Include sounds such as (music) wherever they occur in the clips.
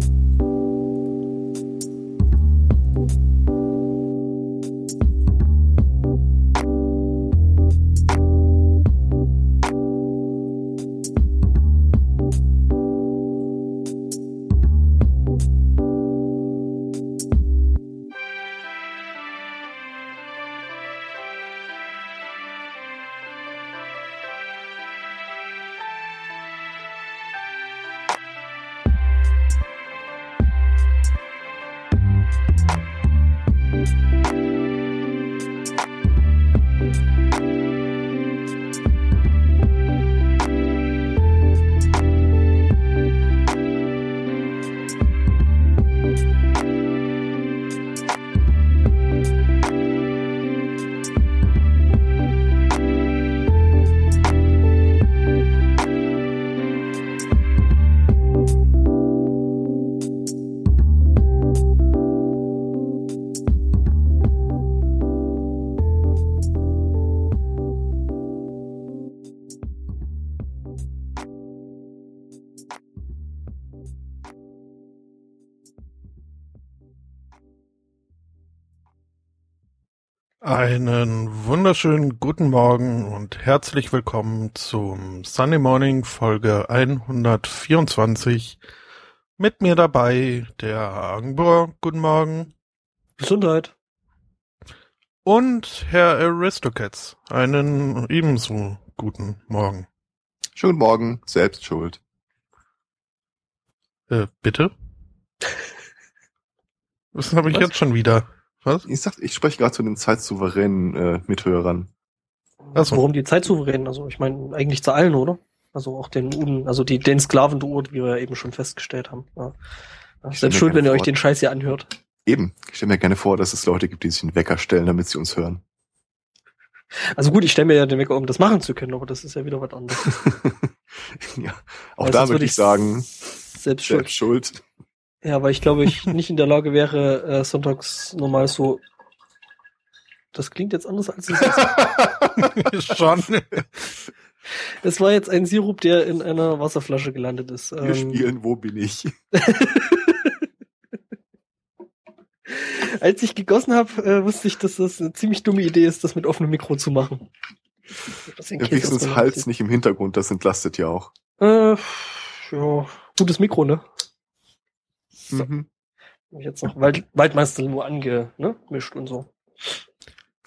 Einen wunderschönen guten Morgen und herzlich willkommen zum Sunday Morning Folge 124. Mit mir dabei der Agenbohr. Guten Morgen. Gesundheit. Und Herr Aristocats. Einen ebenso guten Morgen. Schönen Morgen, selbst schuld. Äh, bitte? (laughs) Was habe ich Was? jetzt schon wieder? Was? Ich sag, ich spreche gerade zu den zeitsouveränen äh, Mithörern. Also. Warum die zeitsouveränen? Also ich meine eigentlich zu allen, oder? Also auch den Uden, also die, den Sklaven wie wir eben schon festgestellt haben. Ja. Ja, selbst schuld, wenn ihr euch den Scheiß hier anhört. Eben. Ich stelle mir gerne vor, dass es Leute gibt, die sich einen Wecker stellen, damit sie uns hören. Also gut, ich stelle mir ja den Wecker, um das machen zu können, aber das ist ja wieder was anderes. (laughs) ja, auch also da würde ich sagen, selbst schuld. Selbst schuld. Ja, weil ich glaube, ich (laughs) nicht in der Lage wäre, äh, sonntags normal so. Das klingt jetzt anders als es ist. (laughs) Schon. Es war jetzt ein Sirup, der in einer Wasserflasche gelandet ist. Wir ähm, spielen, wo bin ich? (laughs) Als ich gegossen habe, äh, wusste ich, dass das eine ziemlich dumme Idee ist, das mit offenem Mikro zu machen. Wenigstens Hals nicht im Hintergrund, das entlastet ja auch. Äh, ja, gutes Mikro, ne? So. Mhm. Jetzt noch Wald Waldmeister nur angemischt ne? und so.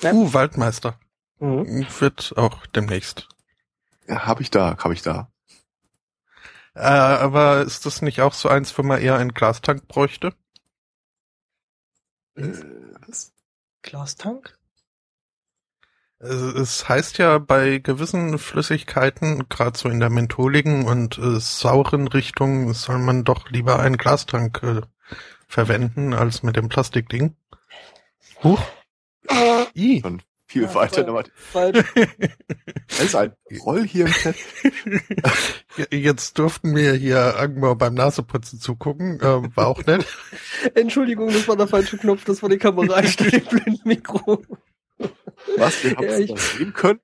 Ja. Uh, Waldmeister. Mhm. Wird auch demnächst. Ja, hab ich da, hab ich da. Äh, aber ist das nicht auch so eins, wo man eher einen Glastank bräuchte? Äh, was? Glastank? Es heißt ja bei gewissen Flüssigkeiten, gerade so in der mentholigen und äh, sauren Richtung, soll man doch lieber einen Glastank äh, verwenden als mit dem Plastikding. Huch. I. Schon viel ja, weiter damit. (laughs) Es ist ein Roll hier im (laughs) Chat. Jetzt durften wir hier Angmar beim Naseputzen zugucken. Äh, war auch nett. (laughs) Entschuldigung, das war der falsche Knopf, das war die Kamera einstellen, blind Mikro. Was? Wir haben es ja, sehen können?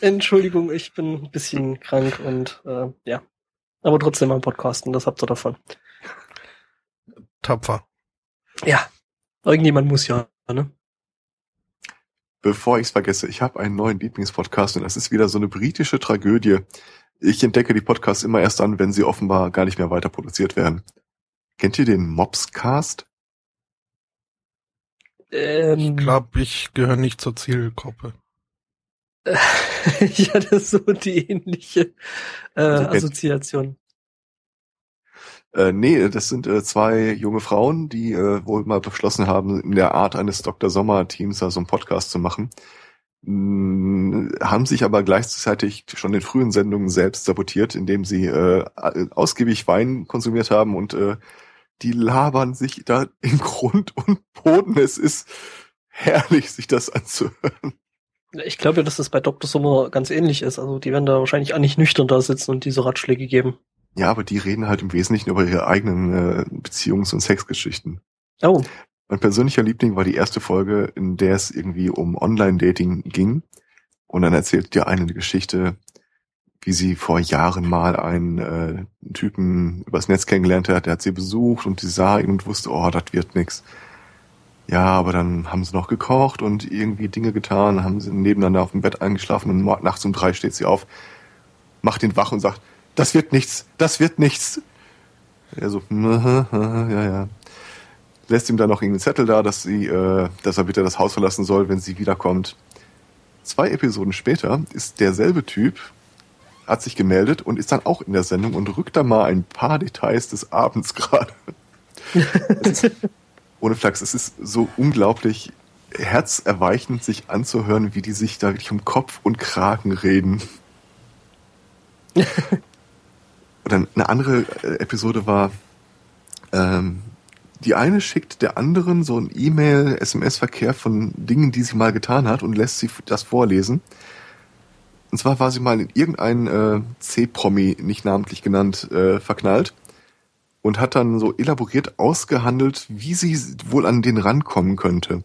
Entschuldigung, ich bin ein bisschen (laughs) krank und äh, ja. Aber trotzdem am Podcasten, das habt ihr davon. Tapfer. Ja. Irgendjemand muss ja, ne? Bevor ich es vergesse, ich habe einen neuen Lieblingspodcast und das ist wieder so eine britische Tragödie. Ich entdecke die Podcasts immer erst dann, wenn sie offenbar gar nicht mehr weiter produziert werden. Kennt ihr den Mobscast? Ähm, ich glaube, ich gehöre nicht zur Zielgruppe. (laughs) ja, das ist so die ähnliche äh, also, Assoziation. Äh, nee, das sind äh, zwei junge Frauen, die äh, wohl mal beschlossen haben, in der Art eines Dr. Sommer-Teams da so einen Podcast zu machen. Hm, haben sich aber gleichzeitig schon in frühen Sendungen selbst sabotiert, indem sie äh, ausgiebig Wein konsumiert haben und äh, die labern sich da in Grund und Boden. Es ist herrlich, sich das anzuhören. Ich glaube ja, dass das bei Dr. Sommer ganz ähnlich ist. Also die werden da wahrscheinlich auch nicht nüchtern da sitzen und diese Ratschläge geben. Ja, aber die reden halt im Wesentlichen über ihre eigenen äh, Beziehungs- und Sexgeschichten. Oh. Mein persönlicher Liebling war die erste Folge, in der es irgendwie um Online-Dating ging. Und dann erzählt dir eine Geschichte, wie sie vor Jahren mal einen äh, Typen übers Netz kennengelernt hat, der hat sie besucht und sie sah ihn und wusste, oh, das wird nix. Ja, aber dann haben sie noch gekocht und irgendwie Dinge getan, haben sie nebeneinander auf dem Bett eingeschlafen und nachts um drei steht sie auf, macht ihn wach und sagt, das wird nichts, das wird nichts. Er so, (laughs) ja, ja. Lässt ihm dann noch irgendeinen Zettel da, dass sie, äh, dass er bitte das Haus verlassen soll, wenn sie wiederkommt. Zwei Episoden später ist derselbe Typ, hat sich gemeldet und ist dann auch in der Sendung und rückt da mal ein paar Details des Abends (laughs) gerade. ohne Flachs, es ist so unglaublich herzerweichend, sich anzuhören, wie die sich da wirklich um Kopf und Kragen reden. Oder eine andere äh, Episode war, ähm, die eine schickt der anderen so ein E-Mail, SMS-Verkehr von Dingen, die sie mal getan hat und lässt sie das vorlesen. Und zwar war sie mal in irgendeinen äh, C-Promi, nicht namentlich genannt, äh, verknallt und hat dann so elaboriert ausgehandelt, wie sie wohl an den rankommen könnte.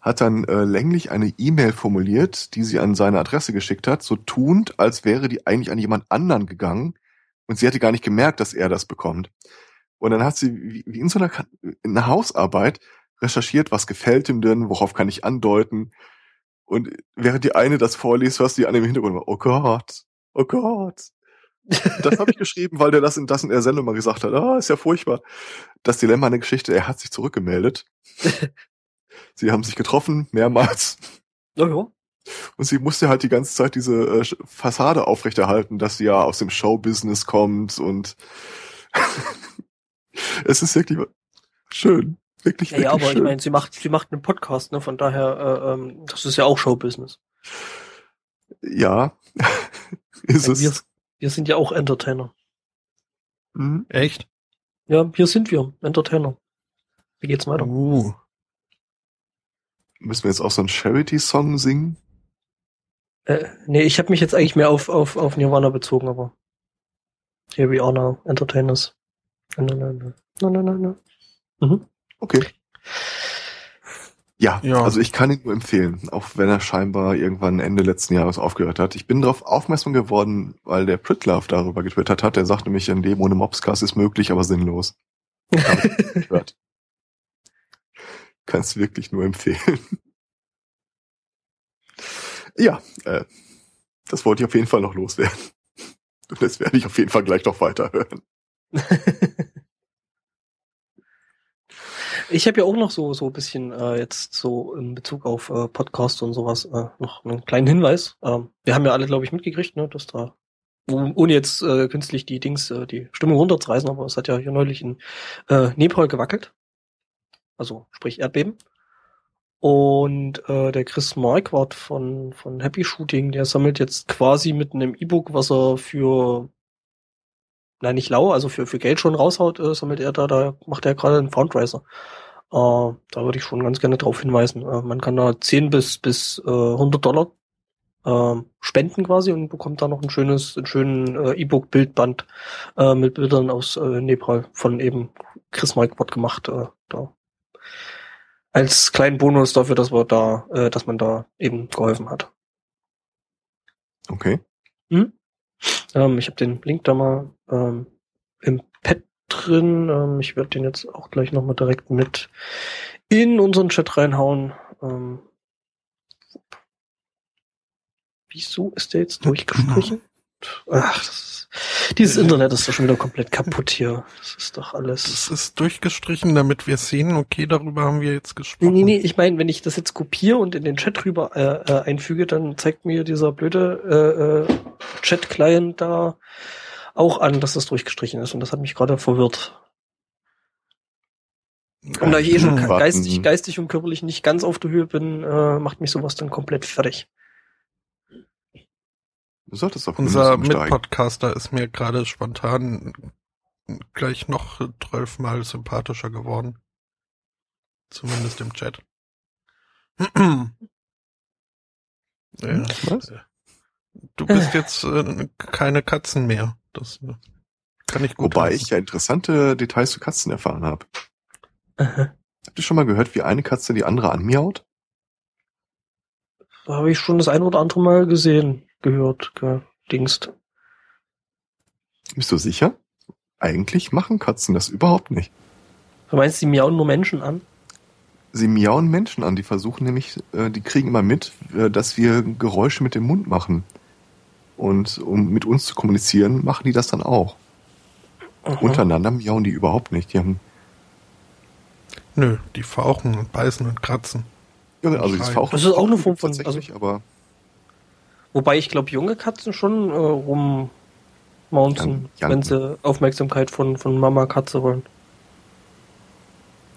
Hat dann äh, länglich eine E-Mail formuliert, die sie an seine Adresse geschickt hat, so tuend, als wäre die eigentlich an jemand anderen gegangen und sie hätte gar nicht gemerkt, dass er das bekommt. Und dann hat sie wie, wie in so einer, in einer Hausarbeit recherchiert, was gefällt ihm denn, worauf kann ich andeuten. Und während die eine das vorliest, hörst du die andere im Hintergrund war, oh Gott, oh Gott. Das habe ich (laughs) geschrieben, weil der das in, das in der Sendung mal gesagt hat. Ah, ist ja furchtbar. Das Dilemma der Geschichte, er hat sich zurückgemeldet. (laughs) sie haben sich getroffen, mehrmals. Ja, ja. Und sie musste halt die ganze Zeit diese äh, Fassade aufrechterhalten, dass sie ja aus dem Showbusiness kommt und (laughs) es ist wirklich schön. Wirklich, ja, wirklich ja, aber schön. ich meine, sie macht, sie macht einen Podcast, ne? Von daher, äh, ähm, das ist ja auch Showbusiness. Ja, (laughs) ist wir, es. wir sind ja auch Entertainer. Mhm. Echt? Ja, hier sind wir, Entertainer. Wie geht's weiter? Uh. Müssen wir jetzt auch so einen Charity-Song singen? Äh, nee, ich habe mich jetzt eigentlich mehr auf, auf, auf Nirvana bezogen, aber here we are now, Entertainers. No, no, no, no, no, no, no. Mhm. Okay. Ja, Ja. also ich kann ihn nur empfehlen, auch wenn er scheinbar irgendwann Ende letzten Jahres aufgehört hat. Ich bin darauf aufmerksam geworden, weil der Pritlove darüber getwittert hat. Der sagt nämlich, ein Leben ohne Mobscast ist möglich, aber sinnlos. Gehört. (laughs) Kannst wirklich nur empfehlen. Ja, äh, das wollte ich auf jeden Fall noch loswerden. Und das werde ich auf jeden Fall gleich noch weiterhören. (laughs) Ich habe ja auch noch so so ein bisschen äh, jetzt so in Bezug auf äh, Podcast und sowas äh, noch einen kleinen Hinweis. Ähm, wir haben ja alle, glaube ich, mitgekriegt, ne, dass da oh- ohne jetzt äh, künstlich die Dings äh, die Stimmung runterzureißen, aber es hat ja hier neulich in äh, Nepal gewackelt, also sprich Erdbeben. Und äh, der Chris Marquardt von von Happy Shooting, der sammelt jetzt quasi mit einem E-Book, was er für nein, nicht lau, also für, für Geld schon raushaut, äh, sammelt er da, da macht er gerade einen Fundraiser. Äh, da würde ich schon ganz gerne drauf hinweisen. Äh, man kann da 10 bis, bis äh, 100 Dollar äh, spenden quasi und bekommt da noch ein schönes, ein schönen äh, E-Book-Bildband äh, mit Bildern aus äh, Nepal von eben Chris Marquardt gemacht. Äh, da. Als kleinen Bonus dafür, dass wir da, äh, dass man da eben geholfen hat. Okay. Ähm, ich habe den Link da mal ähm, im Pad drin. Ähm, ich werde den jetzt auch gleich nochmal direkt mit in unseren Chat reinhauen. Ähm, wieso ist der jetzt durchgestrichen? Ach, das ist, dieses Internet ist doch schon wieder komplett kaputt hier. Das ist doch alles. Das ist durchgestrichen, damit wir sehen, okay, darüber haben wir jetzt Nee, gesprochen. nee, nee, ich meine, wenn ich das jetzt kopiere und in den Chat rüber äh, äh, einfüge, dann zeigt mir dieser blöde äh, äh, Chat-Client da auch an, dass das durchgestrichen ist. Und das hat mich gerade verwirrt. Und da ich eh schon geistig, geistig und körperlich nicht ganz auf der Höhe bin, äh, macht mich sowas dann komplett fertig. Du solltest auf Unser. Mitpodcaster ist mir gerade spontan gleich noch zwölfmal sympathischer geworden. Zumindest im Chat. (clears throat) ja, Was? du bist jetzt äh, keine Katzen mehr. Das äh, kann ich gut Wobei heißen. ich ja interessante Details zu Katzen erfahren habe. Aha. Habt ihr schon mal gehört, wie eine Katze die andere anmiaut? Da habe ich schon das ein oder andere Mal gesehen, gehört. Gell. dingst. Bist du sicher? Eigentlich machen Katzen das überhaupt nicht. Du meinst, sie miauen nur Menschen an? Sie miauen Menschen an. Die versuchen nämlich, äh, die kriegen immer mit, äh, dass wir Geräusche mit dem Mund machen. Und um mit uns zu kommunizieren, machen die das dann auch. Aha. Untereinander miauen die überhaupt nicht. Die haben. Nö, die fauchen und beißen und kratzen. Ja, also das Fauchen. Das ist auch eine Form von. Also, aber wobei ich glaube, junge Katzen schon äh, rummaunzen, ja, wenn sie Aufmerksamkeit von, von Mama Katze wollen.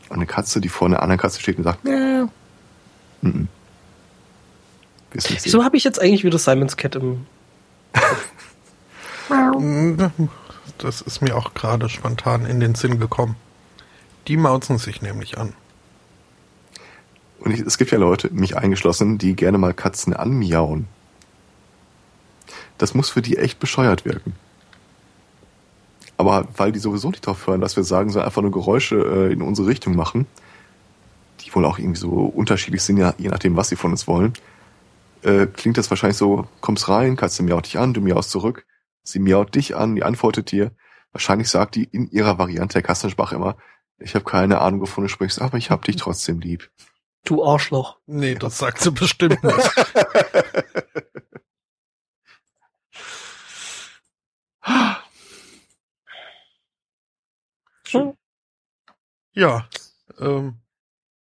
Eine Katze, die vor einer anderen Katze steht und sagt, ja. Mhm. Wieso habe ich jetzt eigentlich wieder Simons Cat im. (laughs) das ist mir auch gerade spontan in den Sinn gekommen. Die mauzen sich nämlich an. Und ich, es gibt ja Leute, mich eingeschlossen, die gerne mal Katzen anmiauen. Das muss für die echt bescheuert wirken. Aber weil die sowieso nicht darauf hören, dass wir sagen, so einfach nur Geräusche äh, in unsere Richtung machen, die wohl auch irgendwie so unterschiedlich sind, ja, je nachdem, was sie von uns wollen, äh, klingt das wahrscheinlich so, kommst rein, Katze miaut dich an, du miaust zurück, sie miaut dich an, die antwortet dir. Wahrscheinlich sagt die in ihrer Variante der Kassensprach immer, ich habe keine Ahnung, wovon du sprichst, aber ich hab dich trotzdem lieb. Du Arschloch. Nee, das sagt sie bestimmt nicht. (laughs) Hm. Ja. Ähm.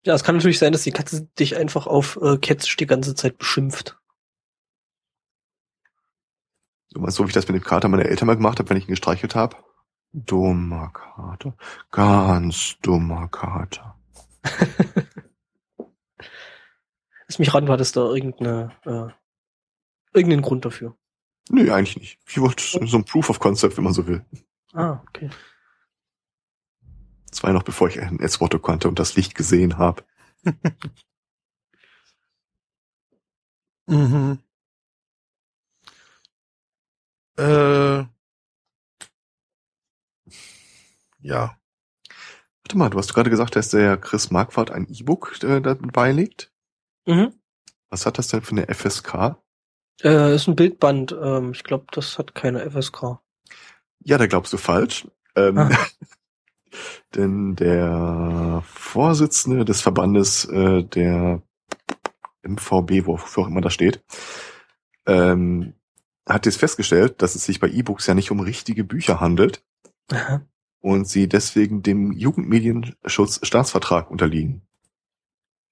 Ja, es kann natürlich sein, dass die Katze dich einfach auf äh, Catch die ganze Zeit beschimpft. Du meinst, so wie ich das mit dem Kater meiner Eltern mal gemacht habe, wenn ich ihn gestreichelt habe? Dummer Kater. Ganz dummer Kater. (laughs) Lass mich ran, war das da irgendeine, äh, irgendeinen Grund dafür? Nee, eigentlich nicht. Ich wollte so ein Proof of Concept, wenn man so will. Ah, okay. Das war ja noch bevor ich ein S-Worte konnte und das Licht gesehen habe. (laughs) mhm. Äh, ja. Warte mal, du hast gerade gesagt, dass der Chris Marquardt ein E-Book äh, dabei liegt. Mhm. Was hat das denn für eine FSK? Äh, ist ein Bildband. Ähm, ich glaube, das hat keine FSK. Ja, da glaubst du falsch. Ähm, ah. (laughs) denn der Vorsitzende des Verbandes äh, der MVB, wofür auch immer das steht, ähm, hat jetzt festgestellt, dass es sich bei E-Books ja nicht um richtige Bücher handelt Aha. und sie deswegen dem Jugendmedienschutzstaatsvertrag unterliegen.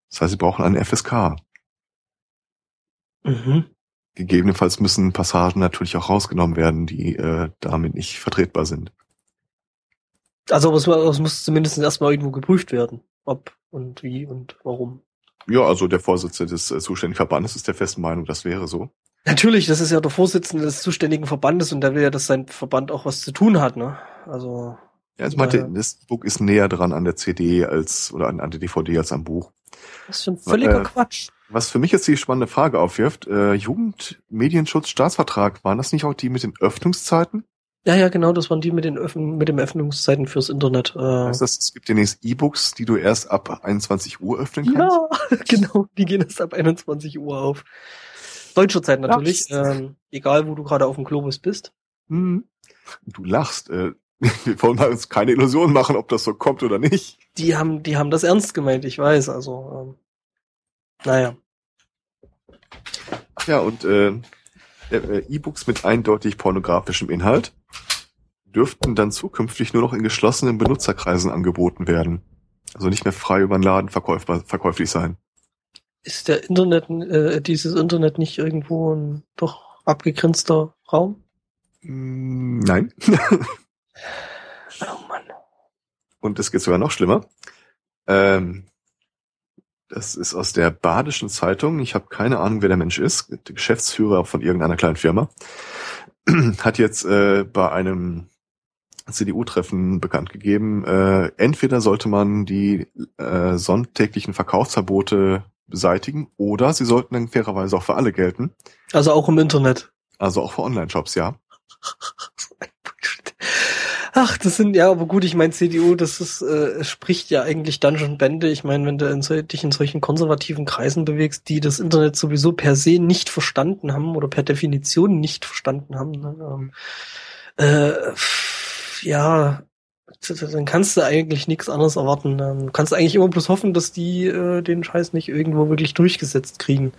Das heißt, sie brauchen eine FSK. Mhm. Gegebenenfalls müssen Passagen natürlich auch rausgenommen werden, die äh, damit nicht vertretbar sind. Also es, es muss zumindest erstmal irgendwo geprüft werden, ob und wie und warum. Ja, also der Vorsitzende des äh, zuständigen Verbandes ist der festen Meinung, das wäre so. Natürlich, das ist ja der Vorsitzende des zuständigen Verbandes und der will ja, dass sein Verband auch was zu tun hat, ne? Also. Ja, also meinte, äh, das Buch ist näher dran an der CD als oder an, an der DVD als am Buch. Das ist schon völliger äh, Quatsch. Was für mich jetzt die spannende Frage aufwirft, äh, Jugendmedienschutz Staatsvertrag, waren das nicht auch die mit den Öffnungszeiten? Ja, ja, genau, das waren die mit den Öffn mit dem Öffnungszeiten fürs Internet. Äh. Heißt das, es gibt demnächst E-Books, die du erst ab 21 Uhr öffnen kannst? Ja, (laughs) genau, die gehen erst ab 21 Uhr auf. Deutscher Zeit natürlich, ähm, egal wo du gerade auf dem Globus bist. Hm. Du lachst. Äh, (laughs) wir wollen uns keine Illusion machen, ob das so kommt oder nicht. Die haben, die haben das ernst gemeint, ich weiß. Also, ähm, naja. Ach ja, und äh, äh, E-Books mit eindeutig pornografischem Inhalt dürften dann zukünftig nur noch in geschlossenen Benutzerkreisen angeboten werden. Also nicht mehr frei über den Laden verkäufbar, verkäuflich sein. Ist der Internet, äh, dieses Internet nicht irgendwo ein doch abgegrenzter Raum? Mm, nein. oh Mann. Und es geht sogar noch schlimmer. Ähm, das ist aus der Badischen Zeitung. Ich habe keine Ahnung, wer der Mensch ist. Der Geschäftsführer von irgendeiner kleinen Firma. Hat jetzt äh, bei einem CDU-Treffen bekannt gegeben, äh, entweder sollte man die äh, sonntäglichen Verkaufsverbote beseitigen oder sie sollten dann fairerweise auch für alle gelten. Also auch im Internet. Also auch für Online-Shops, ja. Ach, das sind ja, aber gut, ich meine, CDU, das ist, äh, spricht ja eigentlich dann schon Bände. Ich meine, wenn du in so, dich in solchen konservativen Kreisen bewegst, die das Internet sowieso per se nicht verstanden haben oder per Definition nicht verstanden haben, ne, ähm, äh, ja, dann kannst du eigentlich nichts anderes erwarten. Du kannst eigentlich immer bloß hoffen, dass die äh, den Scheiß nicht irgendwo wirklich durchgesetzt kriegen.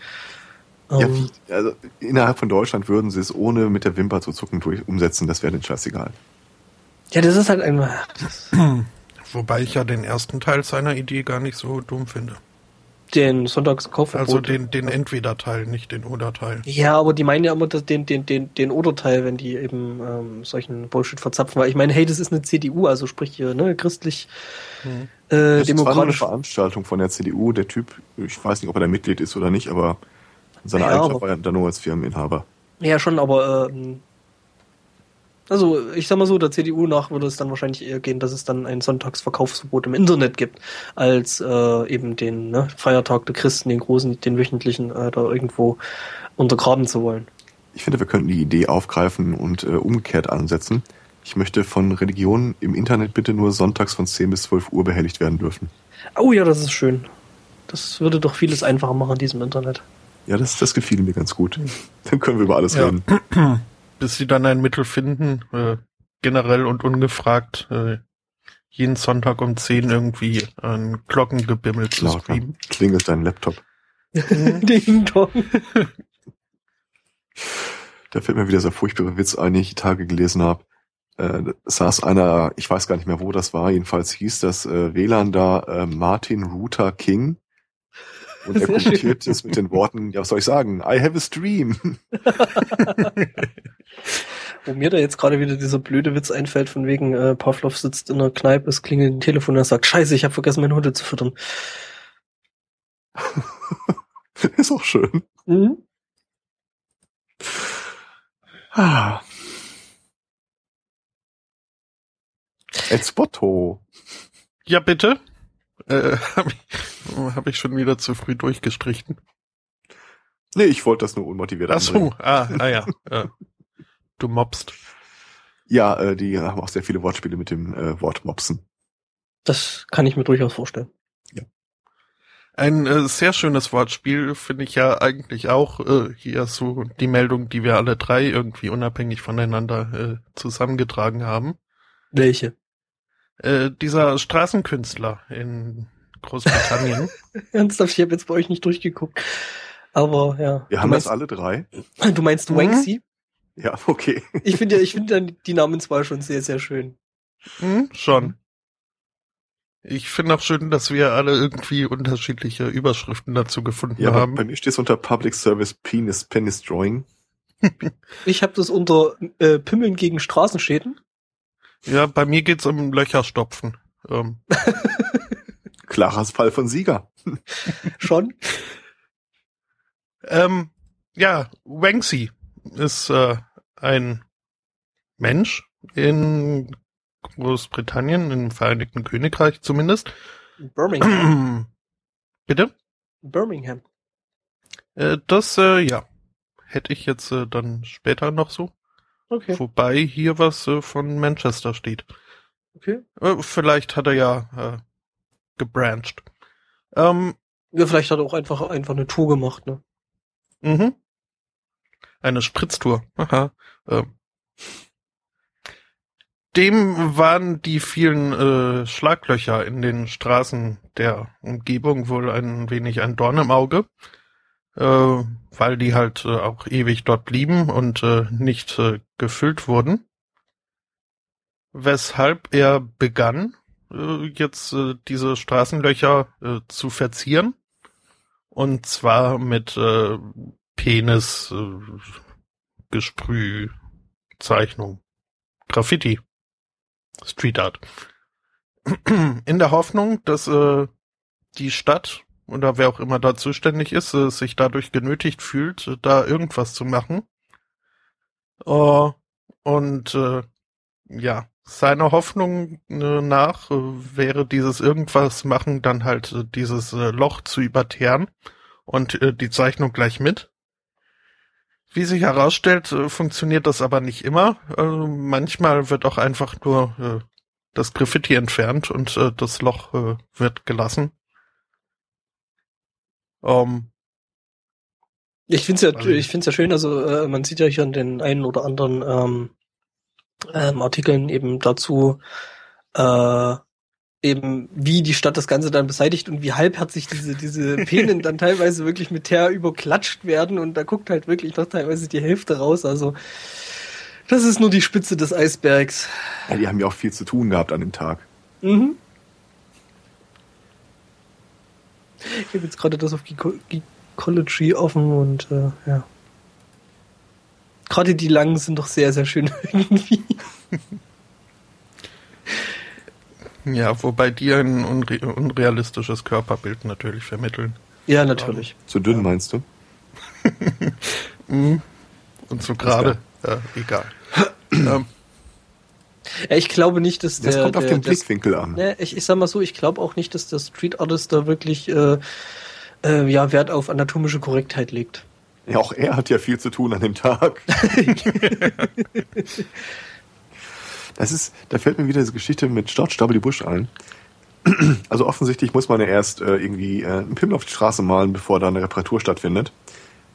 Ja, ähm, wie, also innerhalb von Deutschland würden sie es ohne mit der Wimper zu zucken durch umsetzen, das wäre den scheißegal. Ja, das ist halt einfach. (clears throat) Wobei ich ja den ersten Teil seiner Idee gar nicht so dumm finde. Den Sonntagskaufverbot. Also den, den Entweder-Teil, nicht den Oder-Teil. Ja, aber die meinen ja immer den, den, den, den Oder-Teil, wenn die eben ähm, solchen Bullshit verzapfen. Weil ich meine, hey, das ist eine CDU, also sprich hier, ne, christlich, hm. äh, das demokratisch. war eine Veranstaltung von der CDU. Der Typ, ich weiß nicht, ob er da Mitglied ist oder nicht, aber seine ja, Eigenschaft war ja dann nur als Firmeninhaber. Ja, schon, aber ähm, also ich sag mal so, der CDU nach würde es dann wahrscheinlich eher gehen, dass es dann ein Sonntagsverkaufsverbot im Internet gibt, als äh, eben den ne, Feiertag der Christen, den großen, den wöchentlichen, äh, da irgendwo untergraben zu wollen. Ich finde, wir könnten die Idee aufgreifen und äh, umgekehrt ansetzen. Ich möchte von Religionen im Internet bitte nur sonntags von 10 bis 12 Uhr behelligt werden dürfen. Oh ja, das ist schön. Das würde doch vieles einfacher machen in diesem Internet. Ja, das, das gefiel mir ganz gut. Dann können wir über alles ja. reden. (clears throat) bis sie dann ein Mittel finden, äh, generell und ungefragt, äh, jeden Sonntag um 10 irgendwie ein Glockengebimmel zu Lauter. streamen. Klingelt dein Laptop. (laughs) Ding dong. (laughs) Da fällt mir wieder so ein furchtbarer Witz ein, den ich die Tage gelesen habe. Äh, saß einer, ich weiß gar nicht mehr, wo das war, jedenfalls hieß das äh, WLAN da äh, Martin Router King. Und er kommentiert es mit den Worten, ja, was soll ich sagen? I have a stream. (laughs) Wo mir da jetzt gerade wieder dieser blöde Witz einfällt, von wegen äh, Pavlov sitzt in der Kneipe, es klingelt ein Telefon und er sagt, scheiße, ich habe vergessen, meine Hunde zu füttern. (laughs) Ist auch schön. Mhm. Ah. Spotto. Ja, bitte. Äh, (laughs) Habe ich, hab ich schon wieder zu früh durchgestrichen. Nee, ich wollte das nur unmotiviert Ach so, ah, ah ja. ja. Du mobst. Ja, äh, die haben auch sehr viele Wortspiele mit dem äh, Wort mopsen. Das kann ich mir durchaus vorstellen. Ja. Ein äh, sehr schönes Wortspiel finde ich ja eigentlich auch äh, hier so die Meldung, die wir alle drei irgendwie unabhängig voneinander äh, zusammengetragen haben. Welche? Äh, dieser Straßenkünstler in Großbritannien. (laughs) Ernsthaft, ich habe jetzt bei euch nicht durchgeguckt. Aber ja. Wir haben meinst, das alle drei. (laughs) Du meinst mhm. Wanksy? Ja, okay. Ich finde ja, ich finde (laughs) die Namenswahl schon sehr, sehr schön. Hm, schon. Ich finde auch schön, dass wir alle irgendwie unterschiedliche Überschriften dazu gefunden ja, haben. Bei mir steht es unter Public Service Penis Penis Drawing. ich habe das unter äh, Pimmeln gegen Straßenschäden. Ja, bei mir geht's um Löcherstopfen. Ähm. (laughs) Klares Fall von Sieger. (laughs) Schon? ähm, ja, Wanksy ist äh, ein Mensch in Großbritannien, im Vereinigten Königreich zumindest. Birmingham. (clears throat) Bitte? Birmingham. Äh, das, äh, ja, hätte ich jetzt äh, dann später noch so. Okay. Wobei hier was äh, von Manchester steht. Okay. Äh, vielleicht hat er ja äh, gebrancht. Ähm, ja, vielleicht hat er auch einfach einfach eine Tour gemacht, ne? Mhm. Eine Spritztour. Aha. Ähm. Dem waren die vielen äh, Schlaglöcher in den Straßen der Umgebung wohl ein wenig ein Dorn im Auge äh, weil die halt äh, auch ewig dort blieben und äh, nicht äh, gefüllt wurden. Weshalb er begann, äh, jetzt äh, diese Straßenlöcher äh, zu verzieren. Und zwar mit äh, Penis äh, Gesprühzeichnung. Graffiti. Street Art. (clears throat) In der Hoffnung, dass äh, die Stadt oder wer auch immer da zuständig ist, äh, sich dadurch genötigt fühlt, äh, da irgendwas zu machen. Uh, und äh, ja, seiner Hoffnung äh, nach äh, wäre dieses irgendwas machen dann halt äh, dieses Loch zu überteeren und die Zeichnung gleich mit. Wie sich herausstellt, äh, funktioniert das aber nicht immer. Manchmal wird auch einfach nur äh, das Graffiti entfernt und äh, das Loch äh, wird gelassen. Um, ich finde es ja, ich find's ja schön, also äh, man sieht ja hier in den einen oder anderen ähm, ähm, Artikeln eben dazu, äh, eben wie die Stadt das Ganze dann beseitigt und wie halbherzig diese diese (laughs) Penen dann teilweise wirklich mit Teer überklatscht werden und da guckt halt wirklich noch teilweise die Hälfte raus. Also das ist nur die Spitze des Eisbergs. Ja, die haben ja auch viel zu tun gehabt an dem Tag. Mhm. Ich habe jetzt gerade das auf Geekology offen und äh, ja. Gerade die langen sind doch sehr, sehr schön (laughs) irgendwie. Ja, wobei die ein unre unrealistisches Körperbild natürlich vermitteln. Ja, natürlich. Zu dünn meinst du? (laughs) Mhm. Und so gerade, äh, egal. ähm, ja, ich glaube nicht, dass der. Das kommt auf der, den Blickwinkel an. Ne, ich, ich sag mal so, ich glaube auch nicht, dass der Street Artist da wirklich äh, äh, ja, Wert auf anatomische Korrektheit legt. Ja, auch er hat ja viel zu tun an dem Tag. (laughs) das ist, da fällt mir wieder diese Geschichte mit George W. Bush ein. Also offensichtlich muss man ja erst äh, irgendwie äh, einen Pimmel auf die Straße malen, bevor da eine Reparatur stattfindet.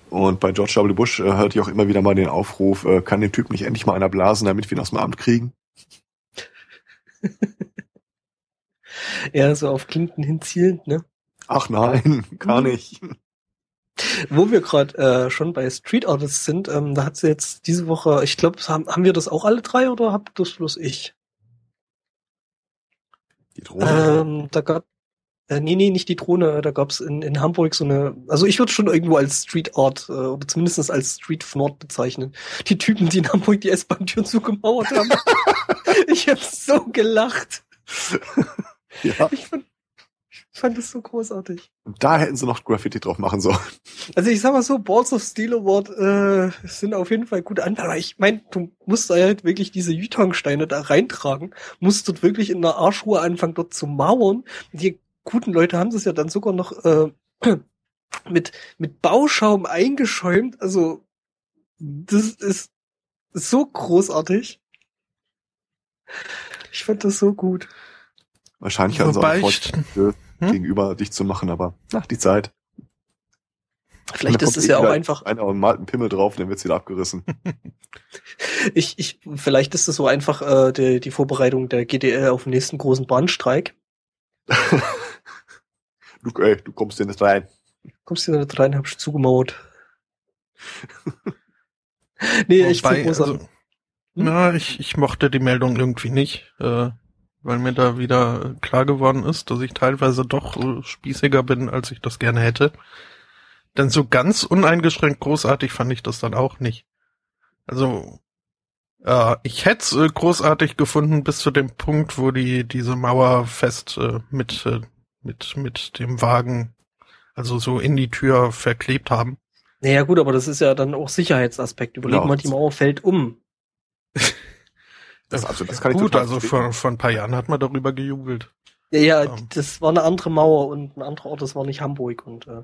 Und bei George W. Bush äh, hörte ich auch immer wieder mal den Aufruf, äh, kann den Typ nicht endlich mal einer blasen, damit wir ihn aus dem Amt kriegen? (laughs) ja, so auf Clinton hinzielend, ne? Ach nein, (laughs) gar nicht. Wo wir gerade äh, schon bei Street Artists sind, ähm, da hat sie jetzt diese Woche, ich glaube, haben, haben wir das auch alle drei oder habt das bloß ich? Die Drohne? Ähm, da gab äh, nee, nee, nicht die Drohne. Da gab's in, in Hamburg so eine, also ich würde schon irgendwo als Street Art äh, oder zumindest als Street Fnord bezeichnen. Die Typen, die in Hamburg die S-Bahn-Türen zugemauert haben. (laughs) (laughs) ich hab so gelacht. Ja. Ich fand, ich fand das so großartig. Und da hätten sie noch Graffiti drauf machen sollen. Also ich sag mal so, Balls of Steel Award äh, sind auf jeden Fall gute Anwälte. Aber ich meine, du musst da halt wirklich diese Yutong-Steine da reintragen, musst dort wirklich in der Arschruhe anfangen, dort zu mauern. Die guten Leute haben das ja dann sogar noch äh, (clears throat) mit, mit Bauschaum eingeschäumt. Also das ist so großartig. Ich fand das so gut. Wahrscheinlich hatten sie auch vor, hm? gegenüber dich zu machen, aber nach die Zeit. Vielleicht ist es ja auch einfach. Einer und malt einen Pimmel drauf, dann wird's wieder abgerissen. (laughs) ich, ich, vielleicht ist es so einfach äh, die, die Vorbereitung der GDL auf den nächsten großen Bahnstreik. (laughs) du, ey, du kommst hier nicht rein. Kommst hier nicht rein, hab ich zugemauert. (laughs) nee, Wobei, echt so also, hm? Na, ich, ich mochte die Meldung irgendwie nicht. Äh, weil mir da wieder klar geworden ist, dass ich teilweise doch spießiger bin, als ich das gerne hätte. Denn so ganz uneingeschränkt großartig fand ich das dann auch nicht. Also, äh, ich hätte es äh, großartig gefunden bis zu dem Punkt, wo die diese Mauer fest äh, mit, äh, mit, mit dem Wagen, also so in die Tür verklebt haben. Naja gut, aber das ist ja dann auch Sicherheitsaspekt. Überleg genau. mal, die Mauer fällt um. (laughs) Das, also, das kann Gut, ich also vor, vor ein paar Jahren hat man darüber gejubelt. Ja, ja, ähm. das war eine andere Mauer und ein anderer Ort, das war nicht Hamburg. Und äh,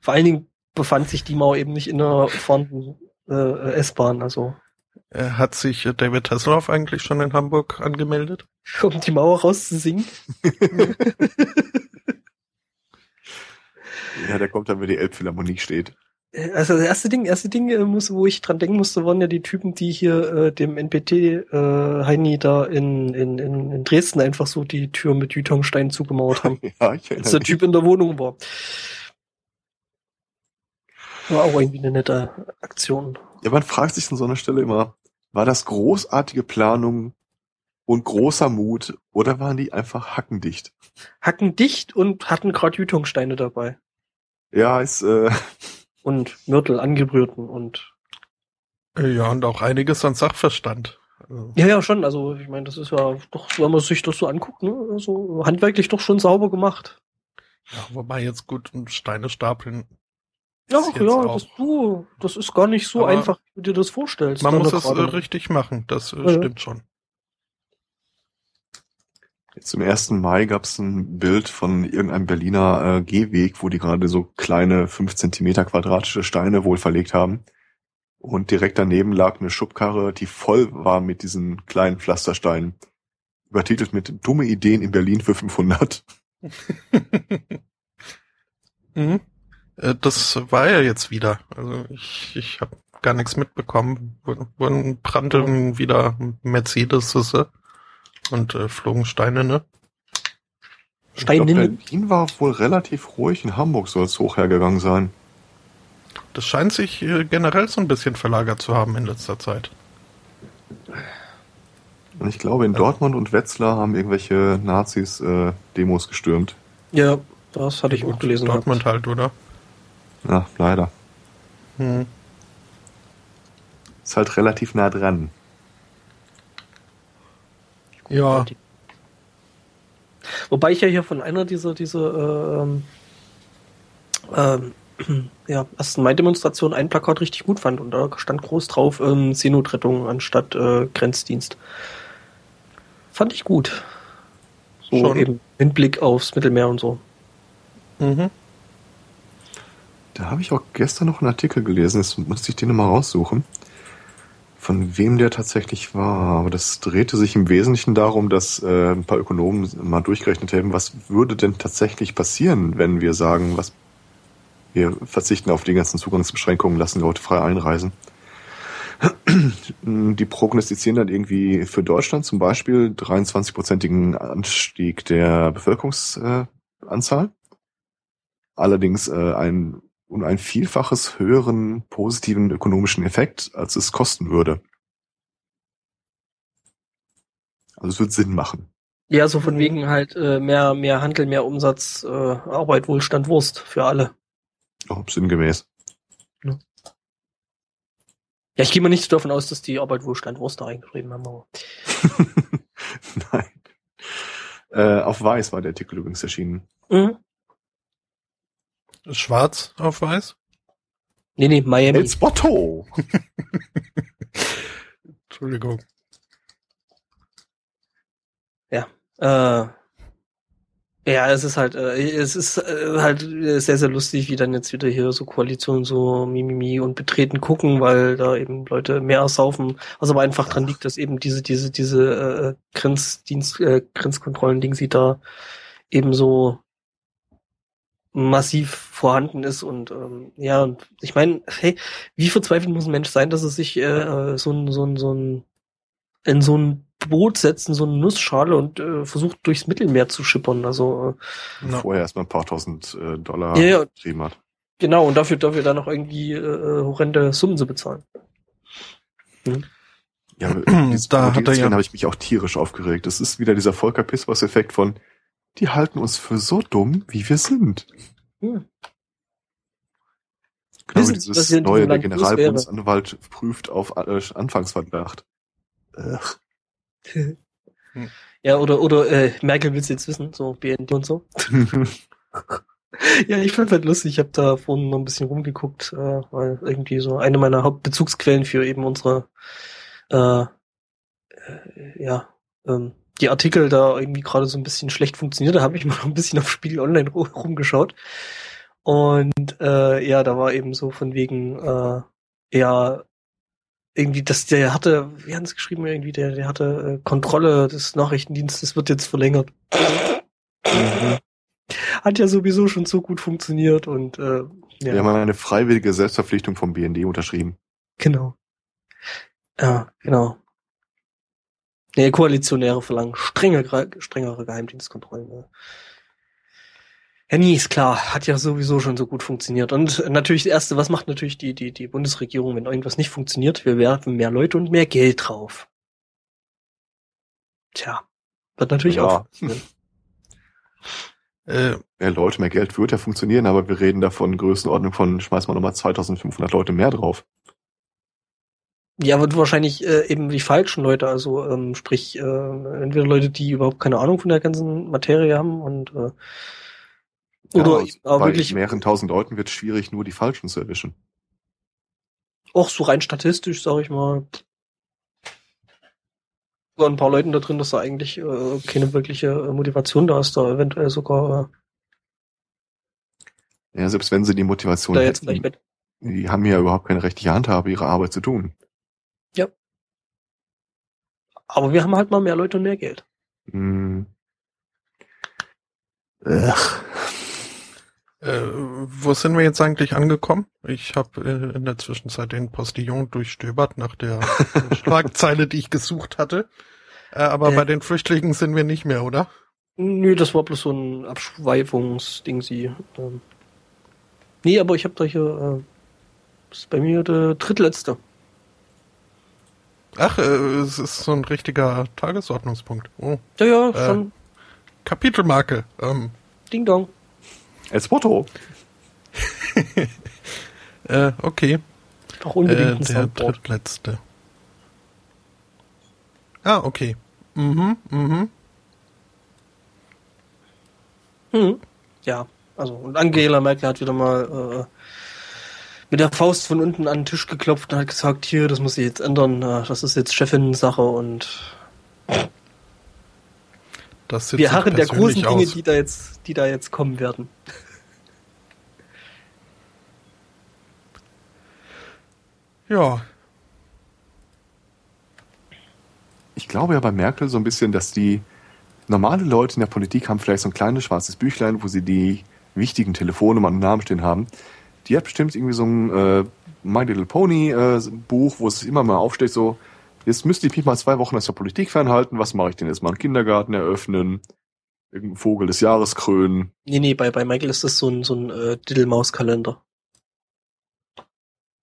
vor allen Dingen befand sich die Mauer eben nicht in der vorhandenen äh, S-Bahn. Also äh, hat sich äh, David Hasselhoff eigentlich schon in Hamburg angemeldet? (laughs) Um die Mauer rauszusingen? (laughs) ja, der kommt dann, wenn die Elbphilharmonie steht. Äh, also das erste Ding, erste Ding, muss, wo ich dran denken musste, waren ja die Typen, die hier äh, dem NPT äh, Heini da in, in, in, in Dresden einfach so die Tür mit Jütongstein zugemauert haben. (laughs) ja, ich Als der Typ in der Wohnung war. War auch irgendwie eine nette Aktion. Ja, man fragt sich an so einer Stelle immer, war das großartige Planung und großer Mut oder waren die einfach hackendicht? Hackendicht und hatten gerade Jütongsteine dabei. Ja, ist äh, und Mörtel angebrührten und ja, und auch einiges an Sachverstand. Also ja, ja, schon. Also ich meine, das ist ja doch, wenn man sich das so anguckt, ne, also handwerklich doch schon sauber gemacht. Ja, wobei jetzt gut Steine stapeln. Ja, ja, das, du, das ist gar nicht so einfach, wie du dir das vorstellst. Man muss es äh, richtig machen, das äh, ja. stimmt schon. Zum 1. Mai gab es ein Bild von irgendeinem Berliner äh, Gehweg, wo die gerade so kleine fünf Zentimeter quadratische Steine wohl verlegt haben. Und direkt daneben lag eine Schubkarre, die voll war mit diesen kleinen Pflastersteinen. Übertitelt mit Dumme Ideen in Berlin für 500. (laughs) mhm. Äh, das war ja jetzt wieder. Also ich, ich habe gar nichts mitbekommen. Wurden brannten wieder Mercedes und äh, flogen Steine, ne? Steine. Berlin war wohl relativ ruhig, in Hamburg soll es hochhergegangen sein. Das scheint sich äh, generell so ein bisschen verlagert zu haben in letzter Zeit. Und ich glaube, in Dortmund und Wetzlar haben irgendwelche Nazis äh, Demos gestürmt. Ja, das hatte ich auch gelesen. Dortmund gehabt. halt, oder? Ja, leider. Hm. Ist halt relativ nah dran. Ja. Wobei ich ja hier von einer dieser, dieser ähm, ähm, (clears throat) ja, ersten Mai-Demonstration ein Plakat richtig gut fand und da stand groß drauf ähm, Seenotrettung anstatt äh, Grenzdienst. Fand ich gut. So Schon. eben Hinblick aufs Mittelmeer und so. Mhm. Da habe ich auch gestern noch einen Artikel gelesen, jetzt musste ich den nochmal raussuchen. Von wem der tatsächlich war. Aber das drehte sich im Wesentlichen darum, dass äh, ein paar Ökonomen mal durchgerechnet haben, was würde denn tatsächlich passieren, wenn wir sagen, was wir verzichten auf die ganzen Zugangsbeschränkungen, lassen Leute frei einreisen. Die prognostizieren dann irgendwie für Deutschland zum Beispiel 23-prozentigen Anstieg der Bevölkerungsanzahl. Allerdings äh, ein, und ein Vielfaches höheren positiven ökonomischen Effekt, als es kosten würde. Also es wird Sinn machen. Ja, so von wegen halt äh, mehr, mehr Handel, mehr Umsatz, äh, Arbeit, Wohlstand, Wurst für alle. Oh, sinngemäß. Ja. ja, ich gehe mal nicht davon aus, dass die Arbeit Wohlstand Wurst da reingeschrieben haben. Aber. (laughs) Nein. Äh, auf Weiß war der Artikel übrigens erschienen. Mhm. Schwarz auf Weiß? Nee, nee, Miami. El Spotto! (laughs) Entschuldigung. Ja. Äh, ja, es ist halt, äh, es ist äh, halt sehr, sehr lustig, wie dann jetzt wieder hier so Koalitionen so Mimimi und betreten gucken, weil da eben Leute mehr saufen, was aber einfach dran liegt, dass eben diese, diese, diese äh, Grenzdienst, äh, Grenzkontrollen-Ding sie da eben so massiv vorhanden ist und ähm, ja, und ich meine, hey, wie verzweifelt muss ein Mensch sein, dass er sich äh, so ein, so ein, so ein in so ein Boot setzen, so eine Nussschale und äh, versucht durchs Mittelmeer zu schippern. Also äh, vorher erstmal ein paar tausend äh, Dollar ja, ja. geschrieben hat. Genau, und dafür dafür dann noch irgendwie äh, horrende Summen zu bezahlen. Hm. Ja, (clears throat) da hat er ja habe ich mich auch tierisch aufgeregt. Das ist wieder dieser Volker Pisswas-Effekt von die halten uns für so dumm, wie wir sind. Hm. Genau Wissen, dieses neue, der Generalbundesanwalt prüft auf äh, Anfangsverdacht. Hm. (laughs) Ja, oder, oder äh, Merkel will es jetzt wissen, so BND und so. (laughs) ja, ich fand halt lustig, ich habe da vorhin noch ein bisschen rumgeguckt, äh, weil irgendwie so eine meiner Hauptbezugsquellen für eben unsere äh, äh, ja, ähm, die Artikel da irgendwie gerade so ein bisschen schlecht funktioniert, da habe ich (laughs) mal noch ein bisschen auf Spiegel Online rumgeschaut. Und äh, ja, da war eben so von wegen, äh, ja, irgendwie, dass der hatte, wie haben es geschrieben, irgendwie, der, der hatte äh, Kontrolle des Nachrichtendienstes wird jetzt verlängert. Mhm. Hat ja sowieso schon so gut funktioniert und äh, ja. Wir haben eine freiwillige Selbstverpflichtung vom BND unterschrieben. Genau. Ja, genau. Nee, Koalitionäre verlangen strengere, strengere Geheimdienstkontrollen. Ne? Ja, nie ist klar, hat ja sowieso schon so gut funktioniert. Und natürlich das Erste, was macht natürlich die, die, die Bundesregierung, wenn irgendwas nicht funktioniert? Wir werfen mehr Leute und mehr Geld drauf. Tja, wird natürlich ja. auch (laughs) funktionieren. Äh, mehr Leute, mehr Geld wird ja funktionieren, aber wir reden davon Größenordnung von, schmeiß mal nochmal 2500 Leute mehr drauf. Ja, wird wahrscheinlich äh, eben die falschen Leute, also ähm, sprich äh, entweder Leute, die überhaupt keine Ahnung von der ganzen Materie haben und äh, oder ja, aber wirklich mehreren tausend Leuten wird es schwierig, nur die falschen zu erwischen. Auch so rein statistisch, sag ich mal. Sogar ein paar Leuten da drin, dass da eigentlich äh, keine wirkliche äh, Motivation da ist, da eventuell sogar. Äh, ja, selbst wenn sie die Motivation da hätten, die haben ja überhaupt keine rechtliche Handhabe, ihre Arbeit zu tun. Aber wir haben halt mal mehr Leute und mehr Geld. Hm. Ach. Äh, wo sind wir jetzt eigentlich angekommen? Ich habe äh, in der Zwischenzeit den Postillon durchstöbert nach der (laughs) Schlagzeile, die ich gesucht hatte. Äh, aber äh, bei den Flüchtlingen sind wir nicht mehr, oder? Nö, das war bloß so ein Abschweifungsding, sie. Ähm. Nee, aber ich habe da hier, äh, das ist bei mir der drittletzte. Ach, äh, es ist so ein richtiger Tagesordnungspunkt. Oh. Ja, ja, äh, schon. Kapitelmarke. Ähm. Ding Dong. Espoto. (laughs) äh, okay. Doch unbedingt äh, der drittletzte. Ah, okay. Mhm, mhm. Hm. Ja, also und Angela Merkel hat wieder mal äh, mit der Faust von unten an den Tisch geklopft und hat gesagt, hier, das muss sich jetzt ändern, äh, das ist jetzt Chefin-Sache und wir harren der großen Dinge, die da jetzt, die da jetzt kommen werden. (laughs) Ja. Ich glaube ja bei Merkel so ein bisschen, dass die normale Leute in der Politik haben vielleicht so ein kleines schwarzes Büchlein, wo sie die wichtigen Telefonnummern und Namen stehen haben. Die hat bestimmt irgendwie so ein äh, My Little Pony äh, Buch, wo es immer mal aufsteht, so, jetzt müsste ich mich mal zwei Wochen aus der Politik fernhalten, was mache ich denn jetzt mal? Einen Kindergarten eröffnen, irgendeinen Vogel des Jahres krönen. Nee, nee, bei, bei Michael ist das so ein, so ein äh, Diddlemaus-Kalender.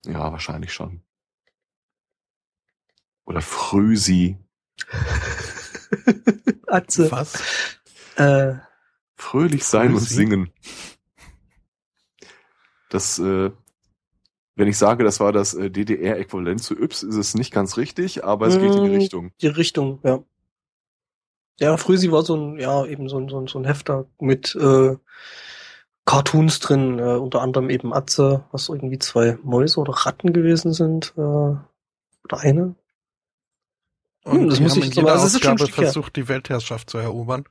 Ja, wahrscheinlich schon. Oder Früsi. (laughs) Atze. Was? Äh, Fröhlich sein Früsi? und singen. Das, äh, wenn ich sage, das war das äh, DDR-Äquivalent zu Yps, ist es nicht ganz richtig, aber es geht in die mm, Richtung. Die Richtung, ja. Ja, Früsi war so ein, ja, eben so ein, so ein, so ein Hefter mit äh, Cartoons drin, äh, unter anderem eben Atze, was irgendwie zwei Mäuse oder Ratten gewesen sind, äh, oder eine. Und hm, das muss ich jetzt also Ausgabe ist versucht, die Weltherrschaft zu erobern.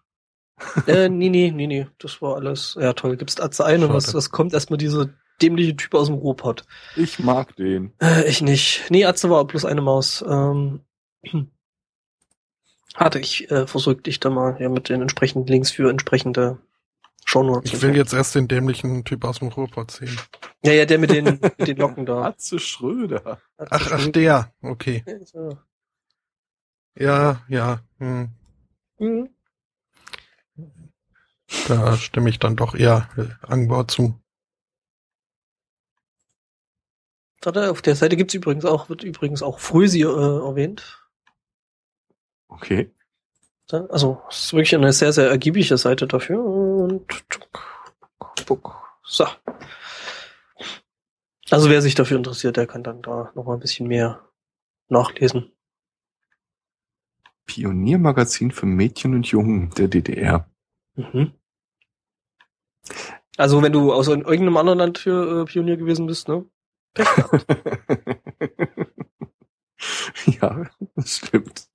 äh, nee, nee, nee, nee, das war alles, ja toll, gibt's Atze ein und was, was kommt erstmal dieser dämliche Typ aus dem Ruhrpott. Ich mag den. Äh, ich nicht. Nee, Atze war bloß eine Maus. Ähm, (clears throat) hatte ich äh, versucht, dich da mal ja, mit den entsprechenden Links für entsprechende Shownotes. Ich will jetzt erst den dämlichen Typ aus dem Ruhrpott sehen. Ja, ja, der mit den, (laughs) mit den Locken da. Atze Schröder. Atze ach, Schröder. ach, der. Okay. Ja, ja. Hm. Mhm. Da stimme ich dann doch eher äh, Angbau zu. Auf der Seite gibt's übrigens auch, wird übrigens auch Frösi äh, erwähnt. Okay. Also, es ist wirklich eine sehr, sehr ergiebige Seite dafür. Und so. Also wer sich dafür interessiert, der kann dann da noch mal ein bisschen mehr nachlesen. Pioniermagazin für Mädchen und Jungen der DDR. Mhm. Also wenn du aus irgendeinem anderen Land für äh, Pionier gewesen bist, ne? (laughs) ja, das stimmt.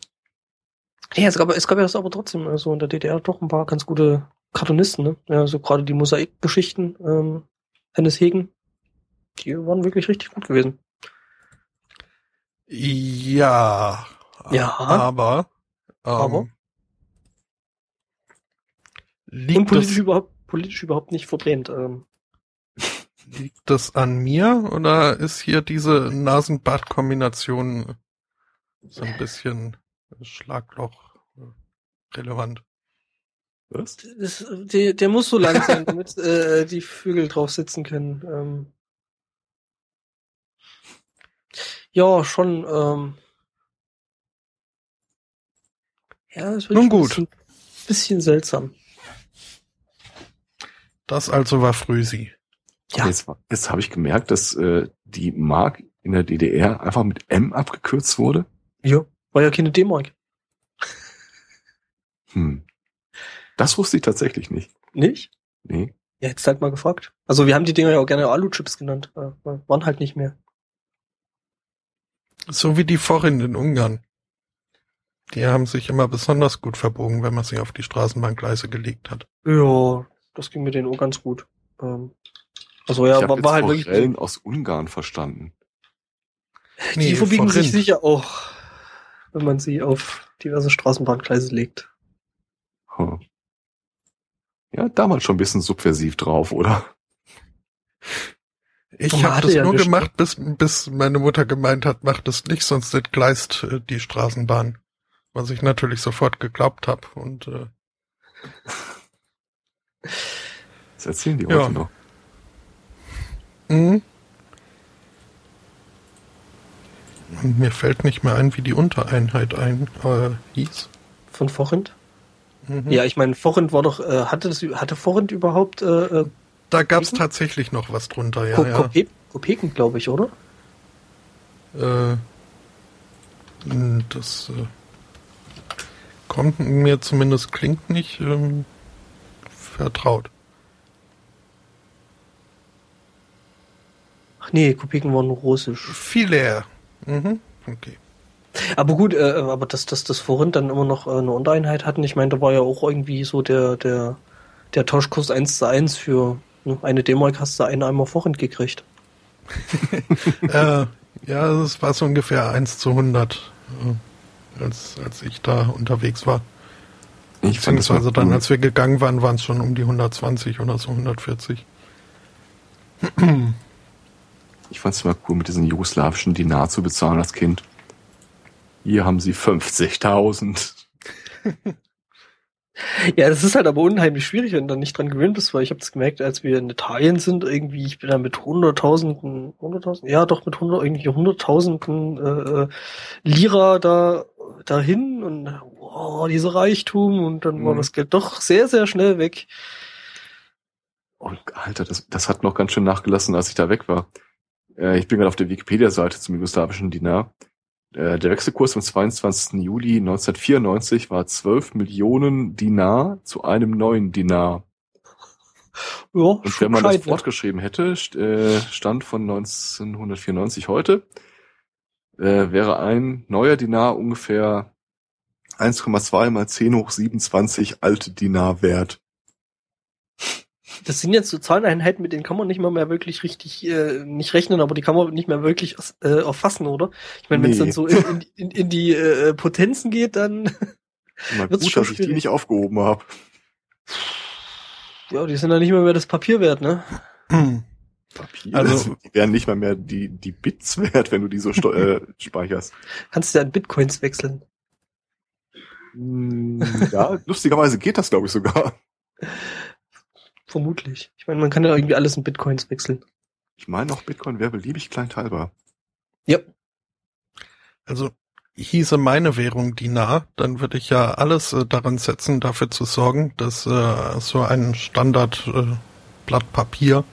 Ja, es gab, es gab ja das aber trotzdem, also in der DDR doch ein paar ganz gute Cartoonisten, ne? Ja, so gerade die Mosaikgeschichten, ähm, Hennes Hegen, die waren wirklich richtig gut gewesen. Ja. Ja. Aber. Ähm, aber. Liegt Und politisch überhaupt, politisch überhaupt nicht verbrennt. Ähm. Liegt das an mir oder ist hier diese Nasenbart-Kombination so ein bisschen Schlagloch relevant. Was? Das, der, der muss so lang sein, damit äh, die Vögel drauf sitzen können. Ähm. Ja, schon. Ähm. Ja, das wird Nun gut. Ein bisschen, bisschen seltsam. Das also war Früsi. Ja. Jetzt, jetzt habe ich gemerkt, dass äh, die Mark in der DDR einfach mit M abgekürzt wurde. Ja. War ja keine D-Mark. Hm. Das wusste ich tatsächlich nicht. Nicht? Nee. Ja, jetzt halt mal gefragt. Also wir haben die Dinger ja auch gerne Alu-Chips genannt. Äh, waren halt nicht mehr. So wie die vorhin in Ungarn. Die haben sich immer besonders gut verbogen, wenn man sie auf die Straßenbahngleise gelegt hat. Ja, das ging mit denen auch ganz gut. Ähm, Also ja, ich war, war halt wirklich. Forellen aus Ungarn verstanden. Die nee, verbiegen sich sicher auch, wenn man sie auf diverse Straßenbahngleise legt. Hm. Ja, damals schon ein bisschen subversiv drauf, oder? Ich habe das ja nur gemacht, bis, bis meine Mutter gemeint hat, mach das nicht, sonst entgleist äh, die Straßenbahn. Was ich natürlich sofort geglaubt habe und äh, Das erzählen die heute ja. noch. Mhm. Mir fällt nicht mehr ein, wie die Untereinheit ein äh, hieß. Von Forint? Mhm. Ja, ich meine, Forint war doch, äh, hatte das, hatte Forint überhaupt? Äh, äh da gab es tatsächlich noch was drunter, ja. Ko ja. Kope Kopeken, glaube ich, oder? Äh, das äh, kommt mir zumindest klingt nicht ähm, vertraut. Ach nee, Kopeken waren russisch. Filair. Mhm. Okay. Aber gut, äh, aber dass das, das vorhin dann immer noch äh, eine Untereinheit hatten, ich meine, da war ja auch irgendwie so der, der, der Tauschkurs 1 zu 1 für ne, eine D-Mark hast du einen einmal vorhin gekriegt. (laughs) äh, ja, das war so ungefähr 1 zu 100, äh, als, als ich da unterwegs war. Ich Beziehungsweise dann, als wir gegangen waren, waren es schon um die 120 oder so 140. (clears throat) Ich fand es immer cool, mit diesen jugoslawischen Dinar zu bezahlen als Kind. Hier haben sie 50.000. (laughs) ja, das ist halt aber unheimlich schwierig, wenn du dann nicht dran gewöhnt bist, weil ich habe es gemerkt, als wir in Italien sind, irgendwie, ich bin da mit hunderttausenden, hunderttausend, ja doch mit hundert, irgendwie hunderttausenden äh, äh, Lira da dahin und wow, dieser Reichtum und dann mhm. war das Geld doch sehr, sehr schnell weg. Und Alter, das, das hat noch ganz schön nachgelassen, als ich da weg war. Äh, ich bin gerade auf der Wikipedia-Seite zum jugoslawischen Dinar. Äh, der Wechselkurs am 22. Juli 1994 war 12 Millionen Dinar zu einem neuen Dinar. Ja, Und wenn man das ne? fortgeschrieben hätte, äh, Stand von 1994 heute, wäre ein neuer Dinar ungefähr 1,2 mal 10 hoch 27 alte Dinar wert das sind jetzt so Zahleneinheiten, mit denen kann man nicht mal mehr wirklich richtig äh, nicht rechnen, aber die kann man nicht mehr wirklich äh, erfassen, oder? Ich meine, wenn es dann so in, in, in die äh, Potenzen geht, dann Mal (laughs) wird's gut, schon dass ich die nicht aufgehoben habe. Ja, die sind dann nicht mehr mehr das Papier wert, ne? Papier? Also, die wären nicht mal mehr die, die Bits (laughs) wert, wenn du die so äh, speicherst. Kannst du ja in Bitcoins wechseln. Hm, ja, (laughs) lustigerweise geht das, glaube ich, sogar. Vermutlich. Ich meine, man kann ja irgendwie alles in Bitcoins wechseln. Ich meine auch Bitcoin wäre beliebig kleinteilbar. Ja. Also hieße meine Währung Dinar, dann würde ich ja alles äh, daran setzen, dafür zu sorgen, dass äh, so ein Standardblatt äh, Papier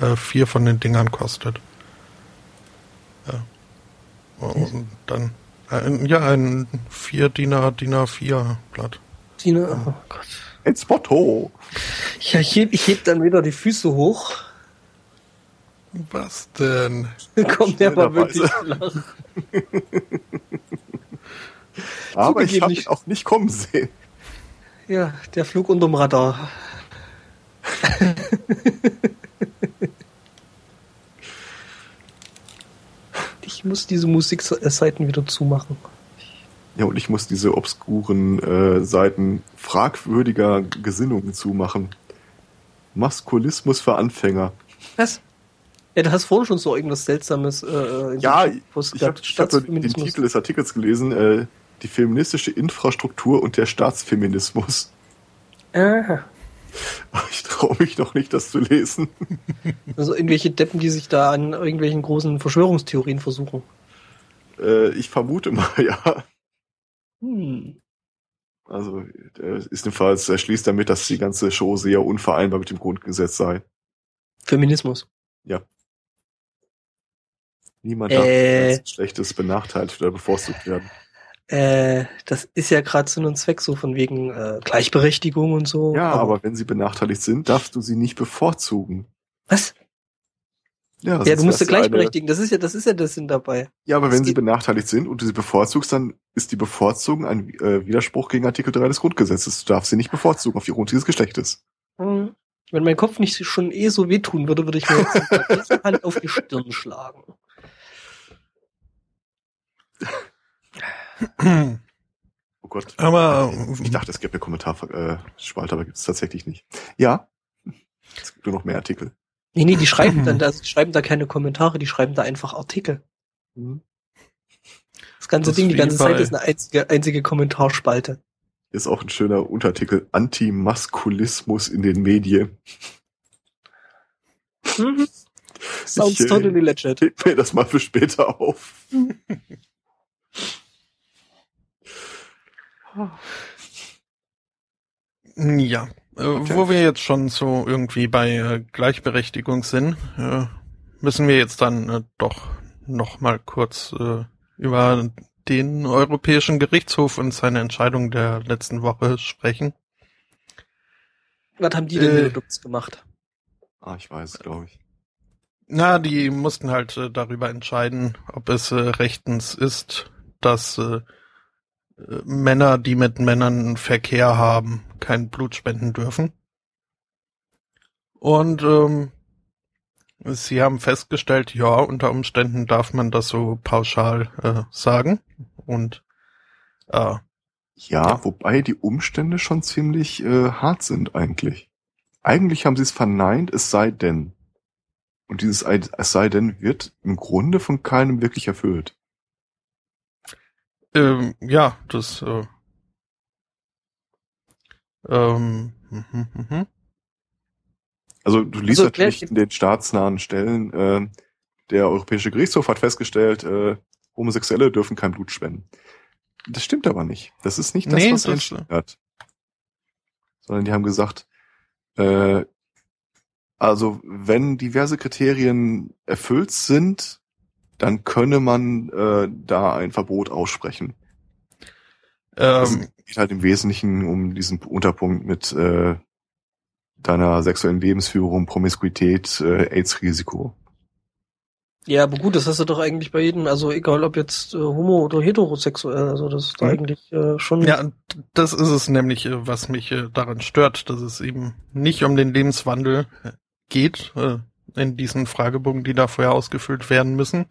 äh, vier von den Dingern kostet. Ja. Und dann äh, ja ein vier Dinar Dinar vier Blatt. Dinar, oh Gott. Ins Motto. Ja, ich heb, ich heb dann wieder die Füße hoch. Was denn? (laughs) Kommt der aber wirklich flach. (laughs) aber ich habe ihn auch nicht kommen sehen. Ja, der Flug unterm Radar. (laughs) ich muss diese Musikseiten wieder zumachen. Ja, und ich muss diese obskuren äh, Seiten fragwürdiger Gesinnungen zumachen. Maskulismus für Anfänger. Was? Ja, du hast vorhin schon so irgendwas Seltsames. Äh, ja, ich habe hab den Titel des Artikels gelesen, äh, die feministische Infrastruktur und der Staatsfeminismus. Aha. Ich traue mich noch nicht, das zu lesen. (laughs) Also irgendwelche Deppen, die sich da an irgendwelchen großen Verschwörungstheorien versuchen. Äh, ich vermute mal, (laughs) ja. Hm. Also ist jedenfalls, er schließt damit, dass die ganze Show sehr unvereinbar mit dem Grundgesetz sei. Feminismus. Ja. Niemand darf äh, als Schlechtes benachteiligt oder bevorzugt werden. Äh, das ist ja gerade Sinn und Zweck so von wegen äh, Gleichberechtigung und so. Ja, aber, aber wenn sie benachteiligt sind, darfst du sie nicht bevorzugen. Was? Ja, ja du musst sie gleichberechtigen. Das ist ja, das ist ja das Sinn dabei. Ja, aber das wenn sie benachteiligt sind und du sie bevorzugst, dann ist die Bevorzugung ein äh, Widerspruch gegen Artikel 3 des Grundgesetzes. Du darfst sie nicht bevorzugen aufgrund ihres Geschlechtes. Mhm. Wenn mein Kopf nicht schon eh so wehtun würde, würde ich mir jetzt dieser (laughs) Hand auf die Stirn schlagen. Oh Gott. Aber ich dachte, es gibt eine Kommentarspalte, aber gibt es tatsächlich nicht. Ja. Es gibt nur noch mehr Artikel. Nee, nee, die schreiben dann (laughs) da, die schreiben da keine Kommentare, die schreiben da einfach Artikel. Mhm. Das ganze das Ding, die ganze Zeit ist eine einzige, einzige Kommentarspalte. Ist auch ein schöner Untertitel. Antimaskulismus in den Medien. Mhm. (laughs) Sounds ich, totally legit. Heb mir das mal für später auf. (laughs) Ja, äh. Wo wir jetzt schon so irgendwie bei äh, Gleichberechtigung sind, äh, müssen wir jetzt dann äh, doch noch mal kurz äh, über den Europäischen Gerichtshof und seine Entscheidung der letzten Woche sprechen. Was haben die denn äh, gemacht? Ah, ich weiß, glaube ich. Na, die mussten halt äh, darüber entscheiden, ob es äh, rechtens ist, dass äh, Männer, die mit Männern Verkehr haben, kein Blut spenden dürfen. Und ähm, sie haben festgestellt, ja, unter Umständen darf man das so pauschal äh, sagen. Und äh, ja, wobei die Umstände schon ziemlich äh, hart sind eigentlich. Eigentlich haben sie es verneint, es sei denn. Und dieses es sei denn wird im Grunde von keinem wirklich erfüllt. Ähm, ja, das. Äh, ähm, hm, hm, hm. Also du liest also, natürlich in den staatsnahen Stellen, äh, der Europäische Gerichtshof hat festgestellt, äh, Homosexuelle dürfen kein Blut spenden. Das stimmt aber nicht. Das ist nicht das, nee, was das hat. Sondern die haben gesagt, äh, also wenn diverse Kriterien erfüllt sind, dann könne man äh, da ein Verbot aussprechen. Ähm, es geht halt im Wesentlichen um diesen Unterpunkt mit äh, deiner sexuellen Lebensführung, Promiskuität, äh, AIDS-Risiko. Ja, aber gut, das hast du doch eigentlich bei jedem, also egal ob jetzt äh, homo oder heterosexuell, also das ist da mhm. eigentlich äh, schon. Ja, das ist es nämlich, äh, was mich äh, daran stört, dass es eben nicht um den Lebenswandel äh, geht, äh, in diesen Fragebogen, die da vorher ausgefüllt werden müssen,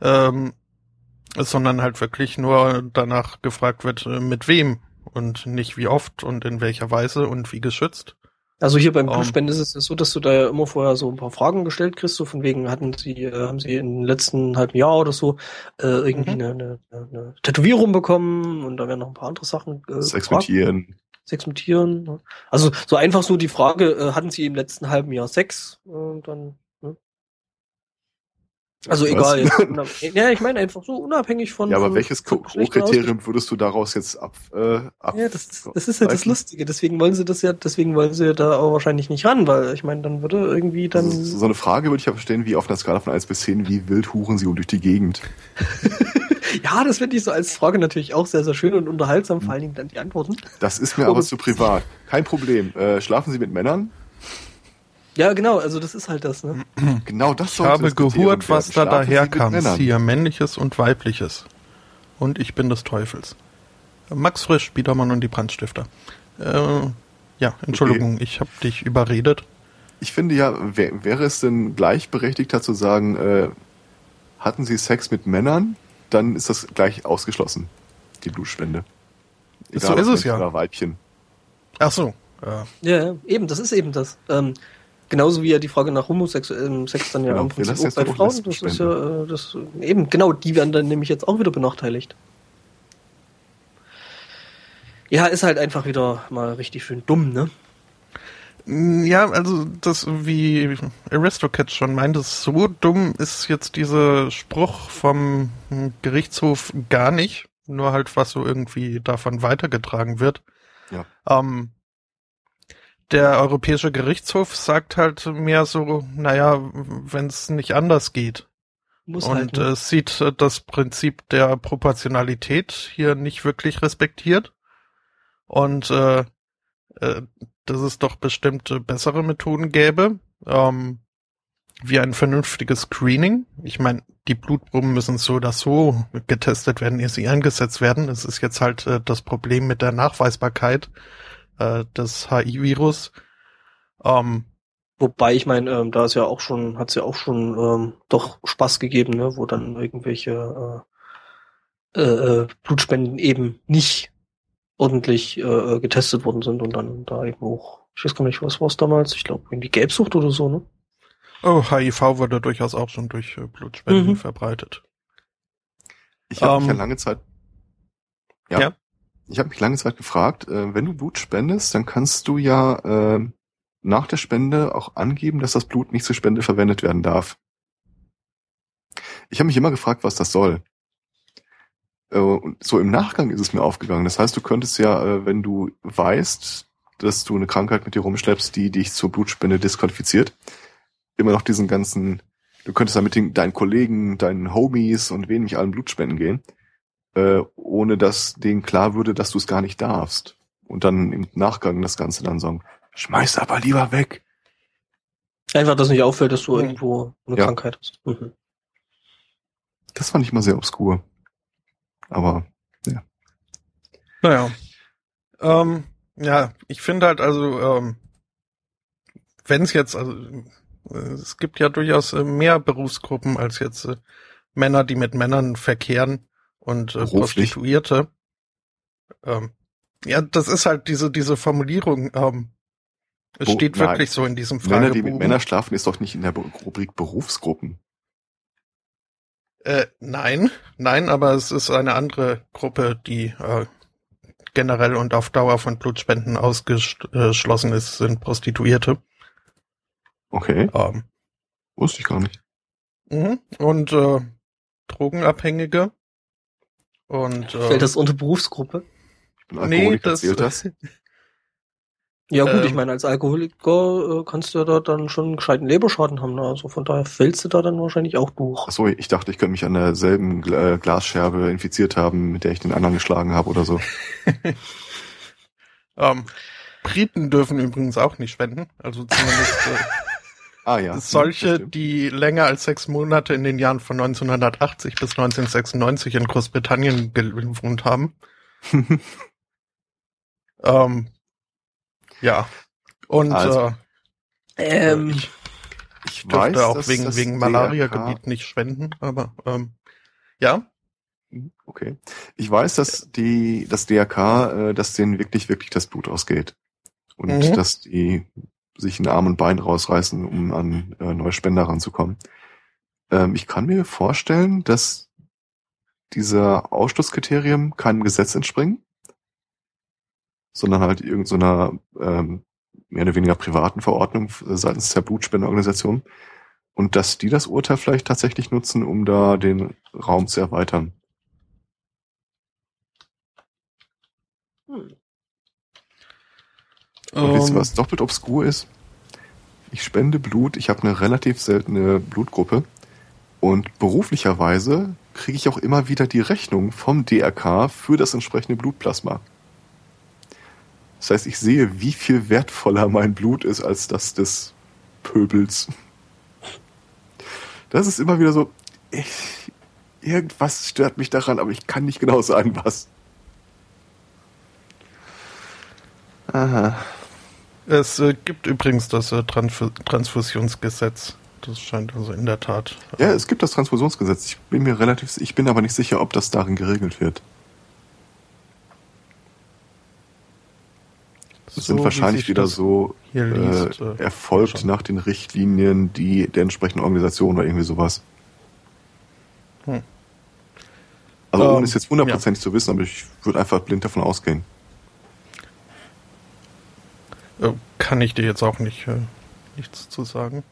ähm, sondern halt wirklich nur danach gefragt wird, äh, mit wem und nicht wie oft und in welcher Weise und wie geschützt. Also hier beim Blutspenden um, ist es so, dass du da ja immer vorher so ein paar Fragen gestellt kriegst, so von wegen hatten sie, äh, haben sie im letzten halben Jahr oder so äh, irgendwie mhm. eine, eine, eine Tätowierung bekommen und da werden noch ein paar andere Sachen. Äh, Sex mit Tieren. Sex mit Tieren. Ne? Also so einfach so die Frage, äh, hatten sie im letzten halben Jahr Sex? Und dann also Was? egal. Jetzt, (laughs) ja, ich meine einfach so unabhängig von. Ja, aber welches Kriterium würdest du daraus jetzt ab? Äh, ab ja, das, das ist ja das Lustige. Deswegen wollen sie das ja, deswegen wollen sie da auch wahrscheinlich nicht ran, weil ich meine, dann würde irgendwie dann. Also, so eine Frage würde ich ja verstehen, wie auf einer Skala von 1 bis 10, wie wild huren sie um durch die Gegend? (laughs) ja, das finde ich so als Frage natürlich auch sehr, sehr schön und unterhaltsam, vor allen Dingen dann die Antworten. Das ist mir aber zu privat. Kein Problem. Äh, schlafen Sie mit Männern? Ja, genau, also das ist halt das, ne? (clears throat) Genau das Ich habe gehurt, was da daherkam. Hier männliches und weibliches. Und ich bin des Teufels. Max Frisch, Biedermann und die Brandstifter. Äh, ja, Entschuldigung, okay. ich habe dich überredet. Ich finde ja, wär, wäre es denn gleichberechtigter zu sagen, äh, hatten Sie Sex mit Männern, dann ist das gleich ausgeschlossen, die Blutspende. Egal, so ist es ja. Oder Weibchen. Ach so. Ja. ja, eben, das ist eben das. Ähm, Genauso wie ja die Frage nach homosexuellem Sex dann ja, ja im Prinzip auch bei Frauen. Das ist ja äh, das eben, genau, die werden dann nämlich jetzt auch wieder benachteiligt. Ja, ist halt einfach wieder mal richtig schön dumm, ne? Ja, also das, wie Aristocats schon meinte, so dumm ist jetzt dieser Spruch vom Gerichtshof gar nicht. Nur halt, was so irgendwie davon weitergetragen wird. Ja. Ähm, der Europäische Gerichtshof sagt halt mehr so, naja, wenn es nicht anders geht. Muss und halt, ne? äh, sieht äh, das Prinzip der Proportionalität hier nicht wirklich respektiert. Und äh, äh, dass es doch bestimmte bessere Methoden gäbe, ähm, wie ein vernünftiges Screening. Ich meine, die Blutproben müssen so oder so getestet werden, ehe sie eingesetzt werden. Es ist jetzt halt äh, das Problem mit der Nachweisbarkeit äh, des HI-Virus. Ähm, Wobei, ich meine, ähm, da ist ja auch schon, hat es ja auch schon ähm, doch Spaß gegeben, ne, wo dann irgendwelche äh, äh, äh Blutspenden eben nicht ordentlich äh, getestet worden sind und dann da eben auch, ich weiß gar nicht, was war es damals, ich glaube, irgendwie Gelbsucht oder so, ne? Oh, HIV wurde durchaus auch schon durch äh, Blutspenden mhm. verbreitet. Ich habe mich ja ähm, lange Zeit, ja, ja. Ich habe mich lange Zeit gefragt, äh, wenn du Blut spendest, dann kannst du ja äh, nach der Spende auch angeben, dass das Blut nicht zur Spende verwendet werden darf. Ich habe mich immer gefragt, was das soll. Äh, so im Nachgang ist es mir aufgegangen. Das heißt, du könntest ja, äh, wenn du weißt, dass du eine Krankheit mit dir rumschleppst, die dich zur Blutspende disqualifiziert, immer noch diesen ganzen, du könntest da mit deinen Kollegen, deinen Homies und wen mich allen Blutspenden gehen, äh, ohne dass denen klar würde, dass du es gar nicht darfst. Und dann im Nachgang das Ganze dann sagen, schmeiß aber lieber weg. Einfach, dass nicht auffällt, dass du irgendwo eine ja. Krankheit hast. Mhm. Das fand ich mal sehr obskur. Aber, ja. Naja. Ähm, ja, ich finde halt also, ähm, wenn es jetzt, also es gibt ja durchaus äh, mehr Berufsgruppen als jetzt äh, Männer, die mit Männern verkehren und äh, Prostituierte. Ähm, ja, das ist halt diese diese Formulierung. Ähm, es Bo steht wirklich nein. so in diesem Fragebogen. Männer, die mit Männern schlafen, ist doch nicht in der Rubrik Berufsgruppen. Äh, nein, nein, aber es ist eine andere Gruppe, die äh, generell und auf Dauer von Blutspenden ausgeschlossen ist, sind Prostituierte. Okay. Ähm, Wusste ich gar nicht. Mhm. Und äh, Drogenabhängige. Und äh, fällt das unter Berufsgruppe? Ich bin Alkoholiker, nee, das, zählt das? (laughs) Ja gut, ähm, ich meine, als Alkoholiker äh, kannst du ja da dann schon einen gescheiten Leberschaden haben. Ne? Also von daher fällst du da dann wahrscheinlich auch durch. Achso, ich dachte, ich könnte mich an derselben äh, Glasscherbe infiziert haben, mit der ich den anderen geschlagen habe oder so. (laughs) ähm, Briten dürfen übrigens auch nicht spenden. Also zumindest äh, (laughs) ah, ja. solche, die länger als sechs Monate in den Jahren von 1980 bis 1996 in Großbritannien gewohnt haben. (laughs) ähm, ja. Und also, äh, ähm, ich, ich dürfte weiß, auch wegen, wegen Malaria-Gebiet nicht spenden, aber ähm, ja. Mhm, okay. Ich weiß, dass die, das DRK, äh, dass denen wirklich, wirklich das Blut ausgeht. Und mhm. dass die sich einen Arm und Bein rausreißen, um an äh, neue Spender ranzukommen. Ähm, ich kann mir vorstellen, dass dieser Ausschlusskriterium keinem Gesetz entspringen sondern halt irgendeiner so ähm, mehr oder weniger privaten Verordnung seitens der Blutspendenorganisation. Und dass die das Urteil vielleicht tatsächlich nutzen, um da den Raum zu erweitern. Und um. wisst ihr, ähm. was doppelt obskur ist? Ich spende Blut, ich habe eine relativ seltene Blutgruppe und beruflicherweise kriege ich auch immer wieder die Rechnung vom DRK für das entsprechende Blutplasma. Das heißt, ich sehe, wie viel wertvoller mein Blut ist als das des Pöbels. Das ist immer wieder so, ich, irgendwas stört mich daran, aber ich kann nicht genau sagen, was. Aha. Es äh, gibt übrigens das äh, Transf Transfusionsgesetz. Das scheint also in der Tat. Äh, ja, es gibt das Transfusionsgesetz. Ich bin mir relativ, ich bin aber nicht sicher, ob das darin geregelt wird. Das so, sind wahrscheinlich wieder so äh, liest, äh, erfolgt nach den Richtlinien die der entsprechenden Organisation oder irgendwie sowas. Hm. Also ohne ähm, es jetzt hundertprozentig ja. zu wissen, aber ich würde einfach blind davon ausgehen. Äh, kann ich dir jetzt auch nicht äh, nichts zu sagen.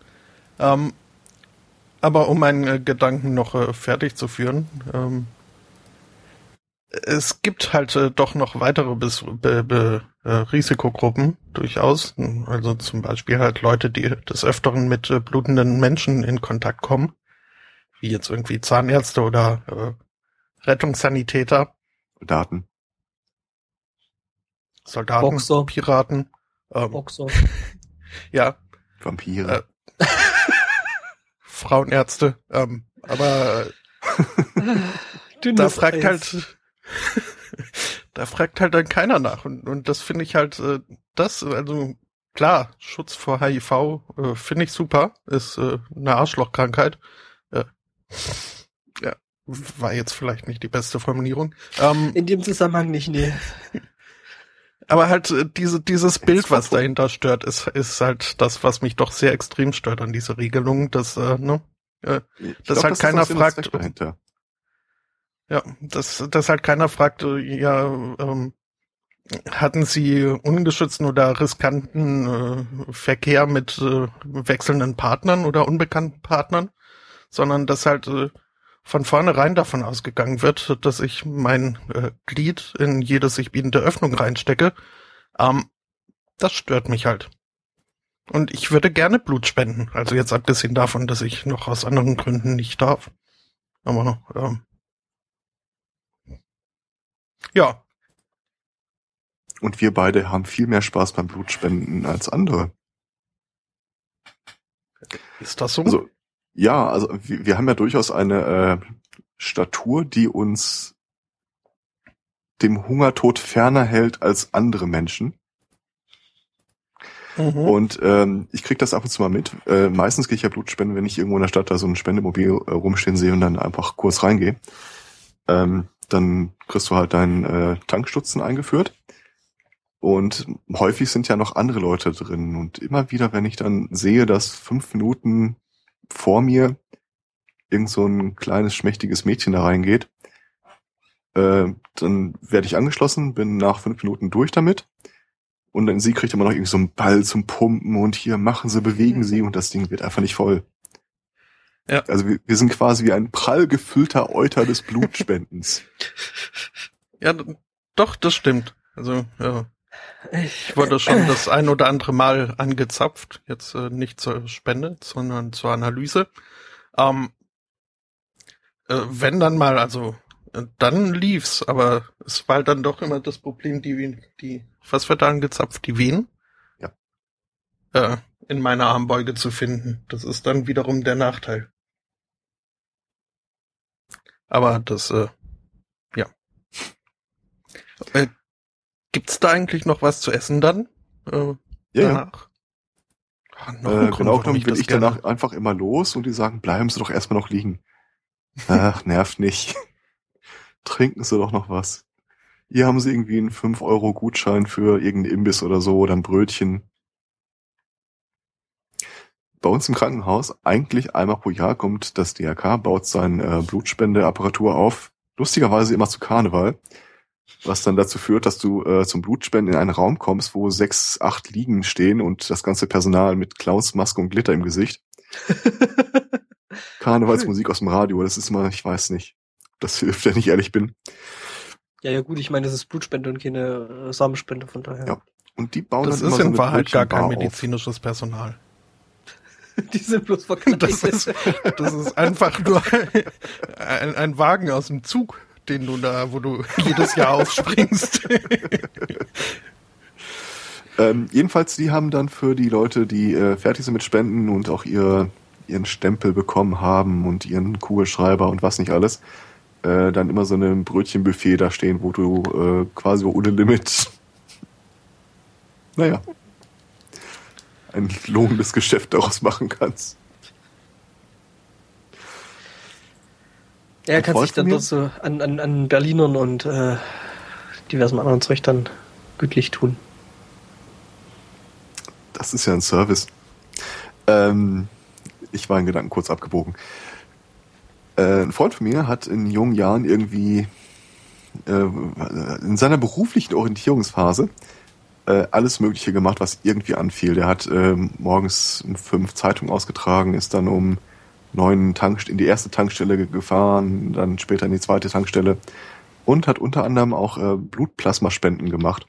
Ähm, aber um meinen äh, Gedanken noch äh, fertig zu führen, ähm, es gibt halt äh, doch noch weitere Bis be be äh, Risikogruppen durchaus. Also zum Beispiel halt Leute, die des Öfteren mit äh, blutenden Menschen in Kontakt kommen, wie jetzt irgendwie Zahnärzte oder äh, Rettungssanitäter. Soldaten. Soldaten, Boxer. Piraten. Ähm, Boxer. (laughs) ja. Vampire. Äh, (laughs) Frauenärzte. Ähm, aber äh, (laughs) da fragt Eis. halt da fragt halt dann keiner nach. Und, und das finde ich halt, äh, das, also klar, Schutz vor HIV äh, finde ich super, ist äh, eine Arschlochkrankheit. Äh, ja, war jetzt vielleicht nicht die beste Formulierung. Ähm, In dem Zusammenhang nicht, nee. Aber halt äh, diese, dieses Bild, was dahinter stört, ist, ist halt das, was mich doch sehr extrem stört an dieser Regelung, dass, äh, ne, äh, dass glaub, halt das keiner fragt. Ja, dass, dass halt keiner fragt, äh, ja, ähm, hatten Sie ungeschützten oder riskanten äh, Verkehr mit äh, wechselnden Partnern oder unbekannten Partnern, sondern dass halt äh, von vornherein davon ausgegangen wird, dass ich mein äh, Glied in jede sich bietende Öffnung reinstecke. Ähm, das stört mich halt. Und ich würde gerne Blut spenden. Also jetzt abgesehen davon, dass ich noch aus anderen Gründen nicht darf. Aber ähm, ja, und wir beide haben viel mehr Spaß beim Blutspenden als andere. Ist das so? Also, ja, also wir, wir haben ja durchaus eine äh, Statur, die uns dem Hungertod ferner hält als andere Menschen. Mhm. Und ähm, ich krieg das ab und zu mal mit. Äh, meistens gehe ich ja Blutspenden, wenn ich irgendwo in der Stadt da so ein Spendemobil äh, rumstehen sehe und dann einfach kurz reingehe. Ähm, dann kriegst du halt deinen äh, Tankstutzen eingeführt. Und häufig sind ja noch andere Leute drin. Und immer wieder, wenn ich dann sehe, dass fünf Minuten vor mir irgend so ein kleines, schmächtiges Mädchen da reingeht, äh, dann werde ich angeschlossen, bin nach fünf Minuten durch damit. Und dann sie kriegt immer noch irgendwie so einen Ball zum Pumpen und hier machen sie, bewegen sie und das Ding wird einfach nicht voll. Ja. Also wir, wir sind quasi wie ein prall gefüllter Euter des (laughs) Blutspendens. ja, doch, das stimmt. Also, ja. Ich wurde schon (laughs) das ein oder andere Mal angezapft, jetzt äh, nicht zur Spende, sondern zur Analyse. Ähm, äh, wenn dann mal, also äh, dann lief's, aber es war dann doch immer das Problem, die, die, was wird da angezapft, die Venen? Ja. Äh, in meiner Armbeuge zu finden. Das ist dann wiederum der Nachteil. Aber das, äh, ja. Äh, Gibt's da eigentlich noch was zu essen dann? Äh, ja, danach? Ja. Ach, äh, Grund, genau genommen will ich gerne. danach einfach immer los und die sagen, bleiben Sie doch erstmal noch liegen. (laughs) Ach, nervt nicht. Trinken Sie doch noch was. Hier haben Sie irgendwie einen 5-Euro-Gutschein für irgendeinen Imbiss oder so oder ein Brötchen. Bei uns im Krankenhaus, eigentlich einmal pro Jahr kommt das DRK, baut seine äh, Blutspendeapparatur auf. Lustigerweise immer zu Karneval was dann dazu führt, dass du äh, zum Blutspenden in einen Raum kommst, wo sechs, acht Liegen stehen und das ganze Personal mit Clownsmaske und Glitter im Gesicht. (laughs) Karnevalsmusik aus dem Radio, das ist immer, ich weiß nicht. Das hilft, (laughs) wenn ich ehrlich bin. Ja, ja gut, ich meine, das ist Blutspende und keine äh, Samenspende, von daher. Ja. Und die bauen Das ist in so Wahrheit gar kein medizinisches auf. Personal. (laughs) die sind bloß verkleidet. Das ist, das ist einfach nur ein, ein Wagen aus dem Zug den du da, wo du (laughs) jedes Jahr aufspringst. (laughs) ähm, jedenfalls, die haben dann für die Leute, die äh, fertig sind mit Spenden und auch ihr, ihren Stempel bekommen haben und ihren Kugelschreiber und was nicht alles, äh, dann immer so ein Brötchenbuffet da stehen, wo du äh, quasi ohne Limit, (laughs) naja, ein lohnendes Geschäft daraus machen kannst. Er kann sich dann dort so an, an, an Berlinern und äh, diversen anderen Zeug dann gütlich tun. Das ist ja ein Service. Ähm, ich war in Gedanken kurz abgebogen. Äh, ein Freund von mir hat in jungen Jahren irgendwie äh, in seiner beruflichen Orientierungsphase äh, alles Mögliche gemacht, was irgendwie anfiel. Der hat äh, morgens um fünf Zeitungen ausgetragen, ist dann um neuen Tank in die erste Tankstelle gefahren, dann später in die zweite Tankstelle und hat unter anderem auch äh, Blutplasmaspenden gemacht.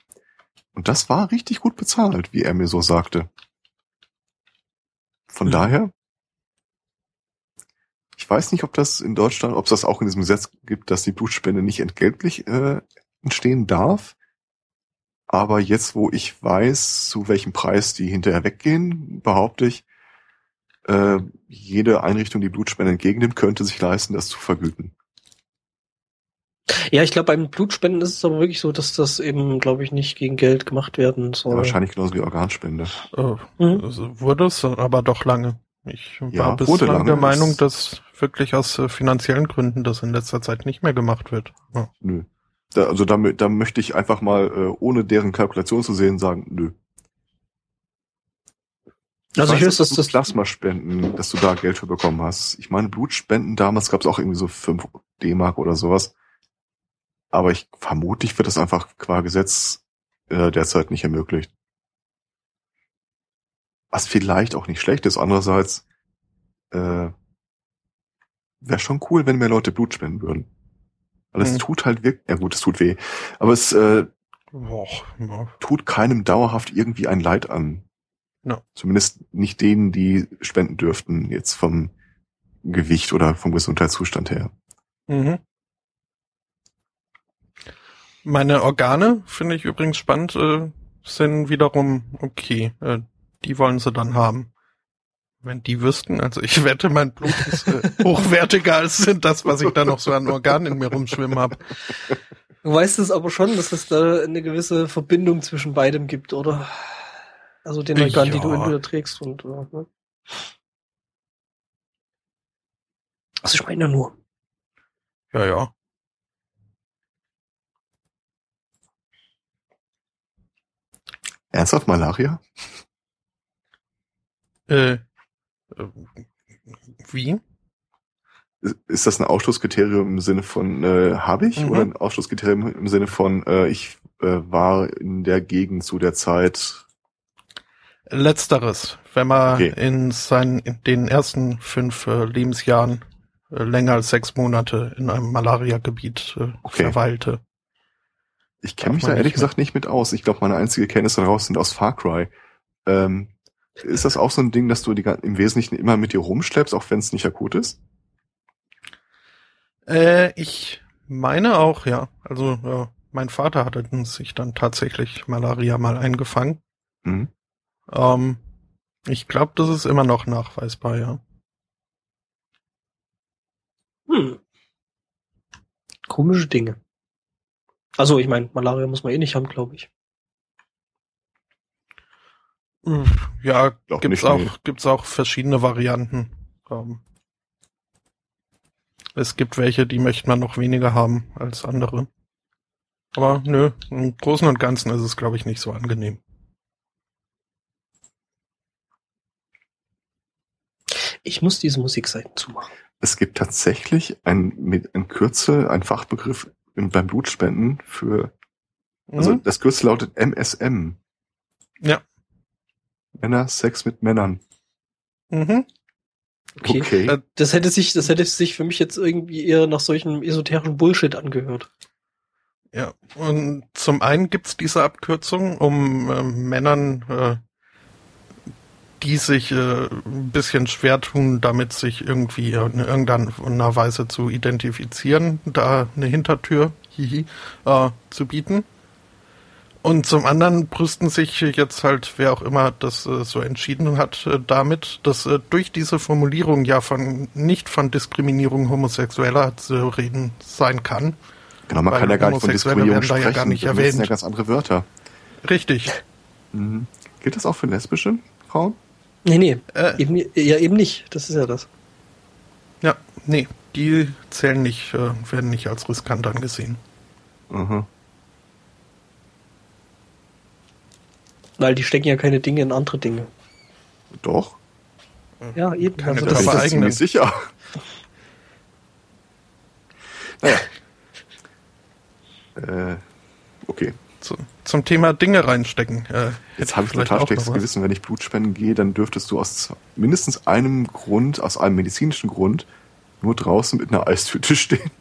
Und das war richtig gut bezahlt, wie er mir so sagte. Von mhm. daher, ich weiß nicht, ob das in Deutschland, ob es das auch in diesem Gesetz gibt, dass die Blutspende nicht entgeltlich äh, entstehen darf. Aber jetzt, wo ich weiß, zu welchem Preis die hinterher weggehen, behaupte ich, äh, jede Einrichtung, die Blutspende entgegennimmt, könnte sich leisten, das zu vergüten. Ja, ich glaube, beim Blutspenden ist es aber wirklich so, dass das eben, glaube ich, nicht gegen Geld gemacht werden soll. Ja, wahrscheinlich genauso wie Organspende. Äh, mhm. also wurde es aber doch lange. Ich war ja, bislang der Meinung, dass wirklich aus äh, finanziellen Gründen das in letzter Zeit nicht mehr gemacht wird. Ja. Nö. Da, also da, da möchte ich einfach mal, äh, ohne deren Kalkulation zu sehen, sagen, nö. Ich also weiß, ich weiß, dass, dass du Plasmaspenden, dass du da Geld für bekommen hast. Ich meine, Blutspenden damals gab es auch irgendwie so 5 D-Mark oder sowas. Aber ich vermutlich wird das einfach qua Gesetz äh, derzeit nicht ermöglicht. Was vielleicht auch nicht schlecht ist. Andererseits äh, wäre schon cool, wenn mehr Leute Blut spenden würden. Weil es hm. tut halt wirklich, ja gut, es tut weh. Aber es äh, Boah, ja. tut keinem dauerhaft irgendwie ein Leid an. Ja. Zumindest nicht denen, die spenden dürften, jetzt vom Gewicht oder vom Gesundheitszustand her. Mhm. Meine Organe finde ich übrigens spannend, äh, sind wiederum okay. Äh, die wollen sie dann haben. Wenn die wüssten, also ich wette, mein Blut ist äh, (laughs) hochwertiger als das, was ich da noch so an Organen in mir rumschwimmen habe. Du weißt es aber schon, dass es da eine gewisse Verbindung zwischen beidem gibt, oder? Also den Organ, ja. die du in dir trägst und äh, ne? Also ich meine nur. Ja, ja. Ernsthaft Malaria? Äh, äh, wie? Ist das ein Ausschlusskriterium im Sinne von äh, habe ich mhm. oder ein Ausschlusskriterium im Sinne von äh, ich äh, war in der Gegend zu der Zeit? Letzteres, wenn man okay. in seinen in den ersten fünf äh, Lebensjahren äh, länger als sechs Monate in einem Malaria-Gebiet äh, okay. verweilte. Ich kenne mich da ehrlich gesagt nicht mit aus. Ich glaube, meine einzige Kenntnisse daraus sind aus Far Cry. Ähm, ist das auch so ein Ding, dass du die im Wesentlichen immer mit dir rumschleppst, auch wenn es nicht akut ist? Äh, ich meine auch, ja. Also ja, mein Vater hatte sich dann tatsächlich Malaria mal eingefangen. Mhm. Ähm, ich glaube, das ist immer noch nachweisbar, ja. Hm. Komische Dinge. Also ich meine, Malaria muss man eh nicht haben, glaube ich. Ja, Doch gibt's auch, nee. gibt's auch verschiedene Varianten. Ähm, es gibt welche, die möchte man noch weniger haben als andere. Aber nö, im Großen und Ganzen ist es, glaube ich, nicht so angenehm. Ich muss diese Musikseiten zumachen. Es gibt tatsächlich ein, mit ein Kürzel, ein Fachbegriff beim Blutspenden für, also mhm. das Kürzel lautet MSM. Ja. Männer, Sex mit Männern. Mhm. Okay. okay. Äh, das hätte sich, das hätte sich für mich jetzt irgendwie eher nach solchen esoterischen Bullshit angehört. Ja, und zum einen gibt's diese Abkürzung, um äh, Männern, äh, die sich äh, ein bisschen schwer tun, damit sich irgendwie in irgendeiner Weise zu identifizieren, da eine Hintertür hihi, äh, zu bieten. Und zum anderen brüsten sich jetzt halt, wer auch immer das äh, so entschieden hat, äh, damit, dass äh, durch diese Formulierung ja von nicht von Diskriminierung Homosexueller zu reden sein kann. Genau, man kann ja gar nicht von Diskriminierung sprechen. Ja gar nicht erwähnt. Das sind ja ganz andere Wörter. Richtig. Mhm. Gilt das auch für lesbische Frauen? Nee, nee, äh, eben, ja eben nicht. Das ist ja das. Ja, nee, die zählen nicht, äh, werden nicht als riskant angesehen. Mhm. Weil die stecken ja keine Dinge in andere Dinge. Doch. Ja, eben. Keine also das ist ziemlich sicher. naja. (laughs) äh, okay. Zu, zum Thema Dinge reinstecken. Äh, Jetzt habe ich total schlechtes Gewissen, wenn ich Blutspenden gehe, dann dürftest du aus mindestens einem Grund, aus einem medizinischen Grund, nur draußen mit einer Eistüte (laughs) stehen.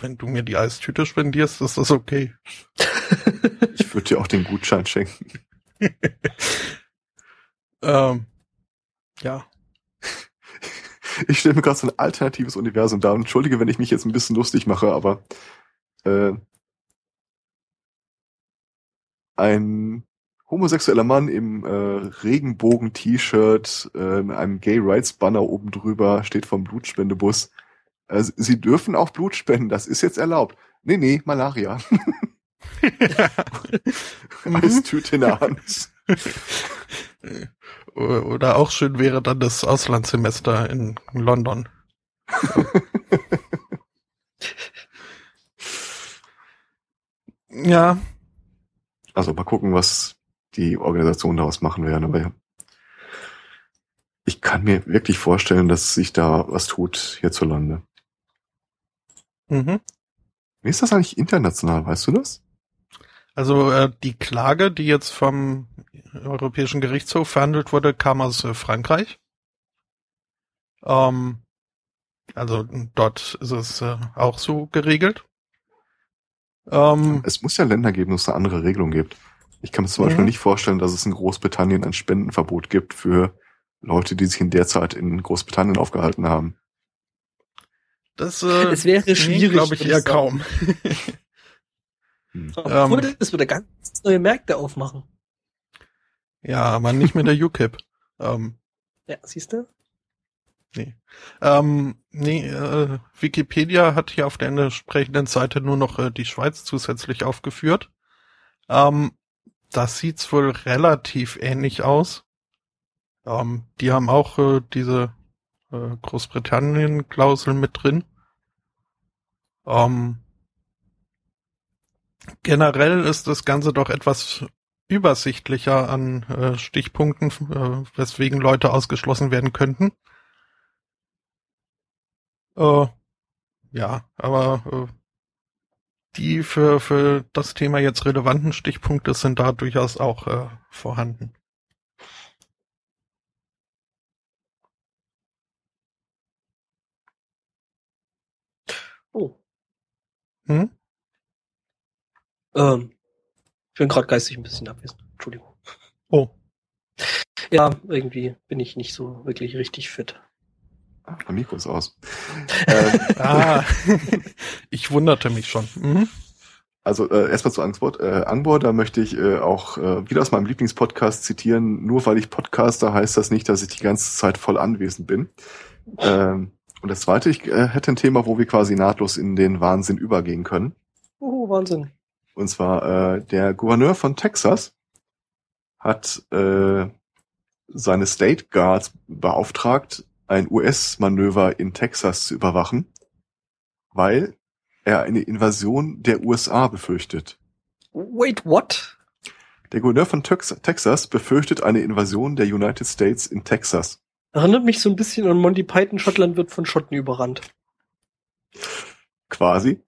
Wenn du mir die Eistüte spendierst, ist das okay. ich würde dir auch den Gutschein schenken. (laughs) ähm, ja. Ich stelle mir gerade so ein alternatives Universum dar. Entschuldige, wenn ich mich jetzt ein bisschen lustig mache, aber äh, ein homosexueller Mann im äh, Regenbogen-T-Shirt, äh, mit einem Gay Rights Banner oben drüber, steht vom Blutspendebus Also, Sie dürfen auch Blut spenden, das ist jetzt erlaubt. Nee, nee, Malaria. (laughs) Eistüte in der Hand. Oder auch schön wäre dann das Auslandssemester in London. (laughs) ja. Also mal gucken, was die Organisation daraus machen werden. Aber ich kann mir wirklich vorstellen, dass sich da was tut hierzulande. Mhm. Wie ist das eigentlich international? Weißt du das? Also äh, die Klage, die jetzt vom Europäischen Gerichtshof verhandelt wurde, kam aus äh, Frankreich. Ähm, also dort ist es äh, auch so geregelt. Ähm, es muss ja Länder geben, wo es eine andere Regelung gibt. Ich kann mir zum Beispiel mhm. nicht vorstellen, dass es in Großbritannien ein Spendenverbot gibt für Leute, die sich in der Zeit in Großbritannien aufgehalten haben. Das, äh, es wäre schwierig, glaube ich, eher kaum. hm. Obwohl, ähm, das würde ganz neue Märkte aufmachen. Ja, aber nicht mit der (laughs) UKIP. ähm, ja, siehst du? Nee. Ähm, nee, äh, Wikipedia hat hier auf der entsprechenden Seite nur noch äh, die Schweiz zusätzlich aufgeführt. Ähm, das sieht's wohl relativ ähnlich aus. Ähm, die haben auch äh, diese äh, Großbritannien-Klausel mit drin. Ähm, generell ist das Ganze doch etwas übersichtlicher an äh, Stichpunkten, äh, weswegen Leute ausgeschlossen werden könnten. Äh, ja, aber äh, die für, für das Thema jetzt relevanten Stichpunkte sind da durchaus auch äh, vorhanden. Oh. Hm? Ähm, ich bin gerade geistig ein bisschen abwesend. Entschuldigung. Oh. Ja, irgendwie bin ich nicht so wirklich richtig fit. Mein Mikro ist aus. ähm, (laughs) ah, (laughs) ich wunderte mich schon. Mhm. Also äh, erstmal zu Angstwort. Äh, Angbor, da möchte ich äh, auch äh, wieder aus meinem Lieblingspodcast zitieren. Nur weil ich Podcaster heißt das nicht, dass ich die ganze Zeit voll anwesend bin. Ähm, und das zweite, ich äh, hätte ein Thema, wo wir quasi nahtlos in den Wahnsinn übergehen können. Oh, Wahnsinn. Und zwar äh, der Gouverneur von Texas hat äh, seine State Guards beauftragt, ein US-Manöver in Texas zu überwachen, weil er eine Invasion der USA befürchtet. Wait, what? Der Gouverneur von Texas befürchtet eine Invasion der United States in Texas. Erinnert mich so ein bisschen an Monty Python, Schottland wird von Schotten überrannt. Quasi.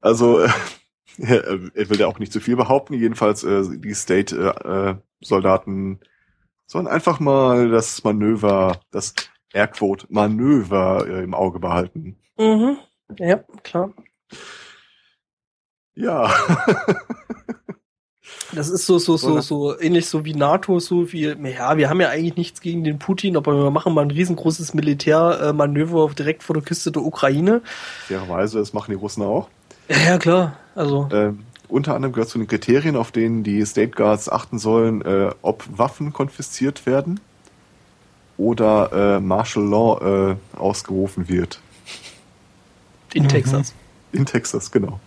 Also, äh, (laughs) er will ja auch nicht zu viel behaupten. Jedenfalls, äh, die State-Soldaten äh, sollen einfach mal das Manöver, das Airquote Manöver äh, im Auge behalten. Mhm. Ja, klar. Ja. (laughs) Das ist so, so, so, so ähnlich so wie NATO, so wie, ja, wir haben ja eigentlich nichts gegen den Putin, aber wir machen mal ein riesengroßes Militärmanöver direkt vor der Küste der Ukraine. Fairerweise, das machen die Russen auch. Ja, ja klar. Also. Ähm, unter anderem gehört zu den Kriterien, auf denen die State Guards achten sollen, äh, ob Waffen konfisziert werden oder äh, Martial Law äh, ausgerufen wird. In mhm. Texas. In Texas, genau.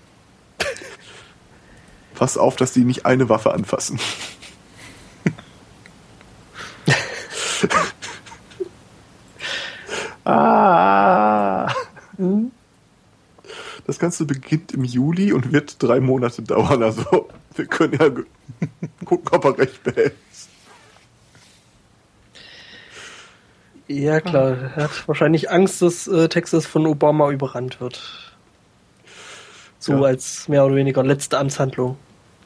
Pass auf, dass die nicht eine Waffe anfassen. (laughs) ah. Das Ganze beginnt im Juli und wird drei Monate dauern. Also wir können ja gucken, ob er recht behält. Ja klar, er hat wahrscheinlich Angst, dass äh, Texas von Obama überrannt wird. So ja. als mehr oder weniger letzte Amtshandlung.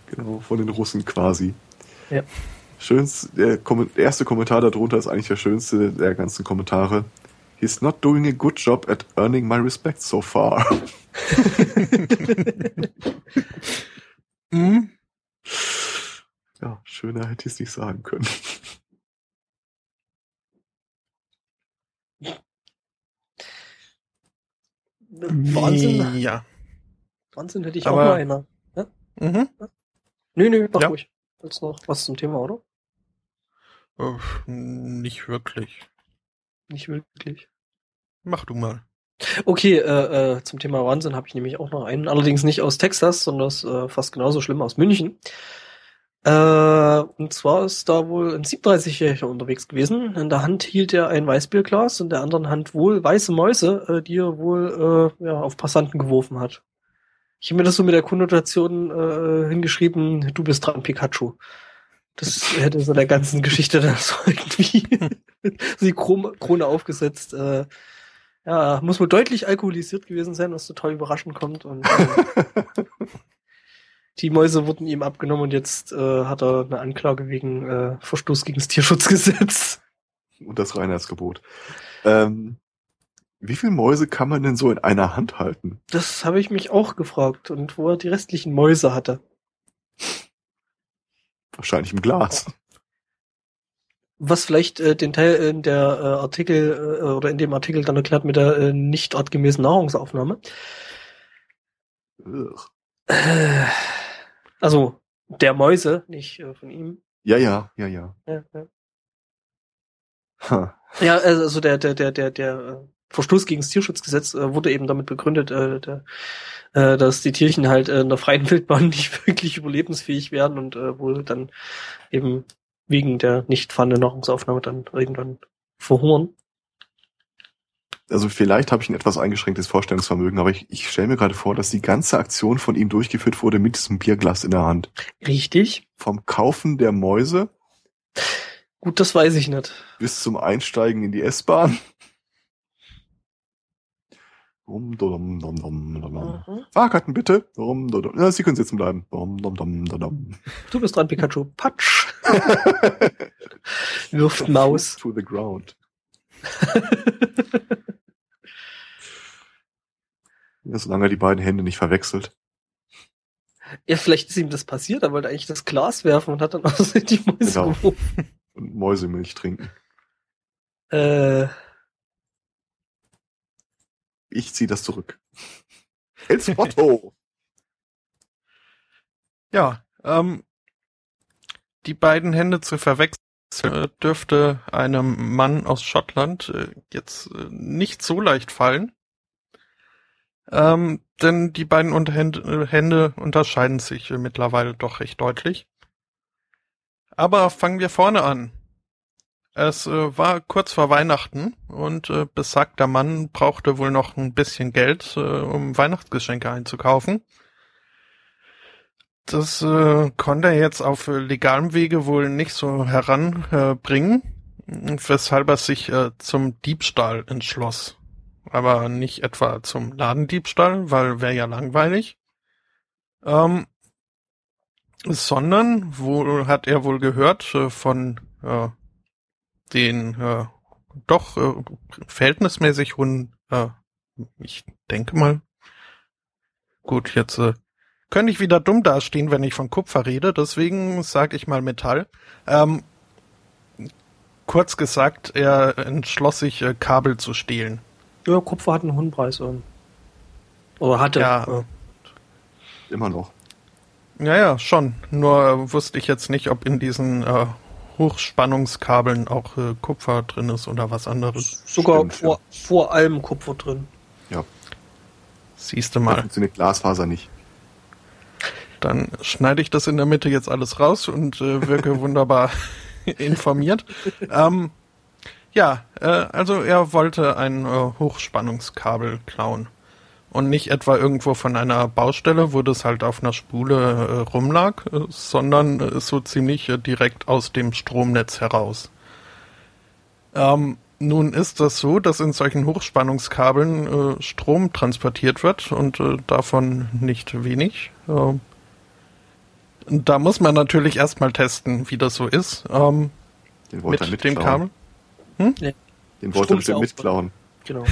Genau, von den Russen quasi. Ja. Schönst, der, der erste Kommentar darunter ist eigentlich der schönste der ganzen Kommentare. He's not doing a good job at earning my respect so far. (laughs) hm? Ja, schöner hätte ich es nicht sagen können. Wahnsinn. Ja. Wahnsinn hätte ich Aber, auch mal einer. Ja? Mhm. Nö, nö, mach ja. ruhig. Jetzt noch was zum Thema, oder? Oh, nicht wirklich. Nicht wirklich. Mach du mal. Okay, äh, äh, zum Thema Wahnsinn habe ich nämlich auch noch einen, allerdings nicht aus Texas, sondern aus, äh, fast genauso schlimm aus München. Äh, und zwar ist da wohl ein 37-Jähriger unterwegs gewesen. In der Hand hielt er ein Weißbierglas, in der anderen Hand wohl weiße Mäuse, äh, die er wohl äh, ja, auf Passanten geworfen hat. Ich habe mir das so mit der Konnotation äh, hingeschrieben, du bist dran, Pikachu. Das hätte so der ganzen (laughs) Geschichte dann so irgendwie (laughs) die Krone aufgesetzt. Äh, ja, muss wohl deutlich alkoholisiert gewesen sein, was total überraschend kommt. Und äh, (laughs) die Mäuse wurden ihm abgenommen und jetzt äh, hat er eine Anklage wegen äh, Verstoß gegen das Tierschutzgesetz. Und das Reinheitsgebot. Ähm, wie viele Mäuse kann man denn so in einer Hand halten? Das habe ich mich auch gefragt und wo er die restlichen Mäuse hatte. Wahrscheinlich im Glas. Was vielleicht äh, den Teil in der äh, Artikel äh, oder in dem Artikel dann erklärt mit der äh, nicht artgemäßen Nahrungsaufnahme. Äh, also der Mäuse, nicht äh, von ihm. Ja, ja, ja, ja. Ja, ja. Huh. ja also der, der, der, der, der äh, Verstoß gegen das Tierschutzgesetz äh, wurde eben damit begründet, äh, der, äh, dass die Tierchen halt in der freien Wildbahn (laughs) nicht wirklich überlebensfähig werden und wohl dann eben wegen der nicht vorhandenen Nahrungsaufnahme dann irgendwann verhungern. Also vielleicht habe ich ein etwas eingeschränktes Vorstellungsvermögen, aber ich, ich stelle mir gerade vor, dass die ganze Aktion von ihm durchgeführt wurde mit diesem Bierglas in der Hand. Richtig. Vom Kaufen der Mäuse. Gut, das weiß ich nicht. Bis zum Einsteigen in die S-Bahn. Dum, dum, dum, dum, dum. Mhm. Fahrkarten bitte. Dum, dum, dum. Ja, Sie können sitzen bleiben. Dum, dum, dum, dum, dum. Du bist dran, Pikachu. Patsch. (laughs) Wirft Maus. To the ground. (laughs) ja, solange er die beiden Hände nicht verwechselt. Ja, vielleicht ist ihm das passiert, er wollte eigentlich das Glas werfen und hat dann (laughs) aus die Mäuse genau. geworfen. (laughs) Und Mäusemilch trinken. Äh. Ich ziehe das zurück. El Spotto! (laughs) ja, ähm, die beiden Hände zu verwechseln dürfte einem Mann aus Schottland äh, jetzt äh, nicht so leicht fallen. Ähm, denn die beiden Unterhände, Hände unterscheiden sich äh, mittlerweile doch recht deutlich. Aber fangen wir vorne an. Es äh, war kurz vor Weihnachten und äh, besagter Mann brauchte wohl noch ein bisschen Geld, äh, um Weihnachtsgeschenke einzukaufen. Das äh, konnte er jetzt auf legalem Wege wohl nicht so heranbringen, äh, weshalb er sich äh, zum Diebstahl entschloss. Aber nicht etwa zum Ladendiebstahl, weil wäre ja langweilig. Ähm, sondern wohl hat er wohl gehört äh, von äh, den äh, doch äh, verhältnismäßig hohen, äh, ich denke mal, gut, jetzt äh, könnte ich wieder dumm dastehen, wenn ich von Kupfer rede, deswegen sage ich mal Metall. Ähm, kurz gesagt, er entschloss sich, äh, Kabel zu stehlen. Ja, Kupfer hat einen hohen Preis. Ähm. Oder hatte. Ja. ja. Immer noch. Ja, ja, schon. Nur äh, wusste ich jetzt nicht, ob in diesen äh, Hochspannungskabeln auch äh, Kupfer drin ist oder was anderes. Sogar Stimmt, vor, ja. vor allem Kupfer drin. Ja. Siehst du mal. Da funktioniert Glasfaser nicht. Dann schneide ich das in der Mitte jetzt alles raus und äh, wirke wunderbar (laughs) informiert. Ähm, ja, äh, also er wollte ein äh, Hochspannungskabel klauen und nicht etwa irgendwo von einer Baustelle, wo das halt auf einer Spule äh, rumlag, äh, sondern äh, so ziemlich äh, direkt aus dem Stromnetz heraus. Ähm, nun ist das so, dass in solchen Hochspannungskabeln äh, Strom transportiert wird und äh, davon nicht wenig. Ähm, da muss man natürlich erstmal testen, wie das so ist. Ähm, mit dem Kabel. Hm? Nee. Den wollte er mitklauen. Genau.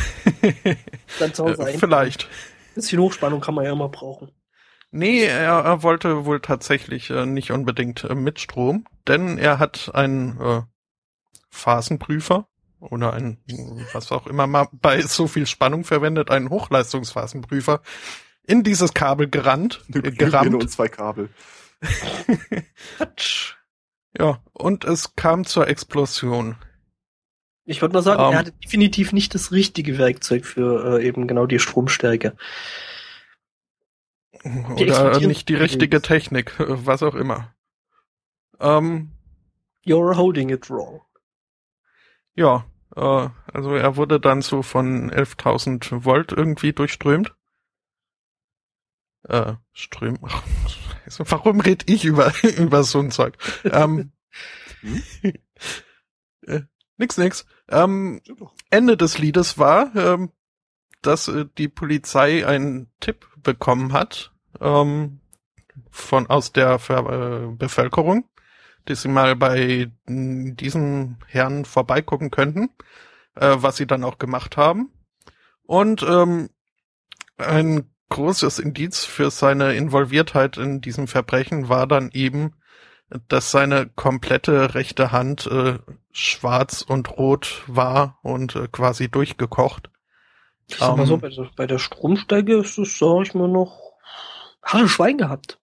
(laughs) Dann zu Hause äh, Vielleicht. Ein bisschen Hochspannung kann man ja immer brauchen. Nee, er, er wollte wohl tatsächlich äh, nicht unbedingt äh, mit Strom, denn er hat einen äh, Phasenprüfer oder ein, was auch immer mal bei so viel Spannung verwendet, einen Hochleistungsphasenprüfer in dieses Kabel gerannt, (laughs) äh, gerammt. und zwei Kabel. (laughs) ja, und es kam zur Explosion. Ich würde mal sagen, um, er ähm. hatte definitiv nicht das richtige Werkzeug für äh, eben genau die Stromstärke. Die Oder nicht die richtige Technik, (laughs) was auch immer. Ähm, You're holding it wrong. Ja, äh, also er wurde dann so von 11.000 Volt irgendwie durchströmt. Äh, Ström. Ach, (laughs) warum red ich über, (laughs) über so ein Zeug? ähm, hm? Nix, nix. Ähm, Ende des Liedes war, ähm, dass äh, die Polizei einen Tipp bekommen hat ähm, von aus der Ver äh, Bevölkerung, dass sie mal bei diesen Herren vorbeigucken könnten, äh, was sie dann auch gemacht haben. Und ähm, ein großes Indiz für seine Involviertheit in diesem Verbrechen war dann eben, dass seine komplette rechte Hand äh, schwarz und rot war und äh, quasi durchgekocht. Sag mal so, ähm, bei, der, bei der Stromsteige ist es, sag ich mal, noch Haare Schwein gehabt.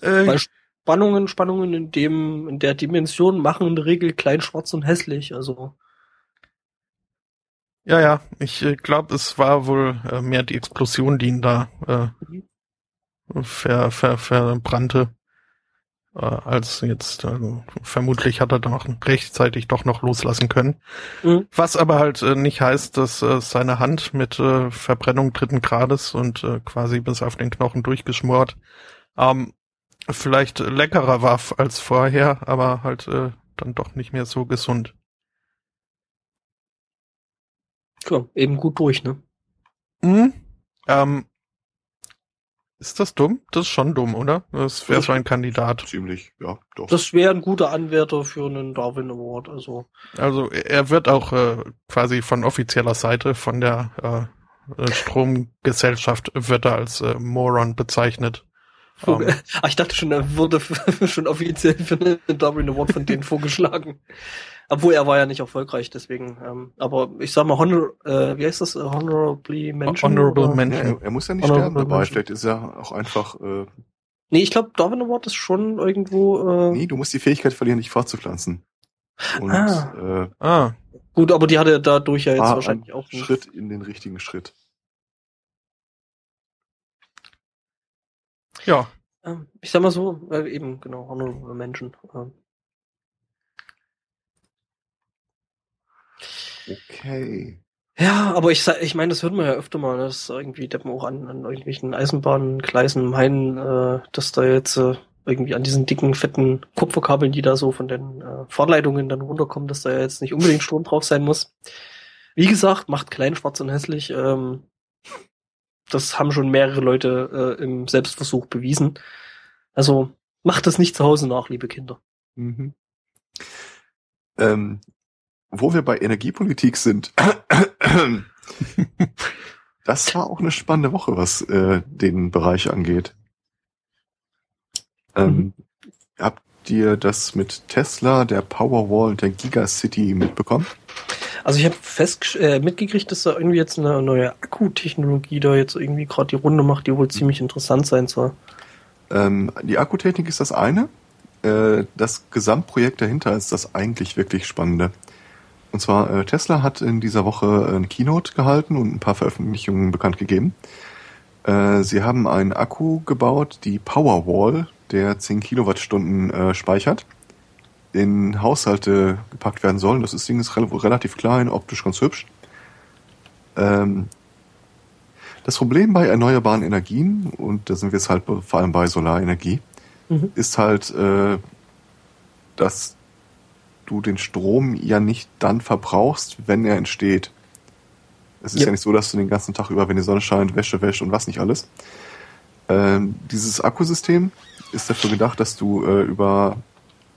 Äh, Weil Spannungen, Spannungen in dem, in der Dimension machen in der Regel klein, schwarz und hässlich, also. Ja, ja, ich äh, glaube, es war wohl äh, mehr die Explosion, die ihn da äh, mhm. ver, ver, verbrannte äh, als jetzt, also vermutlich hat er dann auch rechtzeitig doch noch loslassen können. Mhm. Was aber halt äh, nicht heißt, dass äh, seine Hand mit äh, Verbrennung dritten Grades und äh, quasi bis auf den Knochen durchgeschmort ähm, vielleicht leckerer war als vorher, aber halt äh, dann doch nicht mehr so gesund. Ja, eben gut durch, ne? Mhm. Ähm, ist das dumm? Das ist schon dumm, oder? Das wäre so ein Kandidat. Ziemlich, ja, doch. Das wäre ein guter Anwärter für einen Darwin Award, also. Also er wird auch äh, quasi von offizieller Seite von der äh, Stromgesellschaft wird er als äh, Moron bezeichnet. Um, ähm. (laughs) ah, ich dachte schon, er wurde (laughs) schon offiziell für einen Darwin Award von denen vorgeschlagen. Obwohl er war ja nicht erfolgreich, deswegen. Ähm, aber ich sag mal, honor, äh, wie heißt das? Honorably Mention? Honorable Mention. Ja, er, muss ja nicht sterben dabei. Mention. Vielleicht ist er auch einfach. Äh, nee, ich glaube, Darwin Award ist schon irgendwo. Äh, nee, du musst die Fähigkeit verlieren, dich fortzupflanzen. Und, ah. Äh, ah. Gut, aber die hatte er dadurch ja jetzt wahrscheinlich auch nicht. Schritt in den richtigen Schritt. Ja. Ähm, ich sag mal so, äh, eben, genau, Honorable Mention. Ähm, Okay. Ja, aber ich ich meine, das hört man ja öfter mal, dass irgendwie Deppen auch an, an irgendwelchen Eisenbahngleisen meinen, äh, dass da jetzt äh, irgendwie an diesen dicken, fetten Kupferkabeln, die da so von den äh, Fahrleitungen dann runterkommen, dass da ja jetzt nicht unbedingt Strom drauf sein muss. Wie gesagt, macht klein, schwarz und hässlich. Ähm, das haben schon mehrere Leute äh, im Selbstversuch bewiesen. Also macht das nicht zu Hause nach, liebe Kinder. Mhm. Ähm, wo wir bei Energiepolitik sind, das war auch eine spannende Woche, was äh, den Bereich angeht. Ähm, mhm. Habt ihr das mit Tesla, der Powerwall und der Gigacity mitbekommen? Also ich habe fest äh, mitgekriegt, dass da irgendwie jetzt eine neue Akkutechnologie da jetzt irgendwie gerade die Runde macht, die wohl ziemlich interessant sein soll. Ähm, die Akkutechnik ist das eine. Äh, das Gesamtprojekt dahinter ist das eigentlich wirklich Spannende. Und zwar äh, Tesla hat in dieser Woche ein Keynote gehalten und ein paar Veröffentlichungen bekannt gegeben. Äh, sie haben einen Akku gebaut, die Powerwall, der 10 Kilowattstunden äh, speichert, in Haushalte gepackt werden soll. Das Ding ist relativ klein, optisch ganz hübsch. Ähm, das Problem bei erneuerbaren Energien, und da sind wir jetzt halt vor allem bei Solarenergie, mhm. ist halt, äh, dass du den Strom ja nicht dann verbrauchst, wenn er entsteht. Es ist ja. ja nicht so, dass du den ganzen Tag über, wenn die Sonne scheint, Wäsche wäscht und was nicht alles. Ähm, dieses Akkusystem ist dafür gedacht, dass du äh, über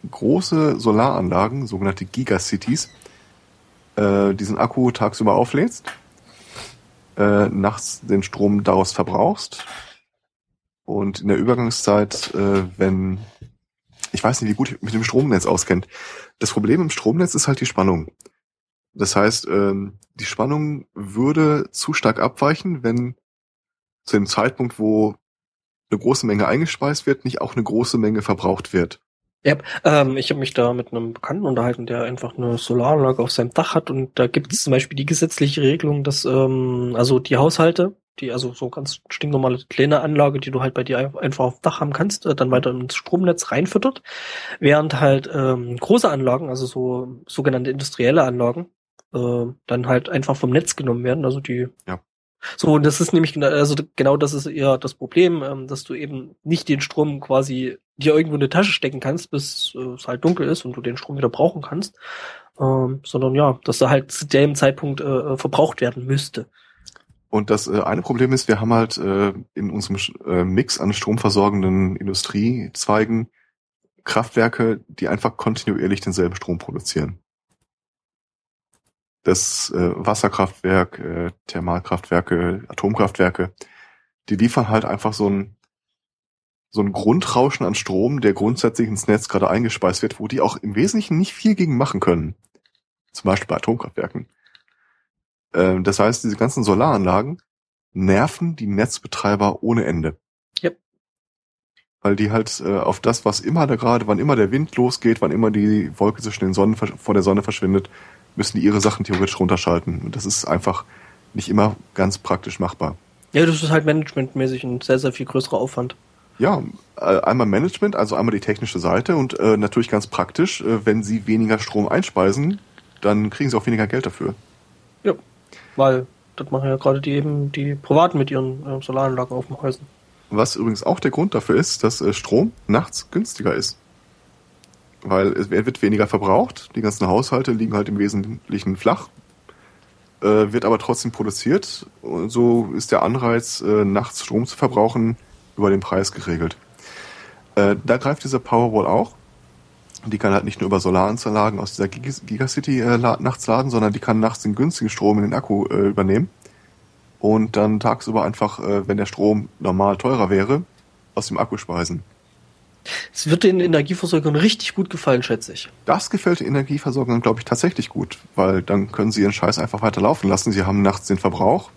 große Solaranlagen, sogenannte Gigacities, äh, diesen Akku tagsüber auflädst, äh, nachts den Strom daraus verbrauchst und in der Übergangszeit, äh, wenn ich weiß nicht, wie gut ich mit dem Stromnetz auskennt. Das Problem im Stromnetz ist halt die Spannung. Das heißt, ähm, die Spannung würde zu stark abweichen, wenn zu dem Zeitpunkt, wo eine große Menge eingespeist wird, nicht auch eine große Menge verbraucht wird. Ja, ähm, ich habe mich da mit einem Bekannten unterhalten, der einfach eine Solaranlage auf seinem Dach hat und da gibt es zum Beispiel die gesetzliche Regelung, dass ähm, also die Haushalte, die also so ganz stinknormale kleine Anlage, die du halt bei dir einfach auf Dach haben kannst, äh, dann weiter ins Stromnetz reinfüttert, während halt ähm, große Anlagen, also so sogenannte industrielle Anlagen, äh, dann halt einfach vom Netz genommen werden, also die ja. So, und das ist nämlich genau, also genau das ist eher das Problem, ähm, dass du eben nicht den Strom quasi dir irgendwo in die Tasche stecken kannst, bis äh, es halt dunkel ist und du den Strom wieder brauchen kannst, ähm, sondern ja, dass er halt zu dem Zeitpunkt äh, verbraucht werden müsste. Und das äh, eine Problem ist, wir haben halt äh, in unserem äh, Mix an stromversorgenden Industriezweigen Kraftwerke, die einfach kontinuierlich denselben Strom produzieren das äh, Wasserkraftwerk, äh, Thermalkraftwerke, Atomkraftwerke, die liefern halt einfach so ein so ein Grundrauschen an Strom, der grundsätzlich ins Netz gerade eingespeist wird, wo die auch im Wesentlichen nicht viel gegen machen können. Zum Beispiel bei Atomkraftwerken. Ähm, das heißt, diese ganzen Solaranlagen nerven die Netzbetreiber ohne Ende. Yep. Weil die halt äh, auf das, was immer da gerade, wann immer der Wind losgeht, wann immer die Wolke zwischen den Sonnen vor der Sonne verschwindet, müssen die ihre Sachen theoretisch runterschalten. Und das ist einfach nicht immer ganz praktisch machbar. Ja, das ist halt managementmäßig ein sehr, sehr viel größerer Aufwand. Ja, äh, einmal Management, also einmal die technische Seite und äh, natürlich ganz praktisch, äh, wenn sie weniger Strom einspeisen, dann kriegen sie auch weniger Geld dafür. Ja, weil das machen ja gerade die eben die Privaten mit ihren äh, Solaranlagen auf den Häusern. Was übrigens auch der Grund dafür ist, dass äh, Strom nachts günstiger ist weil es wird weniger verbraucht. Die ganzen Haushalte liegen halt im Wesentlichen flach, äh, wird aber trotzdem produziert. Und so ist der Anreiz, äh, nachts Strom zu verbrauchen, über den Preis geregelt. Äh, da greift dieser Powerwall auch. Die kann halt nicht nur über Solaranlagen aus dieser Gigacity äh, nachts laden, sondern die kann nachts den günstigen Strom in den Akku äh, übernehmen und dann tagsüber einfach, äh, wenn der Strom normal teurer wäre, aus dem Akku speisen. Es wird den Energieversorgern richtig gut gefallen, schätze ich. Das gefällt den Energieversorgern, glaube ich, tatsächlich gut, weil dann können sie ihren Scheiß einfach weiter laufen lassen. Sie haben nachts den Verbrauch.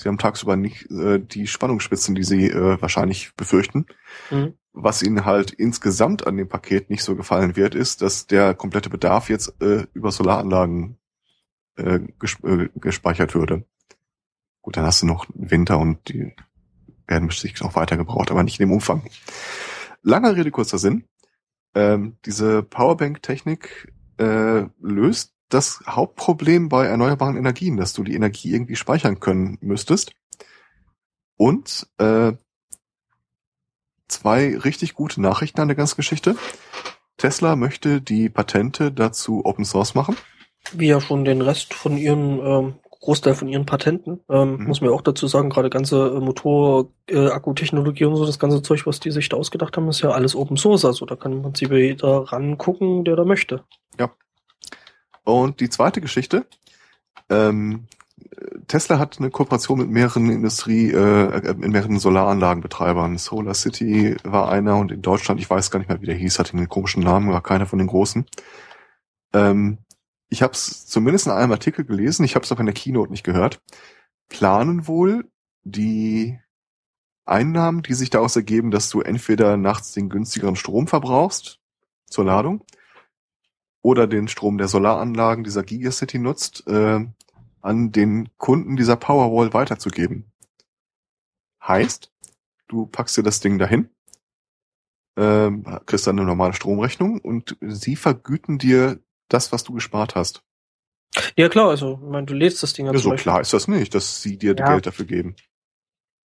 Sie haben tagsüber nicht äh, die Spannungsspitzen, die sie äh, wahrscheinlich befürchten. Mhm. Was ihnen halt insgesamt an dem Paket nicht so gefallen wird, ist, dass der komplette Bedarf jetzt äh, über Solaranlagen äh, gesp äh, gespeichert würde. Gut, dann hast du noch Winter und die werden sich auch weiter gebraucht, aber nicht in dem Umfang. Langer Rede, kurzer Sinn. Ähm, diese Powerbank-Technik äh, löst das Hauptproblem bei erneuerbaren Energien, dass du die Energie irgendwie speichern können müsstest. Und äh, zwei richtig gute Nachrichten an der ganzen Geschichte. Tesla möchte die Patente dazu Open Source machen. Wie ja schon den Rest von ihren ähm, Großteil von ihren Patenten. Ähm, mhm. Muss man auch dazu sagen, gerade ganze äh, Motor-Akkutechnologie äh, und so, das ganze Zeug, was die sich da ausgedacht haben, ist ja alles Open Source. Also da kann im Prinzip jeder rangucken, der da möchte. Ja. Und die zweite Geschichte, ähm, Tesla hat eine Kooperation mit mehreren Industrie, äh, mit mehreren Solaranlagenbetreibern. Solar City war einer und in Deutschland, ich weiß gar nicht mehr, wie der hieß, hatte einen komischen Namen, war keiner von den großen. Ähm, ich habe es zumindest in einem Artikel gelesen, ich habe es auch in der Keynote nicht gehört, planen wohl die Einnahmen, die sich daraus ergeben, dass du entweder nachts den günstigeren Strom verbrauchst zur Ladung oder den Strom der Solaranlagen dieser Gigacity nutzt, äh, an den Kunden dieser Powerwall weiterzugeben. Heißt, du packst dir das Ding dahin, äh, kriegst dann eine normale Stromrechnung und sie vergüten dir das, was du gespart hast. Ja klar, also ich meine, du lädst das Ding ja, so klar ist das nicht, dass sie dir ja. Geld dafür geben.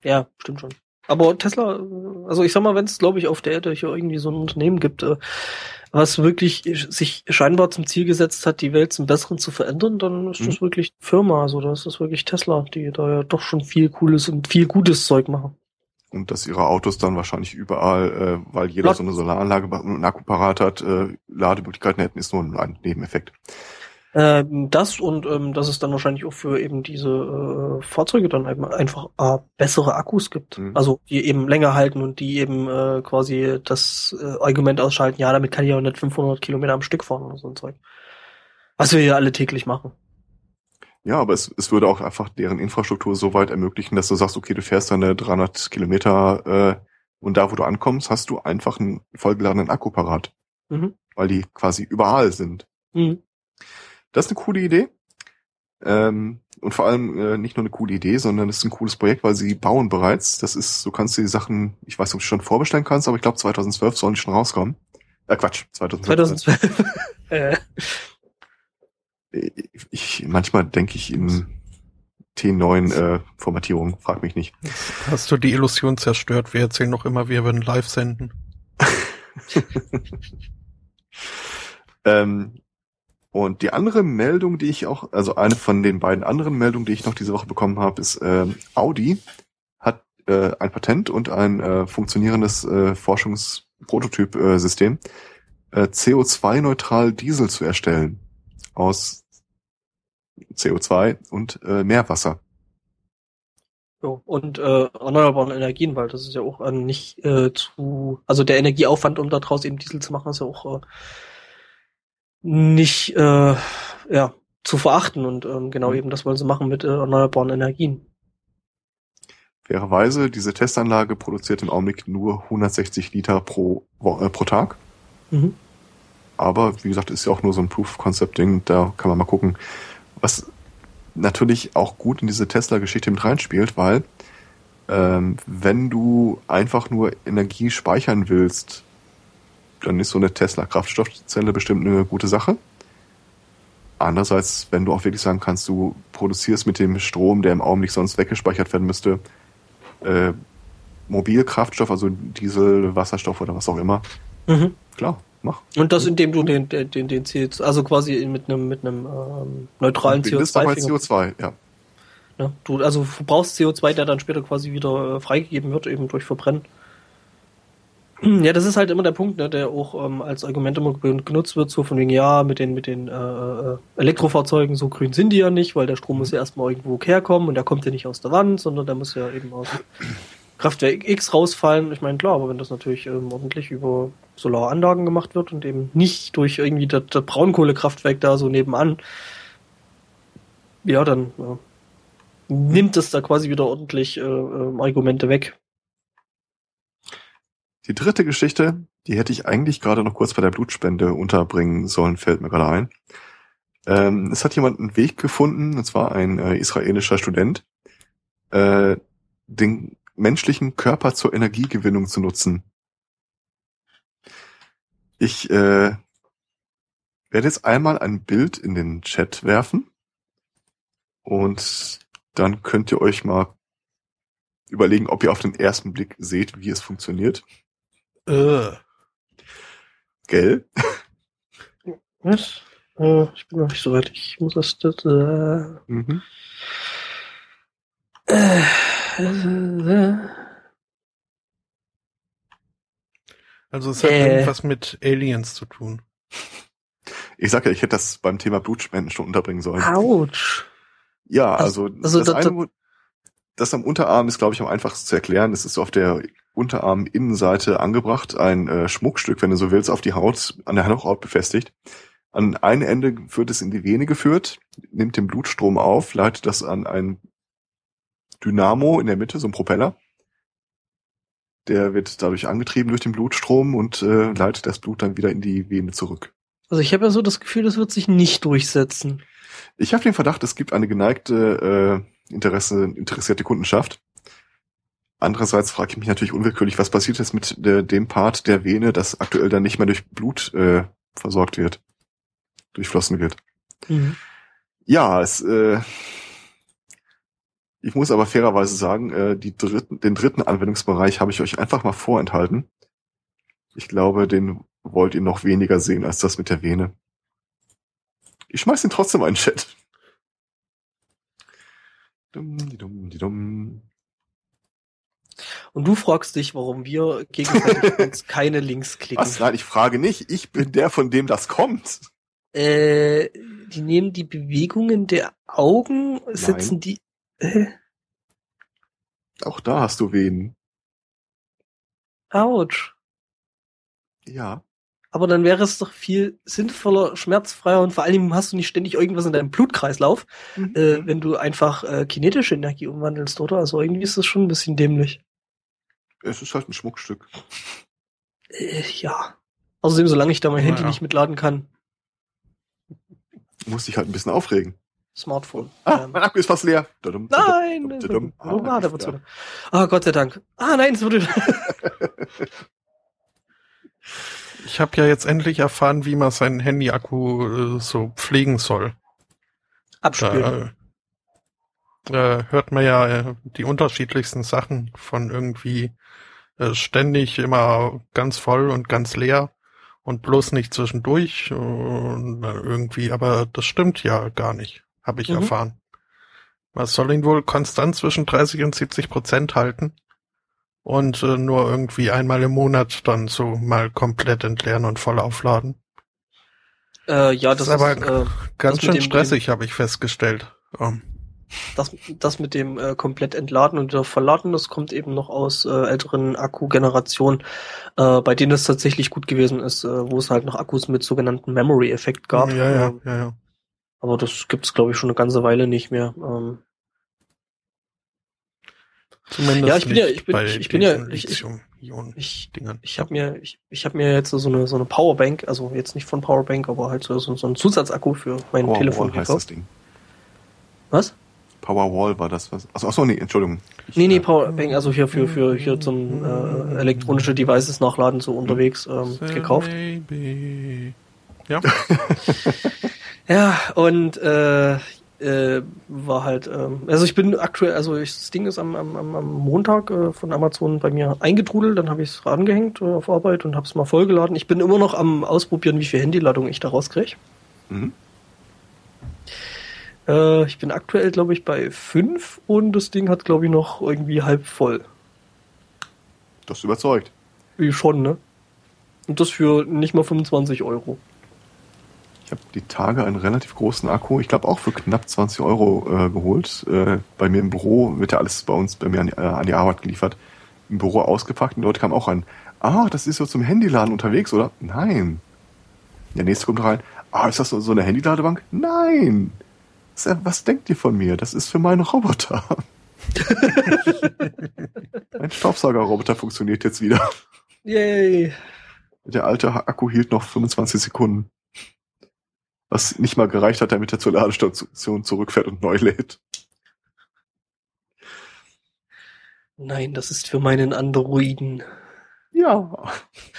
Ja, stimmt schon. Aber Tesla, also ich sag mal, wenn es, glaube ich, auf der Erde hier irgendwie so ein Unternehmen gibt, äh, was wirklich sich scheinbar zum Ziel gesetzt hat, die Welt zum Besseren zu verändern, dann ist mhm. das wirklich Firma. Also das ist wirklich Tesla, die da ja doch schon viel Cooles und viel gutes Zeug machen. Und dass ihre Autos dann wahrscheinlich überall, äh, weil jeder Lad so eine Solaranlage und einen Akku parat hat, äh, Lademöglichkeiten hätten, ist nur ein Nebeneffekt. Ähm, das und ähm, dass es dann wahrscheinlich auch für eben diese äh, Fahrzeuge dann einfach äh, bessere Akkus gibt. Mhm. Also die eben länger halten und die eben äh, quasi das äh, Argument ausschalten, ja, damit kann ich auch nicht 500 Kilometer am Stück fahren oder so ein Zeug. Was wir ja alle täglich machen. Ja, aber es, es würde auch einfach deren Infrastruktur so weit ermöglichen, dass du sagst, okay, du fährst deine 300 Kilometer äh, und da, wo du ankommst, hast du einfach einen vollgeladenen Akku parat. Mhm. Weil die quasi überall sind. Mhm. Das ist eine coole Idee. Ähm, und vor allem äh, nicht nur eine coole Idee, sondern es ist ein cooles Projekt, weil sie bauen bereits. Das ist, du kannst die Sachen, ich weiß nicht, ob du schon vorbestellen kannst, aber ich glaube 2012 sollen die schon rauskommen. Äh, Quatsch, 2012. 2012. (laughs) ich, manchmal denke ich in T9 äh, Formatierung, frag mich nicht. Hast du die Illusion zerstört? Wir erzählen noch immer, wir würden live senden. (laughs) ähm, und die andere Meldung, die ich auch, also eine von den beiden anderen Meldungen, die ich noch diese Woche bekommen habe, ist äh, Audi hat äh, ein Patent und ein äh, funktionierendes äh, Forschungsprototyp-System, äh, CO2-neutral Diesel zu erstellen aus CO2 und äh, Meerwasser. Jo, und äh, erneuerbaren Energien, weil das ist ja auch äh, nicht äh, zu, also der Energieaufwand, um daraus eben Diesel zu machen, ist ja auch äh, nicht äh, ja, zu verachten und ähm, genau mhm. eben das wollen sie machen mit äh, erneuerbaren Energien. Fairerweise, diese Testanlage produziert im Augenblick nur 160 Liter pro, äh, pro Tag. Mhm. Aber wie gesagt, ist ja auch nur so ein Proof-Concept-Ding, da kann man mal gucken. Was natürlich auch gut in diese Tesla-Geschichte mit reinspielt, weil ähm, wenn du einfach nur Energie speichern willst, dann ist so eine Tesla-Kraftstoffzelle bestimmt eine gute Sache. Andererseits, wenn du auch wirklich sagen kannst, du produzierst mit dem Strom, der im Augenblick sonst weggespeichert werden müsste, äh, Mobilkraftstoff, also Diesel, Wasserstoff oder was auch immer. Mhm. Klar, mach. Und das, indem du den, den, den, den CO2, also quasi mit einem, mit einem ähm, neutralen CO2. CO2, ja. ja. Du also verbrauchst CO2, der dann später quasi wieder äh, freigegeben wird, eben durch Verbrennen. (clears throat) Ja, das ist halt immer der Punkt, ne, der auch ähm, als Argument immer genutzt wird, so von wegen, ja, mit den, mit den äh, äh, Elektrofahrzeugen, so grün sind die ja nicht, weil der Strom muss ja erstmal irgendwo herkommen und der kommt ja nicht aus der Wand, sondern der muss ja eben aus (clears throat) Kraftwerk X rausfallen. Ich meine, klar, aber wenn das natürlich ähm, ordentlich über Solaranlagen gemacht wird und eben nicht durch irgendwie das, das Braunkohlekraftwerk da so nebenan, ja, dann ja, nimmt es da quasi wieder ordentlich äh, äh, Argumente weg. Die dritte Geschichte, die hätte ich eigentlich gerade noch kurz bei der Blutspende unterbringen sollen, fällt mir gerade ein. Ähm, es hat jemand einen Weg gefunden, und zwar ein äh, israelischer Student, äh, den menschlichen Körper zur Energiegewinnung zu nutzen. Ich äh, werde jetzt einmal ein Bild in den Chat werfen und dann könnt ihr euch mal überlegen, ob ihr auf den ersten Blick seht, wie es funktioniert. Äh. Gell? Was? Äh, ich bin noch nicht so weit. Ich muss das. das äh, mhm. äh, äh, also es hat äh. irgendwas mit Aliens zu tun. Ich sag ja, ich hätte das beim Thema Blutspenden schon unterbringen sollen. Autsch. Ja, also, also das, das, eine, das am Unterarm ist, glaube ich, am einfachsten zu erklären. Das ist so auf der Unterarm-Innenseite angebracht, ein äh, Schmuckstück, wenn du so willst, auf die Haut, an der Haut befestigt. An einem Ende wird es in die Vene geführt, nimmt den Blutstrom auf, leitet das an ein Dynamo in der Mitte, so ein Propeller. Der wird dadurch angetrieben durch den Blutstrom und äh, leitet das Blut dann wieder in die Vene zurück. Also ich habe ja so das Gefühl, das wird sich nicht durchsetzen. Ich habe den Verdacht, es gibt eine geneigte äh, Interesse, interessierte Kundenschaft, Andererseits frage ich mich natürlich unwillkürlich, was passiert jetzt mit der, dem Part der Vene, das aktuell dann nicht mehr durch Blut äh, versorgt wird, durchflossen wird. Mhm. Ja, es, äh, ich muss aber fairerweise sagen, äh, die dritten, den dritten Anwendungsbereich habe ich euch einfach mal vorenthalten. Ich glaube, den wollt ihr noch weniger sehen als das mit der Vene. Ich schmeiß ihn trotzdem einen Chat. Dumm, die dumm, die dumm. Und du fragst dich, warum wir gegenseitig (laughs) uns keine Links klicken. Was? Nein, ich frage nicht. Ich bin der, von dem das kommt. Äh, die nehmen die Bewegungen der Augen, setzen Nein. die. Äh? Auch da hast du wen. Autsch. Ja. Aber dann wäre es doch viel sinnvoller, schmerzfreier und vor allem hast du nicht ständig irgendwas in deinem Blutkreislauf, mhm. äh, wenn du einfach äh, kinetische Energie umwandelst, oder? Also irgendwie ist das schon ein bisschen dämlich. Es ist halt ein Schmuckstück. Äh, ja. Außerdem, solange ich da mein Handy Ja. nicht mitladen kann, Muss dich halt ein bisschen aufregen. Smartphone. Ah, Ähm, mein Akku ist fast leer. Dadum, Nein! dadum, dadum. Oh, ah, Ah, da wird's wieder. Ah, Gott sei Dank. Ah, nein, es wurde. (laughs) (laughs) Ich habe ja jetzt endlich erfahren, wie man seinen Handy-Akku äh, so pflegen soll. Abspülen. Da äh, hört man ja äh, die unterschiedlichsten Sachen von irgendwie äh, ständig immer ganz voll und ganz leer und bloß nicht zwischendurch und dann irgendwie, aber das stimmt ja gar nicht, habe ich Mhm. erfahren. Man soll ihn wohl konstant zwischen 30 und 70 Prozent halten und äh, nur irgendwie einmal im Monat dann so mal komplett entleeren und voll aufladen. Äh, ja, Das das, ist aber ist, äh, Ganz schön dem- stressig, habe ich festgestellt. Ähm, das, das mit dem äh, komplett entladen und wieder verladen, das kommt eben noch aus äh, älteren Akku-Generationen, äh, bei denen es tatsächlich gut gewesen ist, äh, wo es halt noch Akkus mit sogenannten Memory-Effekt gab. Ja, ja, Ähm, ja, ja. aber das gibt's glaube ich, schon eine ganze Weile nicht mehr. Ähm, Zumindest Ja, ich bin ja- nicht ich bin- bei ich bin ja- ich- ich- ich ich habe mir ich, ich habe mir jetzt so eine so eine Powerbank, also jetzt nicht von Powerbank, aber halt so, so, einen Zusatzakku für mein Powerwall Telefon heißt das gekauft. Ding. Was? Powerwall war das was. Achso, achso nee, Entschuldigung. Ich, Nee, nee, Powerbank, also hier für, für hier zum äh, elektronische Devices nachladen, so unterwegs ähm, gekauft. Maybe. Ja, (laughs) Ja, und äh, äh, war halt, ähm, also ich bin aktuell, also ich, das Ding ist am, am, am Montag äh, von Amazon bei mir eingetrudelt, dann habe ich es rangehängt äh, auf Arbeit und habe es mal vollgeladen. Ich bin immer noch am Ausprobieren, wie viel Handyladung ich da rauskriege. Mhm. Äh, ich bin aktuell, glaube ich, bei fünf und das Ding hat, glaube ich, noch irgendwie halb voll. Das überzeugt. Wie schon, ne? Und das für nicht mal 25 Euro. Ich habe die Tage einen relativ großen Akku, ich glaube auch für knapp 20 Euro äh, geholt. Äh, bei mir im Büro wird ja alles bei uns bei mir an die, äh, an die Arbeit geliefert. Im Büro ausgepackt und dort kam auch ein, ah, das ist so zum Handyladen unterwegs, oder? Nein. Der nächste kommt rein, ah, ist das so, so eine Handyladebank? Nein. Was, was denkt ihr von mir? Das ist für meinen Roboter. (laughs) Mein Staubsaugerroboter funktioniert jetzt wieder. Yay! Der alte Akku hielt noch 25 Sekunden. Was nicht mal gereicht hat, damit er zur Ladestation zurückfährt und neu lädt. Nein, das ist für meinen Androiden. Ja.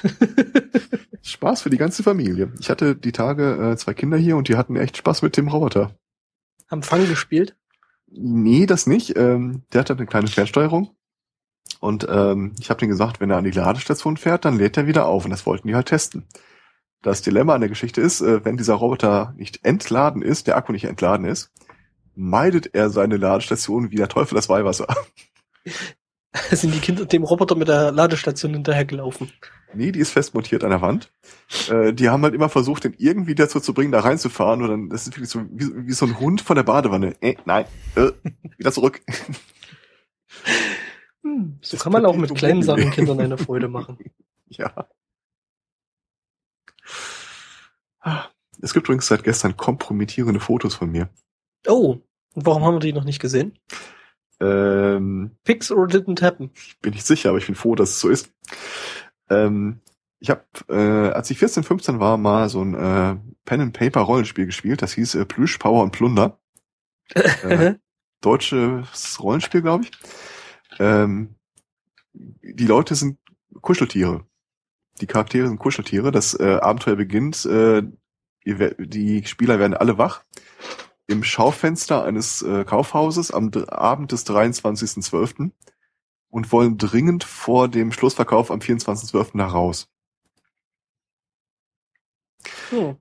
(laughs) Spaß für die ganze Familie. Ich hatte die Tage äh, zwei Kinder hier und die hatten echt Spaß mit dem Roboter. Haben Fang gespielt? Nee, das nicht. Ähm, der hatte eine kleine Fernsteuerung. Und ähm, ich habe denen gesagt, wenn er an die Ladestation fährt, dann lädt er wieder auf. Und das wollten die halt testen. Das Dilemma an der Geschichte ist, äh, wenn dieser Roboter nicht entladen ist, der Akku nicht entladen ist, meidet er seine Ladestation wie der Teufel das Weihwasser. (laughs) Sind die Kinder dem Roboter mit der Ladestation hinterhergelaufen? Nee, die ist fest montiert an der Wand. Äh, die haben halt immer versucht, den irgendwie dazu zu bringen, da reinzufahren. Und dann, das ist wirklich so wie, wie so ein Hund von der Badewanne. Äh, nein, äh, wieder zurück. Hm, so Das kann man auch mit (laughs) kleinen. Sachen Kindern eine Freude machen. (laughs) Ja. Ah, Es gibt übrigens seit gestern kompromittierende Fotos von mir. Oh, und warum haben wir die noch nicht gesehen? Ähm, Fix or didn't happen? bin nicht sicher, aber ich bin froh, dass es so ist. Ähm, ich habe, äh, als ich 14, 15 war, mal so ein äh, Pen-and-Paper-Rollenspiel gespielt. Das hieß äh, Plüsch, Power und Plunder. (laughs) Äh, deutsches Rollenspiel, glaube ich. Ähm, die Leute sind Kuscheltiere. Die Charaktere sind Kuscheltiere. Das äh, Abenteuer beginnt, äh, die Spieler werden alle wach im Schaufenster eines äh, Kaufhauses am D Abend des 23.12. und wollen dringend vor dem Schlussverkauf am 24.12. heraus. Hm.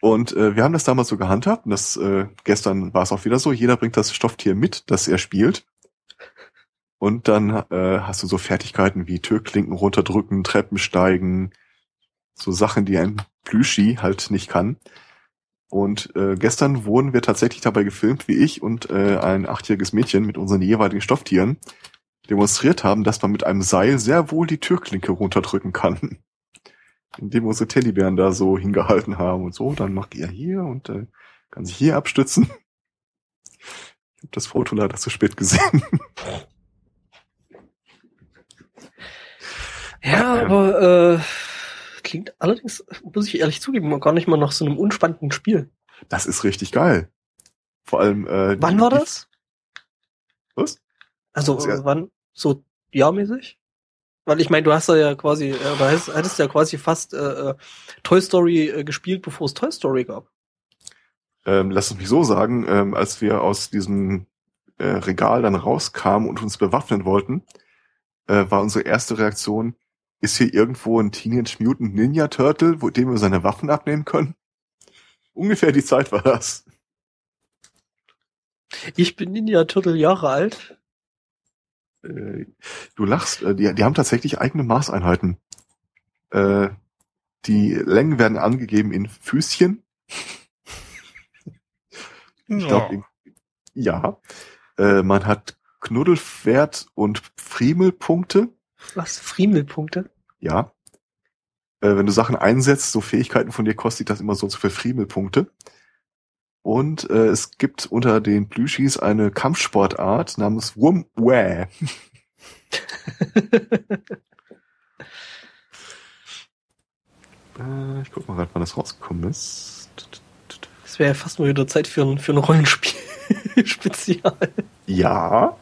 Und äh, wir haben das damals so gehandhabt und das äh, gestern war es auch wieder so. Jeder bringt das Stofftier mit, das er spielt. Und dann äh, hast du so Fertigkeiten wie Türklinken runterdrücken, Treppen steigen, so Sachen, die ein Plüschi halt nicht kann. Und äh, gestern wurden wir tatsächlich dabei gefilmt, wie ich und äh, ein achtjähriges Mädchen mit unseren jeweiligen Stofftieren demonstriert haben, dass man mit einem Seil sehr wohl die Türklinke runterdrücken kann. (laughs) Indem unsere Teddybären da so hingehalten haben und so, dann macht er hier und äh, kann sich hier abstützen. Ich habe das Foto leider zu spät gesehen. (laughs) Ja, aber äh, klingt allerdings, muss ich ehrlich zugeben, gar nicht mal nach so einem unspannenden Spiel. Das ist richtig geil. Vor allem. Äh, wann war das? Was? Also ja. wann? So jahrmäßig? Weil ich meine, du hast ja quasi, äh, du hast, hattest ja quasi fast äh, äh, Toy Story äh, gespielt, bevor es Toy Story gab. Ähm, lass es mich so sagen, ähm, als wir aus diesem äh, Regal dann rauskamen und uns bewaffnen wollten, äh, war unsere erste Reaktion, ist hier irgendwo ein Teenage Mutant Ninja Turtle, wo dem wir seine Waffen abnehmen können? Ungefähr die Zeit war das. Ich bin Ninja Turtle Jahre alt. Äh, du lachst, äh, die, die haben tatsächlich eigene Maßeinheiten. Äh, die Längen werden angegeben in Füßchen. (laughs) Ich glaube, ja. Äh, man hat Knuddelwert und Friemelpunkte. Was? Friemelpunkte? Ja. Äh, wenn du Sachen einsetzt, so Fähigkeiten von dir, kostet das immer so und so viel Friemelpunkte. Und äh, es gibt unter den Plüschis eine Kampfsportart namens Wumwah. (laughs) äh, ich guck mal gerade, wann das rausgekommen ist. Es wäre ja fast mal wieder Zeit für ein, für ein Rollenspiel-Spezial. (laughs) Ja.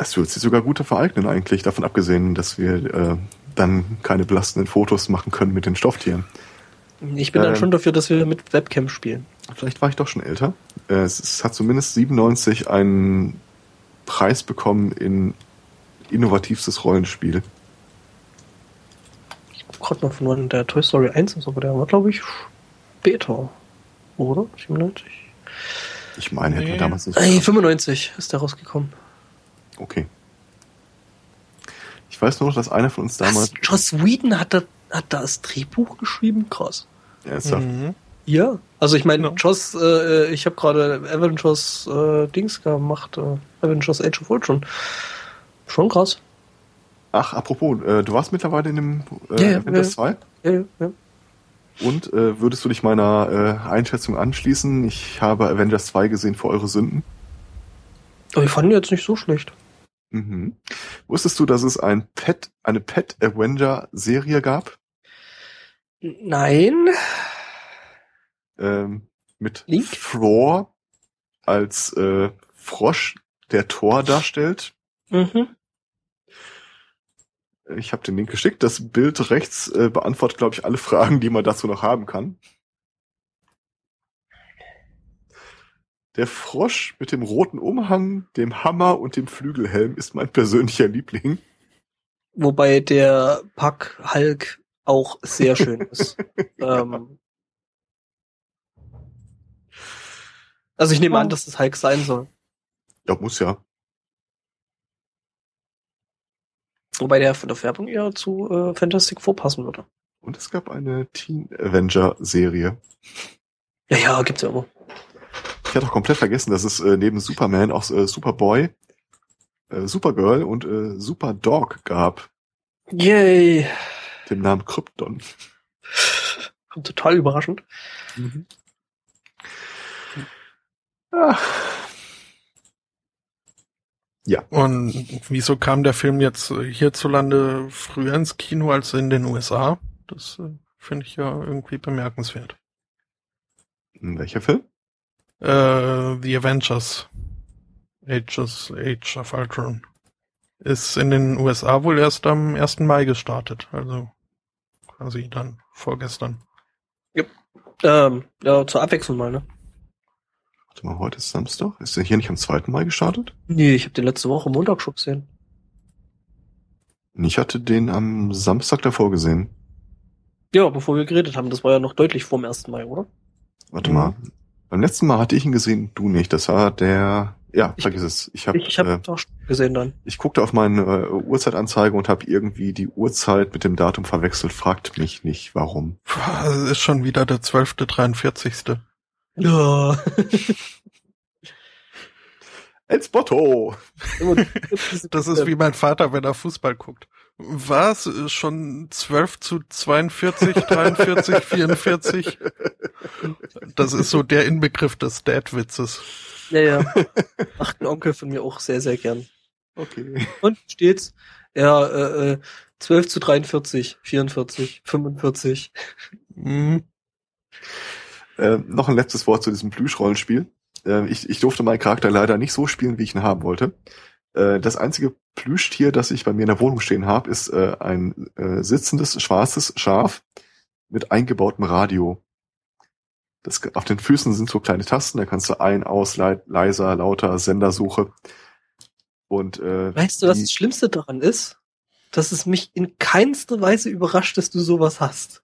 Das würde sich sogar gut vereignen eigentlich, davon abgesehen, dass wir äh, dann keine belastenden Fotos machen können mit den Stofftieren. Ich bin äh, dann schon dafür, dass wir mit Webcam spielen. Vielleicht war ich doch schon älter. Äh, es, hat zumindest 97 einen Preis bekommen in innovativstes Rollenspiel. Ich guck gerade mal von wann der Toy Story 1 ist, aber der war, glaube ich, später. Oder? 97? Ich meine, nee. hätten wir damals nicht. Ey, 95 ist der rausgekommen. Okay. Ich weiß nur noch, dass einer von uns damals. Was? Joss Whedon hat da, hat da das Drehbuch geschrieben? Krass. Ernsthaft? Mhm. Ja. Also ich meine, ja. Joss, äh, ich habe gerade Avengers äh, Dings gemacht, äh, Avengers Age of Ultron. Schon krass. Ach, apropos, äh, du warst mittlerweile in dem äh, ja, ja, Avengers ja. 2? Ja, ja, ja. Und äh, würdest du dich meiner äh, Einschätzung anschließen? Ich habe Avengers 2 gesehen für eure Sünden. Aber ich fand ihn jetzt nicht so schlecht. Mhm. Wusstest du, dass es ein Pet, eine Pet Avenger Serie gab? Nein. Ähm, mit Link? Thor als äh, Frosch, der Tor darstellt. Mhm. Ich habe den Link geschickt. Das Bild rechts äh, beantwortet, glaube ich, alle Fragen, die man dazu noch haben kann. Der Frosch mit dem roten Umhang, dem Hammer und dem Flügelhelm ist mein persönlicher Liebling. Wobei der Pack Hulk auch sehr schön ist. (laughs) ähm, also ich nehme an, dass das Hulk sein soll. Ja, muss ja. Wobei der von der Färbung eher zu äh, Fantastic Four passen würde. Und es gab eine Teen Avenger Serie. Ja, ja, gibt's ja immer. Ich hatte auch komplett vergessen, dass es äh, neben Superman auch äh, Superboy, äh, Supergirl und äh, Superdog gab. Yay! Dem Namen Krypton. Total überraschend. Mhm. Ah. Ja. Und wieso kam der Film jetzt hierzulande früher ins Kino als in den USA? Das äh, finde ich ja irgendwie bemerkenswert. Welcher Film? Äh, The Avengers. Ages, Age of Ultron. Ist in den USA wohl erst am 1. Mai gestartet, also quasi dann vorgestern. Ja, ähm, ja zur Abwechslung mal, ne? Warte mal, heute ist Samstag. Ist der hier nicht am 2. Mai gestartet? Nee, ich habe den letzte Woche Montag schon gesehen. Ich hatte den am Samstag davor gesehen. Ja, bevor wir geredet haben. Das war ja noch deutlich vor dem 1. Mai, oder? Warte mhm. mal. Beim letzten Mal hatte ich ihn gesehen, du nicht. Das war der. Ja, ich, vergiss es. Ich habe ich hab äh, auch gesehen dann. Ich guckte auf meine äh, Uhrzeitanzeige und habe irgendwie die Uhrzeit mit dem Datum verwechselt. Fragt mich nicht, warum. Das ist schon wieder der 12.43. Ja. (laughs) El Spotto. (laughs) Das ist wie mein Vater, wenn er Fußball guckt. Was? Schon 12 zu 42, 43, 44? Das ist so der Inbegriff des Dad-Witzes. Ja, ja. (laughs) Macht ein Onkel von mir auch sehr, sehr gern. Okay. Und steht's? Ja, äh, 12 äh, zu 43, 44, 45. Mhm. Äh, noch ein letztes Wort zu diesem Plüschrollenspiel. Äh, ich, ich durfte meinen Charakter leider nicht so spielen, wie ich ihn haben wollte. Äh, das einzige Plüschtier, das ich bei mir in der Wohnung stehen habe, ist äh, ein äh, sitzendes schwarzes Schaf mit eingebautem Radio. Das, auf den Füßen sind so kleine Tasten, da kannst du ein, aus, leiser, lauter, Sendersuche. Und äh, weißt du, was das Schlimmste daran ist? Dass es mich in keinster Weise überrascht, dass du sowas hast.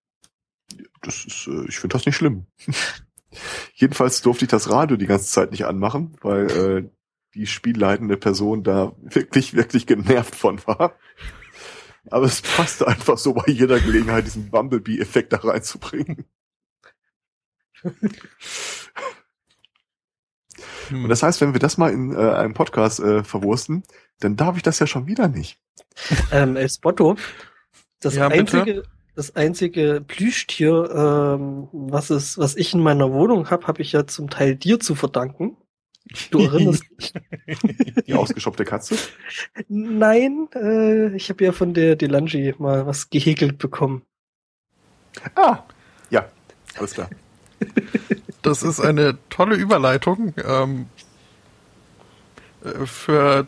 Das ist, äh, ich finde das nicht schlimm. (laughs) Jedenfalls durfte ich das Radio die ganze Zeit nicht anmachen, weil äh, die spielleitende Person da wirklich, wirklich genervt von war. Aber es passte einfach so bei jeder Gelegenheit, diesen Bumblebee-Effekt da reinzubringen. Und das heißt, wenn wir das mal in äh, einem Podcast äh, verwursten, dann darf ich das ja schon wieder nicht. Ähm, El Spotto, das ja, einzige, das einzige Plüschtier, ähm, was es, was ich in meiner Wohnung habe, habe ich ja zum Teil dir zu verdanken. Du erinnerst (laughs) dich? Die ausgeschoppte Katze? Nein, äh, ich habe ja von der Delangi mal was gehäkelt bekommen. Ah, ja, alles klar. Das ist eine tolle Überleitung ähm, äh, für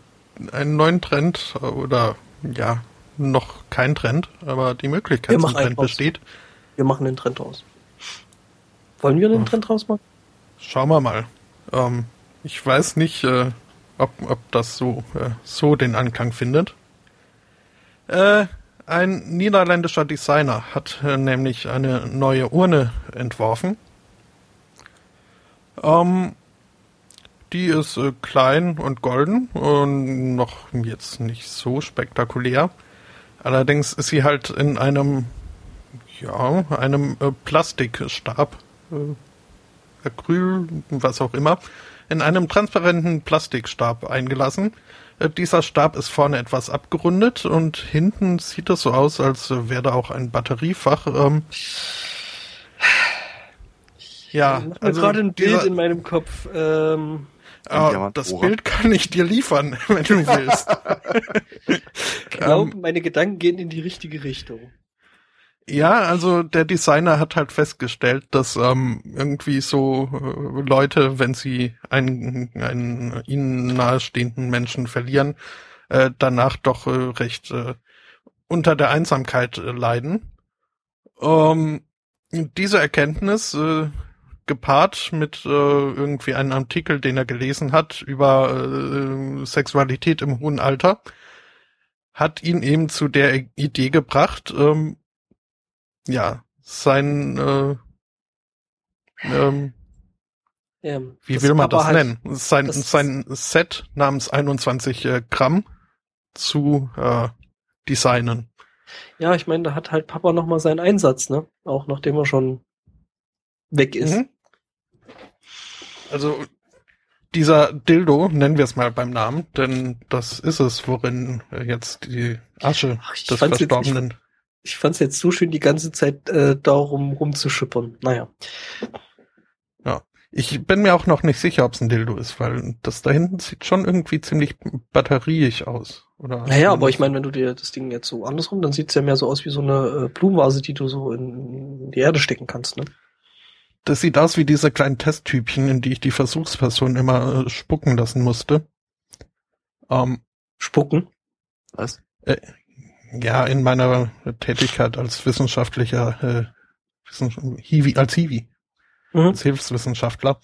einen neuen Trend oder ja, noch kein Trend, aber die Möglichkeit zum Trend besteht. Wir machen den Trend raus. Wollen wir den Trend rausmachen? Schauen wir mal. Ähm, ich weiß nicht, äh, ob, ob das so, äh, so den Anklang findet. Äh, ein niederländischer Designer hat äh, nämlich eine neue Urne entworfen. Ähm, die ist äh, klein und golden und noch jetzt nicht so spektakulär. Allerdings ist sie halt in einem, ja, einem äh, Plastikstab, Acryl, was auch immer, in einem transparenten Plastikstab eingelassen. Äh, dieser Stab ist vorne etwas abgerundet und hinten sieht es so aus, als wäre da auch ein Batteriefach. Ähm, ja, ich also gerade ein Bild in meinem Kopf. Ähm, ah, das Bild kann ich dir liefern, (laughs) wenn du willst. ich glaube, ähm, meine Gedanken gehen in die richtige Richtung. Ja, also der Designer hat halt festgestellt, dass ähm, irgendwie so äh, Leute, wenn sie einen, einen ihnen nahestehenden Menschen verlieren, äh, danach doch äh, recht äh, unter der Einsamkeit äh, leiden. Ähm, diese Erkenntnis äh, gepaart mit äh, irgendwie einem Artikel, den er gelesen hat über äh, Sexualität im hohen Alter, hat ihn eben zu der Idee gebracht, ähm, ja, sein, äh, ähm, ja, wie will man das halt, nennen? Sein, das sein Set namens 21 äh, Gramm zu äh, designen. Ja, ich meine, da hat halt Papa nochmal seinen Einsatz, ne? Auch nachdem er schon weg ist. Mhm. Also dieser Dildo, nennen wir es mal beim Namen, denn das ist es, worin jetzt die Asche Ach, des Verstorbenen. Jetzt, ich, fand es jetzt so schön, die ganze Zeit äh, darum rumzuschippern. Naja. Ja. Ich bin mir auch noch nicht sicher, ob es ein Dildo ist, weil das da hinten sieht schon irgendwie ziemlich batteriig aus. Oder naja, aber ich meine, wenn du dir das Ding jetzt so andersrum, dann sieht es ja mehr so aus wie so eine äh, Blumenvase, die du so in, in die Erde stecken kannst, ne? Das sieht aus wie diese kleinen Testtypchen, in die ich die Versuchsperson immer äh, spucken lassen musste. Ähm, spucken? Was? Äh, ja, in meiner Tätigkeit als wissenschaftlicher, äh, Wissenschaft Hiwi, als Hiwi, mhm. als Hilfswissenschaftler,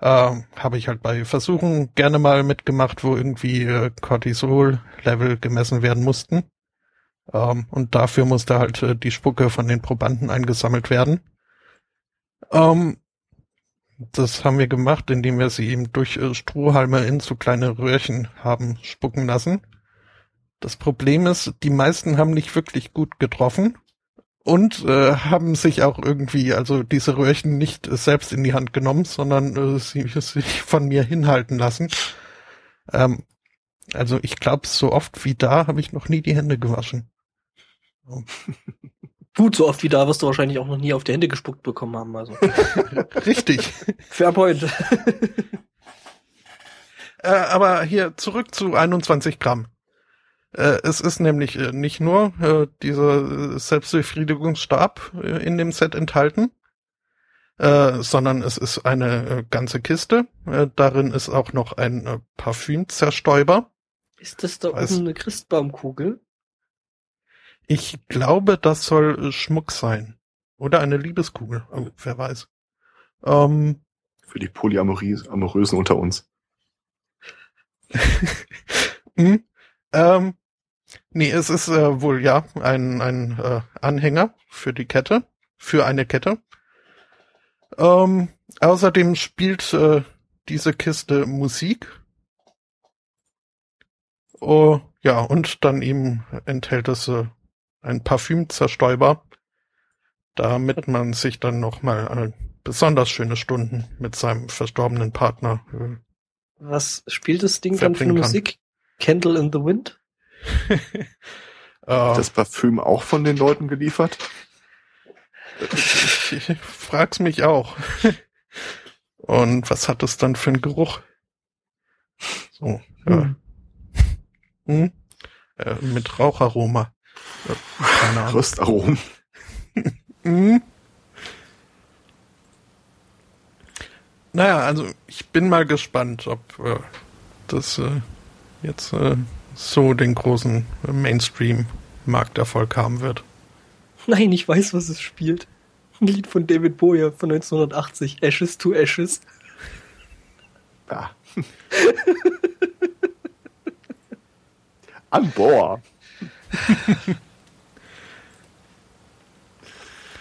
äh, habe ich halt bei Versuchen gerne mal mitgemacht, wo irgendwie äh, Cortisol-Level gemessen werden mussten. Ähm, und dafür musste halt äh, die Spucke von den Probanden eingesammelt werden. Ähm, das haben wir gemacht, indem wir sie eben durch äh, Strohhalme in so kleine Röhrchen haben spucken lassen. Das Problem ist, die meisten haben nicht wirklich gut getroffen und äh, haben sich auch irgendwie, also diese Röhrchen nicht äh, selbst in die Hand genommen, sondern äh, sie sich von mir hinhalten lassen. Ähm, also ich glaube, so oft wie da habe ich noch nie die Hände gewaschen. (laughs) Gut, so oft wie da wirst du wahrscheinlich auch noch nie auf die Hände gespuckt bekommen haben. Also. (laughs) Richtig. Fair point. äh, aber hier zurück zu 21 Gramm. Äh, es ist nämlich äh, nicht nur äh, dieser Selbstbefriedigungsstab in dem Set enthalten, sondern es ist eine ganze Kiste. Darin ist auch noch ein Parfümzerstäuber. Ist das da oben eine Christbaumkugel? Ich glaube, das soll Schmuck sein. Oder eine Liebeskugel. Oh, wer weiß. Ähm, Für die Polyamorösen unter uns. (laughs) hm, ähm, nee, es ist äh, wohl ja ein, ein äh, Anhänger für die Kette, für eine Kette. Ähm, außerdem spielt äh, diese Kiste Musik. Oh, ja, und dann eben enthält es äh, ein Parfümzerstäuber, damit man sich dann nochmal äh, besonders schöne Stunden mit seinem verstorbenen Partner. Äh, Was spielt das Ding dann für Musik? Candle in the Wind? (laughs) das Parfüm auch von den Leuten geliefert? Ich, (laughs) ich frag's mich auch. Und was hat es dann für einen Geruch? So, hm. ja. Hm? Äh, mit Raucharoma. Keine Ahnung. Röstaromen. (laughs) hm? Naja, also ich bin mal gespannt, ob äh, das äh, jetzt äh, so den großen Mainstream-Markterfolg haben wird. Nein, ich weiß, was es spielt. Ein Lied von David Bowie von 1980, Ashes to Ashes. Ja. (laughs) An Bohr.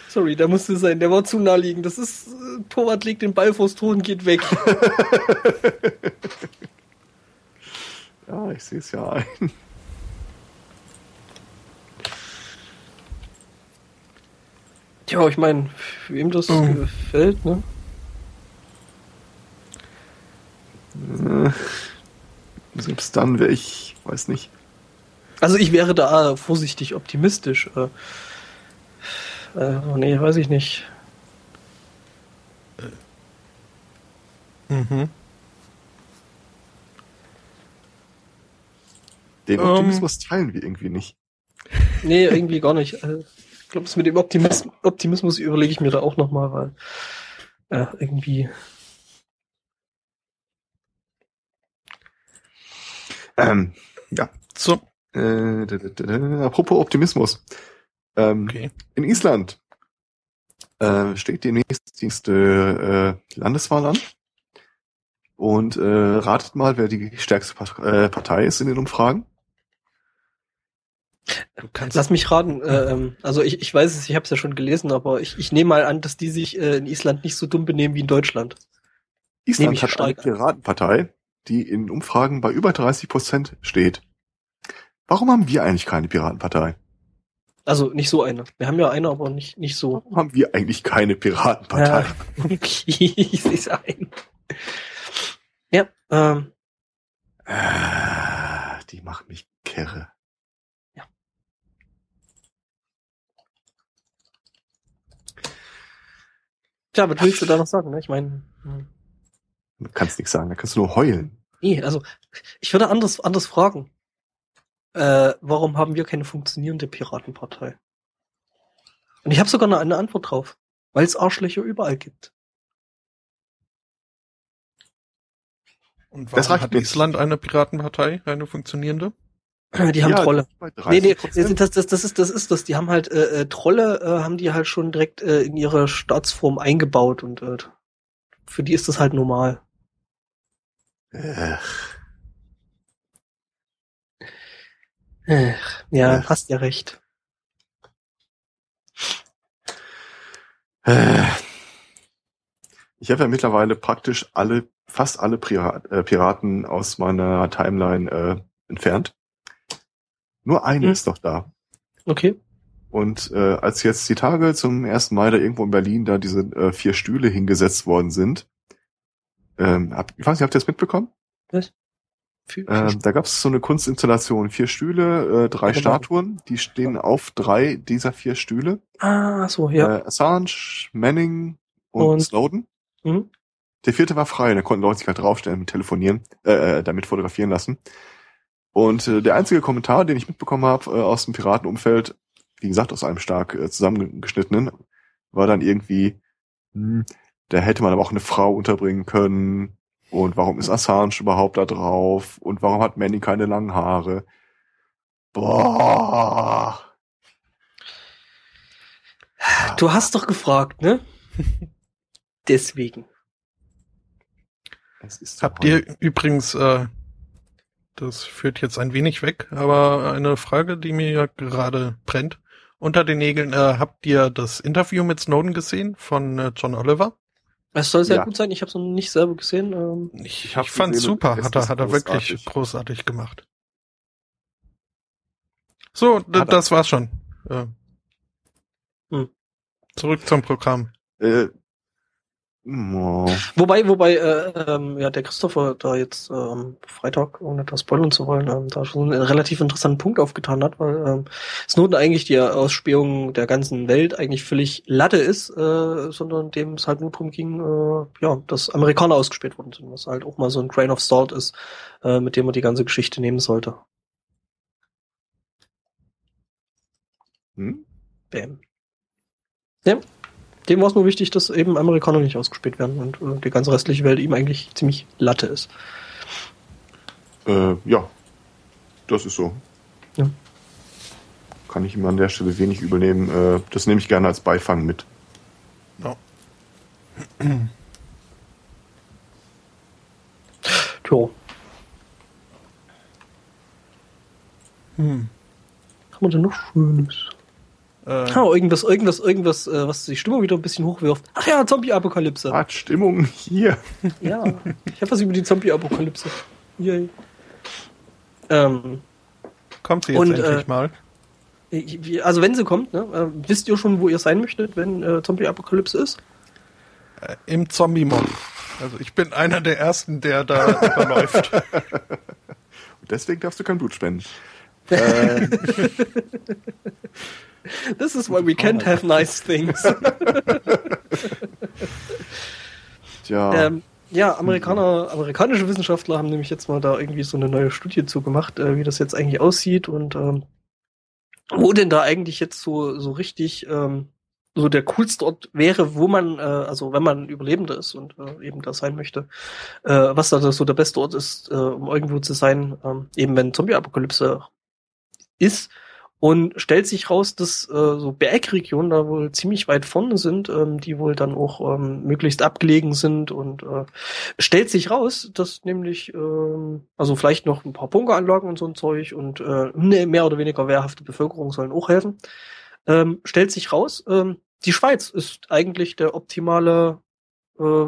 Sorry, da musste sein. Der war zu naheliegend. Das ist, äh, Torwart legt den Ball vors Tor und geht weg. (laughs) ja, ich sehe es ja ein. Ja, ich meine, wem das oh. gefällt, ne? Selbst dann wäre ich, weiß nicht. Also ich wäre da vorsichtig optimistisch. Äh, äh, nee, weiß ich nicht. Mhm. Den ähm. Optimismus um. teilen wir irgendwie nicht. Nee, irgendwie gar nicht. Äh, ich glaube, das mit dem Optimismus, Optimismus überlege ich mir da auch nochmal, weil äh, irgendwie. Ähm, ja, so. Äh, apropos Optimismus. Ähm, okay. In Island äh, steht demnächst die nächste äh, Landeswahl an. Und äh, ratet mal, wer die stärkste äh, Partei ist in den Umfragen. Lass mich raten. Äh, ähm, also ich, ich weiß es, ich habe es ja schon gelesen, aber ich, ich nehme mal an, dass die sich äh, in Island nicht so dumm benehmen wie in Deutschland. Island hat eine Piratenpartei, die in Umfragen bei über 30 Prozent steht. Warum haben wir eigentlich keine Piratenpartei? Also nicht so eine. Wir haben ja eine, aber nicht, nicht so. Warum haben wir eigentlich keine Piratenpartei? Ja, (laughs) okay, ich sehe es ein. Ja, ähm. Äh, die macht mich kirre. Tja, was willst du da noch sagen, ne? Ich meine. Hm. Du kannst nichts sagen, da kannst du nur heulen. Nee, also ich würde anders, anders fragen. Äh, warum haben wir keine funktionierende Piratenpartei? Und ich habe sogar noch eine Antwort drauf. Weil es Arschlöcher überall gibt. Und warum das hat Island eine Piratenpartei, eine funktionierende? Die haben ja, Trolle. Nee, nee, das, das, das ist das ist das. Die haben halt äh, äh, Trolle, äh, haben die halt schon direkt äh, in ihre Staatsform eingebaut und äh, für die ist das halt normal. Ach. Ach, ja, Ach. hast ja recht. Ich habe ja mittlerweile praktisch alle, fast alle äh, Piraten aus meiner Timeline äh, entfernt. Nur eine hm. ist noch da. Okay. Und äh, als jetzt die Tage zum ersten Mal da irgendwo in Berlin da diese äh, vier Stühle hingesetzt worden sind, ähm, hab, ich weiß nicht, habt ihr das mitbekommen? Was? Ähm, da gab es so eine Kunstinstallation, vier Stühle, äh, drei genau. Statuen, die stehen auf drei dieser vier Stühle. Ah, so, ja. Äh, Assange, Manning und, und? Snowden. Mhm. Der vierte war frei, da konnten Leute sich halt draufstellen, telefonieren, äh, äh, damit fotografieren lassen. Und äh, der einzige Kommentar, den ich mitbekommen habe äh, aus dem Piratenumfeld, wie gesagt, aus einem stark äh, zusammengeschnittenen, war dann irgendwie, hm, da hätte man aber auch eine Frau unterbringen können. Und warum ist Assange überhaupt da drauf? Und warum hat Manny keine langen Haare? Boah. Du hast doch gefragt, ne? (laughs) Deswegen. Habt ihr übrigens äh, das führt jetzt ein wenig weg, aber eine Frage, die mir ja gerade brennt. Unter den Nägeln, äh, habt ihr das Interview mit Snowden gesehen von äh, John Oliver? Es soll sehr ja. gut sein, ich habe es noch nicht selber gesehen. Ähm, ich ich, ich fand super, hat er, hat er wirklich großartig gemacht. So, das war's schon. Äh, hm. Zurück zum Programm. Äh, Oh. Wobei, wobei, äh, ähm, ja, der Christopher da jetzt ähm, Freitag, ohne das spoilern zu wollen, ähm, da schon einen relativ interessanten Punkt aufgetan hat, weil ähm, Snowden eigentlich die Ausspähung der ganzen Welt eigentlich völlig Latte ist, äh, sondern dem es halt nur darum ging, äh, ja, dass Amerikaner ausgespäht worden sind, was halt auch mal so ein Grain of Salt ist, äh, mit dem man die ganze Geschichte nehmen sollte. Hm? Bam. Ja, dem war es nur wichtig, dass eben Amerikaner nicht ausgespielt werden und äh, die ganze restliche Welt ihm eigentlich ziemlich Latte ist. Äh, ja, das ist so. Ja. Kann ich ihm an der Stelle wenig übernehmen. Äh, das nehme ich gerne als Beifang mit. Ja. Tja. Hm. Haben wir denn noch Schönes? Äh, oh, irgendwas, irgendwas, irgendwas, äh, was die Stimmung wieder ein bisschen hochwirft. Ach ja, Zombie-Apokalypse. Hat Stimmung hier. (laughs) Ja, ich habe was über die Zombie-Apokalypse. Yay. Ähm, kommt sie jetzt und, endlich äh, mal? Also wenn sie kommt, ne, äh, wisst ihr schon, wo ihr sein möchtet, wenn äh, Zombie-Apokalypse ist? Äh, Im Zombie-Mod. Also ich bin einer der Ersten, der da (laughs) überläuft. Und deswegen darfst du kein Blut spenden. (laughs) Ähm. (laughs) This is why we can't have nice things. (laughs) Tja. Ähm, ja, Amerikaner, amerikanische Wissenschaftler haben nämlich jetzt mal da irgendwie so eine neue Studie zugemacht, äh, wie das jetzt eigentlich aussieht und ähm, wo denn da eigentlich jetzt so, so richtig ähm, so der coolste Ort wäre, wo man, äh, also wenn man Überlebender ist und äh, eben da sein möchte, äh, was da so der beste Ort ist, äh, um irgendwo zu sein, ähm, eben wenn Zombie-Apokalypse ist und stellt sich raus, dass äh, so Bergregionen da wohl ziemlich weit vorne sind, ähm, die wohl dann auch ähm, möglichst abgelegen sind. Und äh, stellt sich raus, dass nämlich ähm, also vielleicht noch ein paar Bunkeranlagen und so ein Zeug und äh, eine mehr oder weniger wehrhafte Bevölkerung sollen auch helfen. Ähm, stellt sich raus, ähm, die Schweiz ist eigentlich der optimale äh,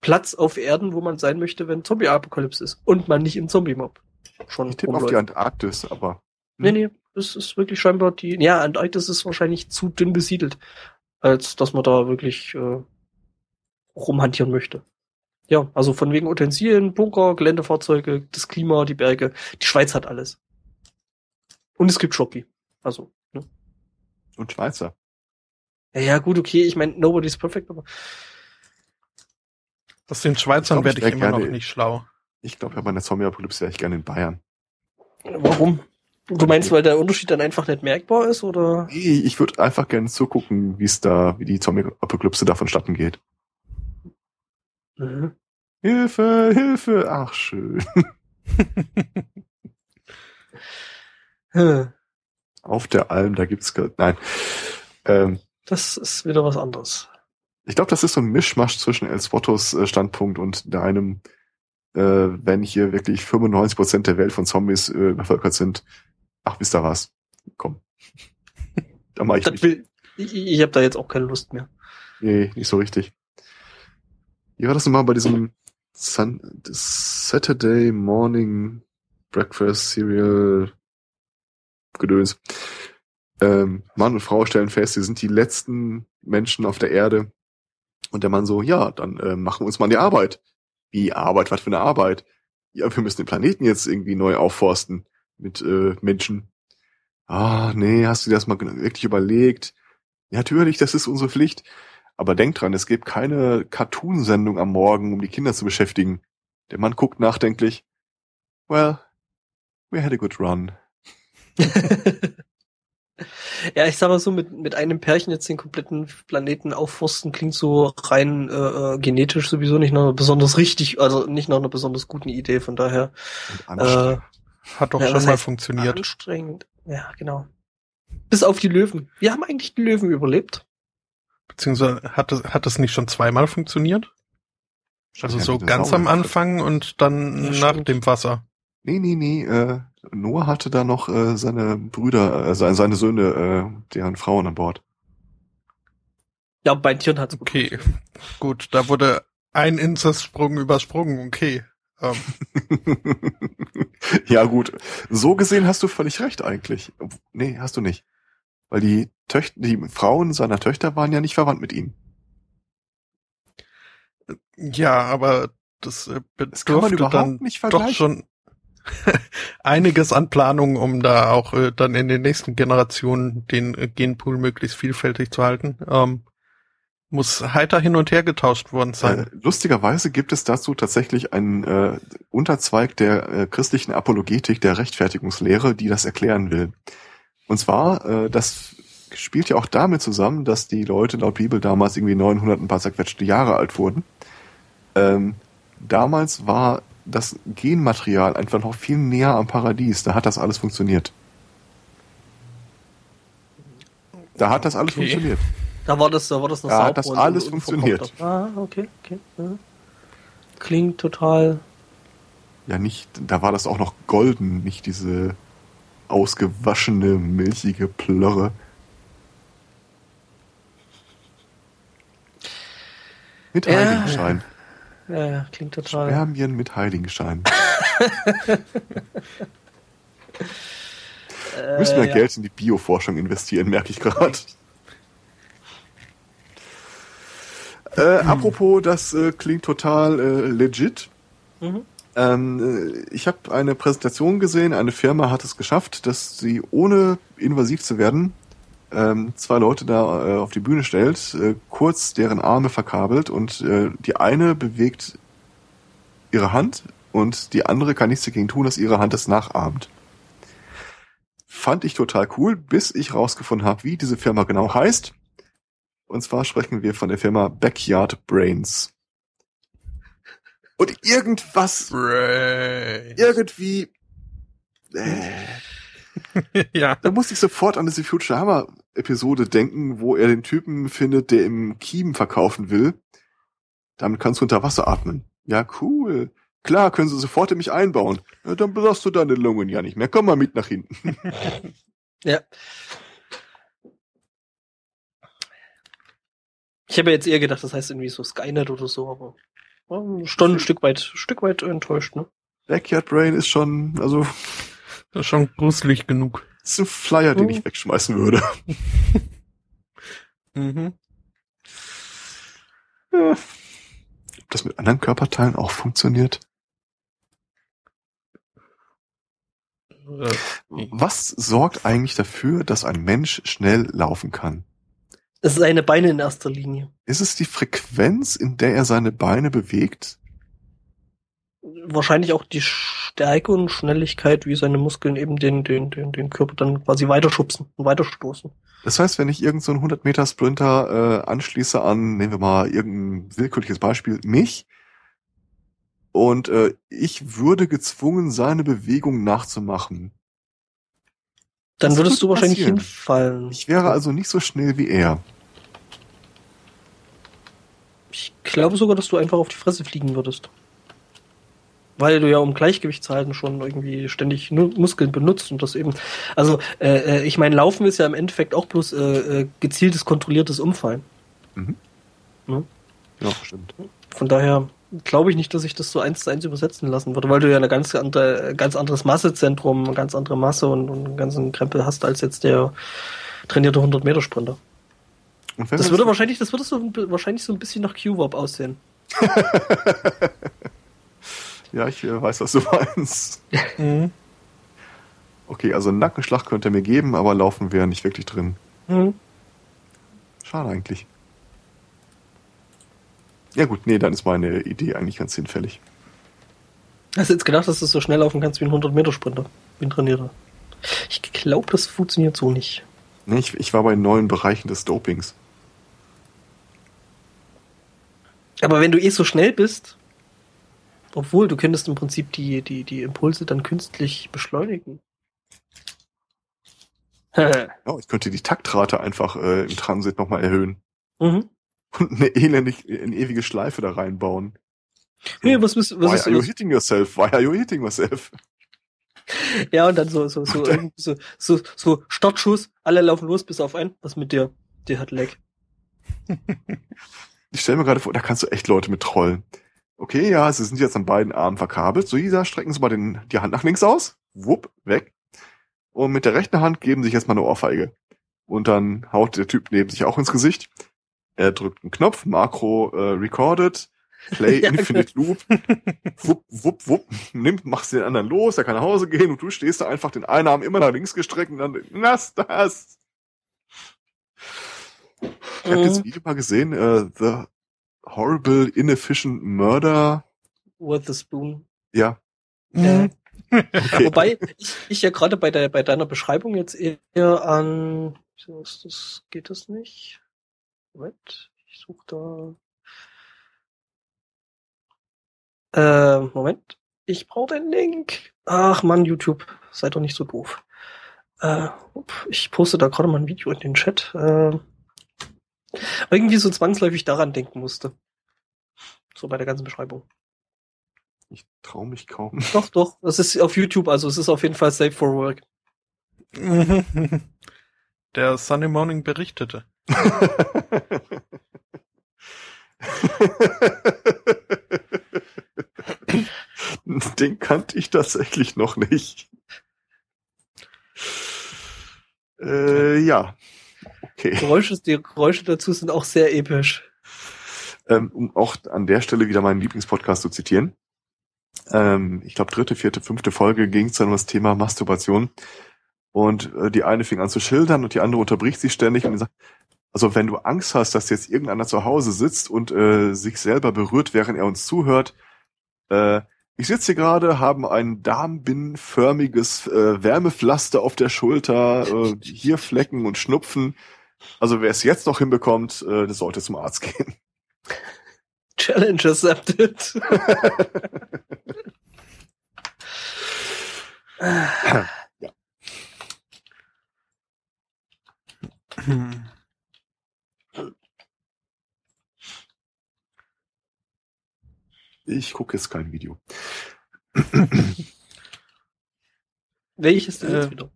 Platz auf Erden, wo man sein möchte, wenn Zombie-Apokalypse ist und man nicht im Zombie-Mob schon Ich tippe auf die Antarktis, aber Nee, nee, das ist wirklich scheinbar die. Ja, Antarktis ist wahrscheinlich zu dünn besiedelt, als dass man da wirklich äh, rumhantieren möchte. Ja, also von wegen Utensilien, Bunker, Geländefahrzeuge, das Klima, die Berge. Die Schweiz hat alles. Und es gibt Schocki. Also, ne? Und Schweizer. Ja, ja, gut, okay, ich meine, nobody's perfect, aber. Aus den Schweizern werde ich, immer gerne, noch nicht schlau. Ich glaube, bei meiner Zombie-Apokalypse wäre ich gerne in Bayern. Warum? Du meinst, weil der Unterschied dann einfach nicht merkbar ist, oder? Nee, ich würde einfach gerne zugucken, wie es da, wie die Zombie-Apokalypse da vonstatten geht. Mhm. Hilfe, Hilfe, ach schön. Auf der Alm, da gibt's nein. Ähm, das ist wieder was anderes. Ich glaube, das ist so ein Mischmasch zwischen El Spottos äh, Standpunkt und deinem, äh, wenn hier wirklich 95% der Welt von Zombies äh, bevölkert sind, ach, wisst ihr was? Komm. da mach ich das will, Ich, ich habe da jetzt auch keine Lust mehr. Nee, nicht so richtig. Wie war das nochmal bei diesem Sun Saturday Morning Breakfast Cereal Gedöns? Ähm, Mann und Frau stellen fest, sie sind die letzten Menschen auf der Erde. Und der Mann so, ja, dann äh, machen wir uns mal an die Arbeit. Wie Arbeit? Was für eine Arbeit? Ja, wir müssen den Planeten jetzt irgendwie neu aufforsten mit äh, Menschen. Ah, nee, hast du dir das mal wirklich überlegt? Ja, natürlich, das ist unsere Pflicht. Aber denk dran, es gibt keine Cartoon-Sendung am Morgen, um die Kinder zu beschäftigen. Der Mann guckt nachdenklich. Well, We had a good run. (laughs) ja, ich sag mal so, mit, mit einem Pärchen jetzt den kompletten Planeten aufforsten klingt so rein äh, äh genetisch sowieso nicht noch besonders richtig, also nicht noch einer besonders guten Idee, von daher. Äh, Hat doch ja, schon mal funktioniert. Anstrengend. Ja, genau. Bis auf die Löwen. Wir haben eigentlich die Löwen überlebt. Beziehungsweise hat es, hat es nicht schon zweimal funktioniert? Also so ganz am Anfang und dann ja, nach stimmt. dem Wasser. Nee, nee, nee. Äh, Noah hatte da noch äh, seine Brüder, äh, seine, seine Söhne, äh, deren Frauen an Bord. Ja, bei Tieren hat's Okay, gut, da wurde ein Inzestsprung übersprungen, okay. Ähm. (laughs) ja, gut. So gesehen hast du völlig recht eigentlich. Nee, hast du nicht. Weil die Töchter, die Frauen seiner Töchter waren ja nicht verwandt mit ihm. Ja, aber das äh, bedurfte das dann doch schon (laughs) einiges an Planung, um da auch äh, dann in den nächsten Generationen den äh, Genpool möglichst vielfältig zu halten. Ähm, muss heiter hin und her getauscht worden sein. Äh, lustigerweise gibt es dazu tatsächlich einen äh, Unterzweig der äh, christlichen Apologetik, der Rechtfertigungslehre, die das erklären will. Und zwar, äh, das spielt ja auch damit zusammen, dass die Leute laut Bibel damals irgendwie 900 ein paar zerquetschte Jahre alt wurden. Ähm, damals war das Genmaterial einfach noch viel näher am Paradies. Da hat das alles funktioniert. Da hat das alles okay. funktioniert. Da war das, da war das noch Da hat das alles funktioniert. Ah, okay, okay. Ja. Klingt total. Ja, nicht, da war das auch noch golden, nicht diese ausgewaschene, milchige Plörre. Mit ja. Heiligenschein. Ja, ja, klingt total. Spermien mit Heiligenschein. äh, (laughs) Müssen wir ja. Geld in die Bioforschung investieren, merke ich gerade. Äh. Apropos, das äh, klingt total äh, legit. Mhm. Ähm, äh, ich habe eine Präsentation gesehen, eine Firma hat es geschafft, dass sie ohne invasiv zu werden ähm, zwei Leute da äh, auf die Bühne stellt, äh, kurz deren Arme verkabelt und äh, die eine bewegt ihre Hand und die andere kann nichts dagegen tun, dass ihre Hand es nachahmt. Fand ich total cool, bis ich rausgefunden habe, wie diese Firma genau heißt. Und zwar sprechen wir von der Firma Backyard Brains. Und irgendwas, Brains. irgendwie, (laughs) äh, ja. Da musste ich sofort an diese Futurama-Episode denken, wo er den Typen findet, der im Kiem verkaufen will. Damit kannst du unter Wasser atmen. Ja, cool. Klar, können sie sofort in mich einbauen. Ja, dann brauchst du deine Lungen ja nicht mehr. Komm mal mit nach hinten. (laughs) ja. Ich habe jetzt eher gedacht, das heißt irgendwie so Skynet oder so, aber schon ein Stück weit, Stück weit enttäuscht, ne? Backyard Brain ist schon, also das ist schon gruselig genug. Das ist ein Flyer, den oh. ich wegschmeißen würde. (laughs) mhm. Ja. Ob das mit anderen Körperteilen auch funktioniert? Was sorgt eigentlich dafür, dass ein Mensch schnell laufen kann? Es ist seine Beine in erster Linie. Ist es die Frequenz, in der er seine Beine bewegt? wahrscheinlich auch die Stärke und Schnelligkeit, wie seine Muskeln eben den, den, den, den Körper dann quasi weiterschubsen und weiterstoßen. Das heißt, wenn ich irgendeinen so 100 Meter Sprinter äh, anschließe an, nehmen wir mal irgendein willkürliches Beispiel, mich, und äh, ich würde gezwungen, seine Bewegung nachzumachen. Dann das würdest du wahrscheinlich passieren. hinfallen. Ich wäre also nicht so schnell wie er. Ich glaube sogar, dass du einfach auf die Fresse fliegen würdest weil du ja um Gleichgewicht zu halten schon irgendwie ständig Muskeln benutzt und das eben, also äh, äh, ich meine, Laufen ist ja im Endeffekt auch bloß äh, äh gezieltes, kontrolliertes Umfallen. Mhm. Ne? Ja, stimmt. Von daher glaube ich nicht, dass ich das so eins zu eins übersetzen lassen würde, weil du ja eine ganz andere, ganz anderes Massezentrum, eine ganz andere Masse und, und einen ganzen Krempel hast als jetzt der trainierte 100 Meter Sprinter. Das würde wahrscheinlich, das würde so wahrscheinlich so ein bisschen nach Q-Warp aussehen. (laughs) Ja, ich äh, weiß, was du meinst. Mhm. Okay, also einen Nackenschlag könnte er mir geben, aber laufen wäre nicht wirklich drin. Mhm. Schade eigentlich. Ja gut, nee, dann ist meine Idee eigentlich ganz hinfällig. Hast du jetzt gedacht, dass du so schnell laufen kannst wie ein 100-Meter-Sprinter? bin trainierter. Ich glaube, das funktioniert so nicht. Nee, ich, ich war bei neuen Bereichen des Dopings. Aber wenn du eh so schnell bist, obwohl du könntest im Prinzip die, die, die Impulse dann künstlich beschleunigen. ja, (laughs) ich könnte die Taktrate einfach äh, im Transit nochmal erhöhen. Mhm. Und eine elendig, eine ewige Schleife da reinbauen. Hey, was, was, was Why ist are you hitting yourself? Why are you hitting yourself? Ja, und dann so, so, so, so, so, so Startschuss, alle laufen los, bis auf einen. Was mit dir? Der hat Leck. (laughs) ich stelle mir gerade vor, da kannst du echt Leute mit trollen. Okay, ja, sie sind jetzt an beiden Armen verkabelt. So, Isa, strecken Sie mal den, die Hand nach links aus. Wupp, weg. Und mit der rechten Hand geben sich jetzt mal eine Ohrfeige. Und dann haut der Typ neben sich auch ins Gesicht. Er drückt einen Knopf, Makro äh, recorded, Play (laughs) ja, Infinite. Loop, wupp, wupp, wupp, nimmt, machst den anderen los, er kann nach Hause gehen und du stehst da einfach den einen Arm immer nach links gestreckt und dann, lass das. Ich habe mhm. das Video mal gesehen, uh, The Horrible Inefficient Murder. With the Spoon. Ja. Mhm. Okay. Wobei ich, ich ja gerade bei, der, bei deiner Beschreibung jetzt eher an, das, geht das nicht? Moment, ich suche da. Äh, Moment. Ich brauche den Link. Ach man, YouTube, seid doch nicht so doof. Äh, ich poste da gerade mal ein Video in den Chat. Äh, irgendwie so zwangsläufig daran denken musste. So bei der ganzen Beschreibung. Ich traue mich kaum. (laughs) Doch, doch. Es ist auf YouTube, also es ist auf jeden Fall safe for work. (laughs) Der Sunday Morning berichtete. (laughs) Den kannte ich tatsächlich noch nicht. Äh, ja. Okay. Geräusche, die Geräusche dazu sind auch sehr episch. Ähm, um auch an der Stelle wieder meinen Lieblingspodcast zu zitieren. Ähm, ich glaube, dritte, vierte, fünfte Folge ging es dann um das Thema Masturbation. Und äh, die eine fing an zu schildern und die andere unterbricht sie ständig und sagt, also wenn du Angst hast, dass jetzt irgendeiner zu Hause sitzt und äh, sich selber berührt, während er uns zuhört, äh, ich sitze hier gerade, haben ein darmbinnenförmiges äh, Wärmepflaster auf der Schulter, äh, hier Flecken und Schnupfen. Also wer es jetzt noch hinbekommt, äh, der sollte zum Arzt gehen. Challenge accepted. ja. Hm. Ich gucke jetzt kein Video. Welches denn jetzt äh, wieder?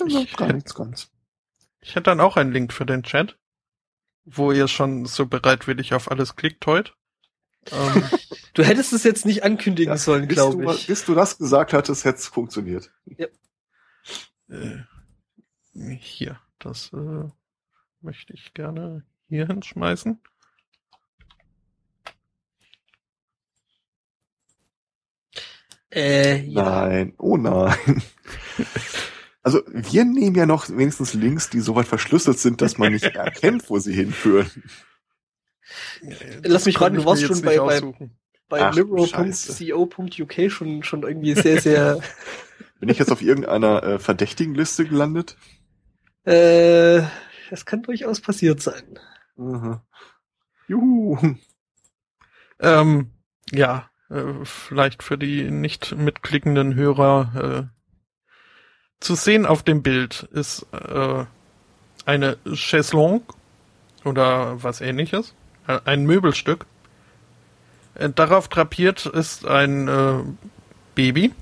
Also ich, gar nichts ganz. Ich hätte dann auch einen Link für den Chat, wo ihr schon so bereitwillig auf alles klickt heute. Ähm, (laughs) du hättest es jetzt nicht ankündigen ja, sollen, glaube ich. Bis du das gesagt hattest, hätte es funktioniert. Ja. Äh, hier, das äh, möchte ich gerne hier hinschmeißen. Äh, ja. Nein, oh nein. (laughs) Also wir nehmen ja noch wenigstens Links, die so weit verschlüsselt sind, dass man nicht (laughs) erkennt, wo sie hinführen. Lass mich raten, du warst schon bei, bei, bei libero.co.uk schon, schon irgendwie sehr, sehr... (laughs) Bin ich jetzt auf irgendeiner äh, verdächtigen Liste gelandet? Äh, das kann durchaus passiert sein. Aha. Juhu. Ähm, ja, äh, vielleicht für die nicht mitklickenden Hörer äh, zu sehen auf dem Bild ist äh, eine Chaiselongue oder was ähnliches, äh, ein Möbelstück. Äh, darauf drapiert ist ein äh, Baby.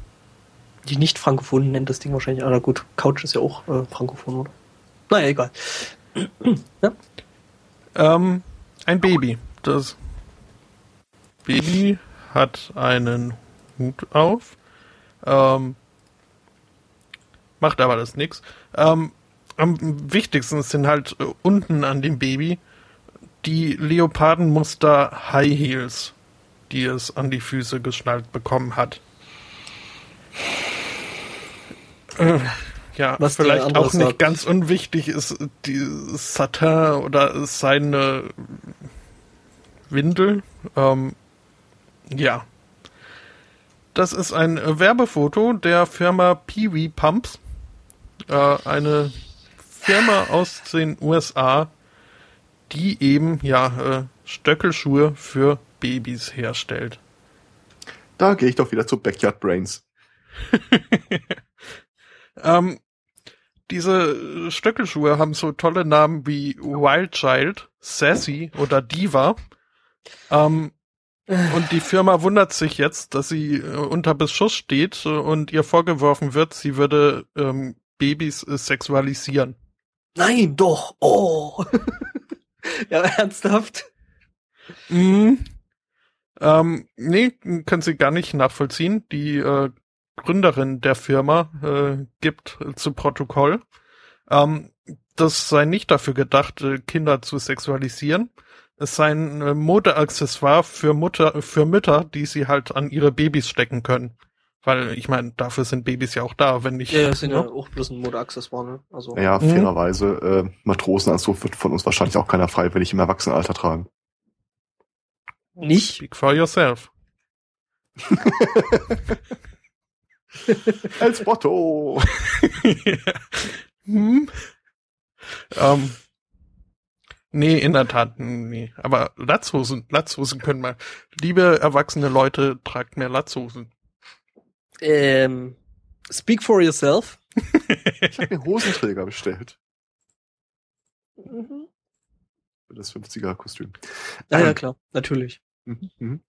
Die nicht Frankophonen nennt das Ding wahrscheinlich. Aber gut, Couch ist ja auch äh, Frankophon, oder? Naja, egal. (clears throat) ja? ähm, ein Baby. Das Baby hat einen Hut auf. Ähm, macht aber das nix. Ähm, am wichtigsten sind halt äh, unten an dem Baby die Leopardenmuster High Heels, die es an die Füße geschnallt bekommen hat. Äh, ja, Was vielleicht auch nicht ganz unwichtig ist die Satin oder seine Windel. Ähm, ja. das ist ein Werbefoto der Firma Peewee Pumps. Äh, eine Firma aus den USA, die eben ja äh, Stöckelschuhe für Babys herstellt. Da gehe ich doch wieder zu Backyard Brains. (laughs) ähm, diese Stöckelschuhe haben so tolle Namen wie Wild Child, Sassy oder Diva. Ähm, und die Firma wundert sich jetzt, dass sie äh, unter Beschuss steht äh, und ihr vorgeworfen wird, sie würde ähm, Babys äh, sexualisieren. Nein, doch. Oh. (laughs) ja, ernsthaft. Mhm. Ähm, nee, können sie gar nicht nachvollziehen. Die äh, Gründerin der Firma äh, gibt zu Protokoll. Ähm, das sei nicht dafür gedacht, äh, Kinder zu sexualisieren, es sei ein äh, Modeaccessoire für Mutter, für Mütter, die sie halt an ihre Babys stecken können. Weil, ich meine, dafür sind Babys ja auch da, wenn nicht. Ja, das sind ja, ja auch bloß ein Modeaccessoire, ne? Also. Ja, mhm. fairerweise, äh, Matrosenanzug wird von uns wahrscheinlich auch keiner freiwillig im Erwachsenenalter tragen. Nicht? Speak for yourself. (laughs) Als Motto. ja. (laughs) hm? ähm, Nee, in der Tat, nee. Aber Latzhosen, Latzhosen können mal. Liebe erwachsene Leute, tragt mehr Latzhosen. Ähm, speak for yourself. ich habe mir Hosenträger bestellt. Mhm. Für das 50er-Kostüm. Ja, ähm, ja, klar, natürlich. Mhm, mhm.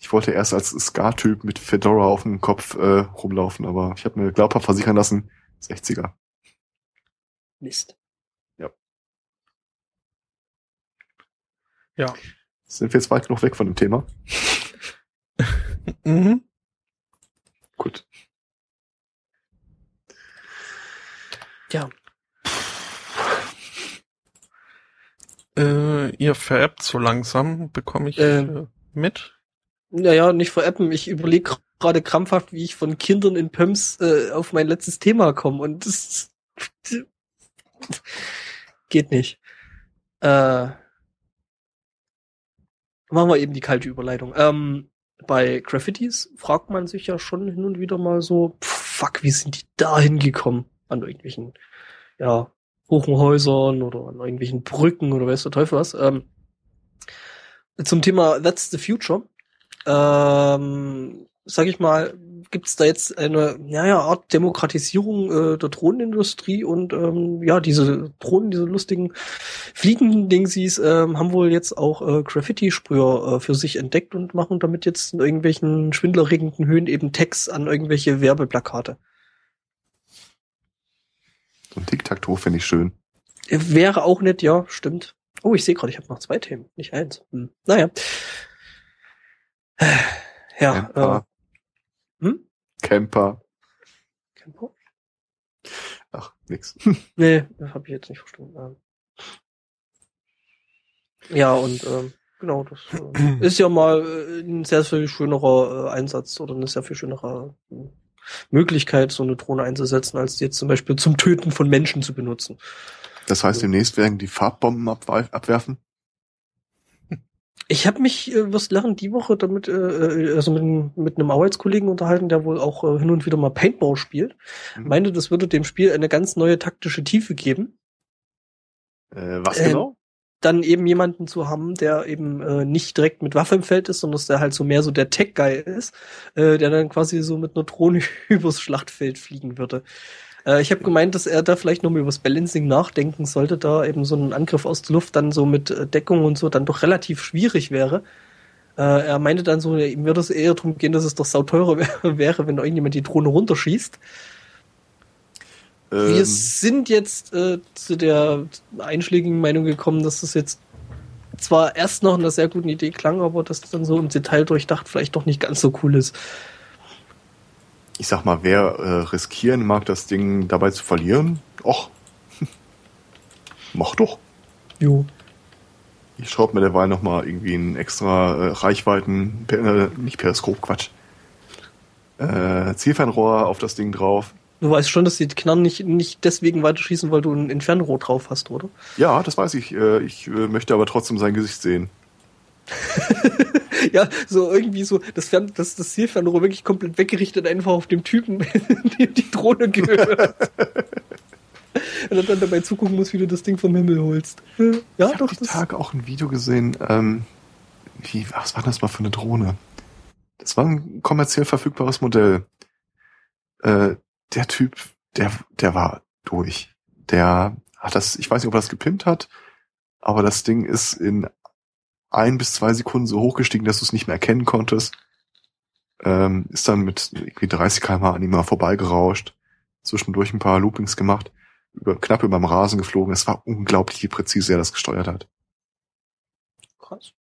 Ich wollte erst als Ska-Typ mit Fedora auf dem Kopf äh, rumlaufen, aber ich habe mir glaubhaft versichern lassen, 60er. Mist. Ja. Sind wir jetzt weit genug weg von dem Thema? (laughs) mhm. Gut. Ja. Äh, ihr veräppt so langsam, bekomme ich ähm, äh, mit? Naja, nicht verappen. Ich überlege gerade krampfhaft, wie ich von Kindern in Pumps äh, auf mein letztes Thema komme und das (laughs) geht nicht. Äh, Machen wir eben die kalte Überleitung. Ähm, bei Graffitis fragt man sich ja schon hin und wieder mal so, pff, fuck, wie sind die da hingekommen? An irgendwelchen, ja, Hochhäusern oder an irgendwelchen Brücken oder weiß der Teufel was. Ähm, zum Thema That's the Future. Ähm, sag ich mal, gibt es da jetzt eine ja, ja, Art Demokratisierung äh, der Drohnenindustrie und ähm, ja, diese Drohnen, diese lustigen Fliegen-Dingsies ähm, haben wohl jetzt auch äh, Graffiti-Sprüher äh, für sich entdeckt und machen damit jetzt in irgendwelchen schwindlerregenden Höhen eben Text an irgendwelche Werbeplakate. So ein Tic-Tac-Toe finde ich schön. Wäre auch nett, ja, stimmt. Oh, ich sehe gerade, ich habe noch zwei Themen, nicht eins. Hm. Naja. Ja, äh, hm? Camper. Camper? Ach, nix. (laughs) nee, das habe ich jetzt nicht verstanden. Ja, und ähm, genau, das äh, ist ja mal äh, ein sehr viel schönerer äh, Einsatz oder eine sehr viel schönere äh, Möglichkeit, so eine Drohne einzusetzen, als die jetzt zum Beispiel zum Töten von Menschen zu benutzen. Das heißt, demnächst werden die Farbbomben abwerfen? Ich habe mich, äh, wirst lachen, die Woche damit, äh, äh, also mit, mit einem Arbeitskollegen unterhalten, der wohl auch äh, hin und wieder mal Paintball spielt. Mhm. Meinte, das würde dem Spiel eine ganz neue taktische Tiefe geben. Äh, was äh, genau? Dann eben jemanden zu haben, der eben äh, nicht direkt mit Waffe im Feld ist, sondern dass der halt so mehr so der Tech-Guy ist, äh, der dann quasi so mit einer Drohne (laughs) übers Schlachtfeld fliegen würde. Äh, ich habe gemeint, dass er da vielleicht nochmal über das Balancing nachdenken sollte, da eben so ein Angriff aus der Luft dann so mit äh, Deckung und so dann doch relativ schwierig wäre. Äh, er meinte dann so, ihm würde es eher darum gehen, dass es doch sauteurer (laughs) wäre, wenn irgendjemand die Drohne runterschießt. Ähm. Wir sind jetzt äh, zu der einschlägigen Meinung gekommen, dass das jetzt zwar erst noch eine sehr gute Idee klang, aber dass das dann so im Detail durchdacht vielleicht doch nicht ganz so cool ist ich sag mal, wer äh, riskieren mag, das Ding dabei zu verlieren, och, (laughs) mach doch. Jo. Ich schraube mir derweil nochmal irgendwie einen extra äh, Reichweiten, äh, nicht Periskop, Quatsch, äh, Zielfernrohr auf das Ding drauf. Du weißt schon, dass die Knarren nicht, nicht deswegen weiterschießen, weil du ein Entfernrohr drauf hast, oder? Ja, das weiß ich. Äh, ich äh, möchte aber trotzdem sein Gesicht sehen. (laughs) ja, so irgendwie so, das, Fern, das, das Zielfernrohr wirklich komplett weggerichtet, einfach auf dem Typen, (laughs) dem die Drohne gehört. Und dann dabei zugucken muss, wie du das Ding vom Himmel holst. Ja, ich doch. Ich habe Tage auch ein Video gesehen, ähm, wie, was war das mal für eine Drohne? Das war ein kommerziell verfügbares Modell. Äh, der Typ, der, der war durch. Der hat das, ich weiß nicht, ob er das gepimpt hat, aber das Ding ist in ein bis zwei Sekunden so hochgestiegen, dass du es nicht mehr erkennen konntest. Ähm, ist dann mit irgendwie 30 km an ihm mal vorbeigerauscht, zwischendurch ein paar Loopings gemacht, über, knapp über dem Rasen geflogen. Es war unglaublich, wie präzise er das gesteuert hat. Krass.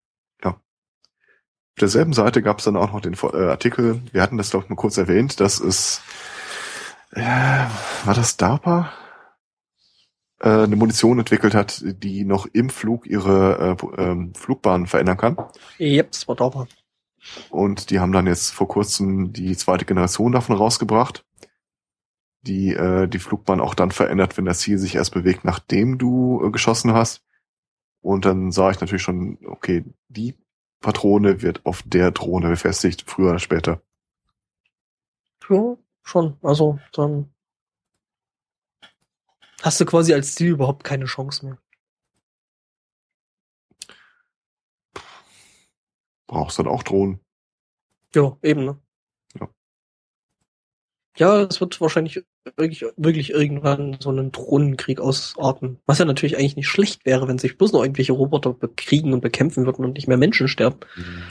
Ja. Auf derselben Seite gab es dann auch noch den äh, Artikel, wir hatten das glaube ich mal kurz erwähnt, dass es äh, war das DARPA? Äh, eine Munition entwickelt hat, die noch im Flug ihre äh, ähm, Flugbahn verändern kann. Yep, das war Dauber. Und die haben dann jetzt vor kurzem die zweite Generation davon rausgebracht, die äh, die Flugbahn auch dann verändert, wenn das Ziel sich erst bewegt, nachdem du äh, geschossen hast. Und dann sah ich natürlich schon, okay, die Patrone wird auf der Drohne befestigt, früher oder später. Ja, schon. Also dann hast du quasi als Ziel überhaupt keine Chance mehr. Brauchst dann auch Drohnen. Ja, eben, ne? Ja. Ja, es wird wahrscheinlich wirklich, wirklich irgendwann so einen Drohnenkrieg ausarten. Was ja natürlich eigentlich nicht schlecht wäre, wenn sich bloß noch irgendwelche Roboter bekriegen und bekämpfen würden und nicht mehr Menschen sterben.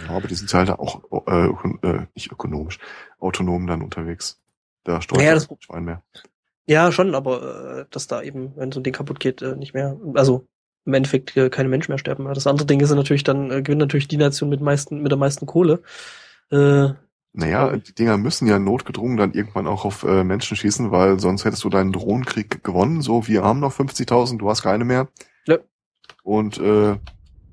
Ja, aber die sind halt auch äh, äh, nicht ökonomisch, autonom dann unterwegs. Da steuert ja, das Schwein mehr. Ja, schon, aber äh, dass da eben, wenn so ein Ding kaputt geht, äh, nicht mehr, also im Endeffekt äh, keine Menschen mehr sterben. Das andere Ding ist natürlich dann, äh, gewinnt natürlich die Nation mit meisten, mit der meisten Kohle. Äh, naja, die Dinger müssen ja notgedrungen dann irgendwann auch auf äh, Menschen schießen, weil sonst hättest du deinen Drohnenkrieg gewonnen. So, wir haben noch 50.000, du hast keine mehr. Ja. Und äh,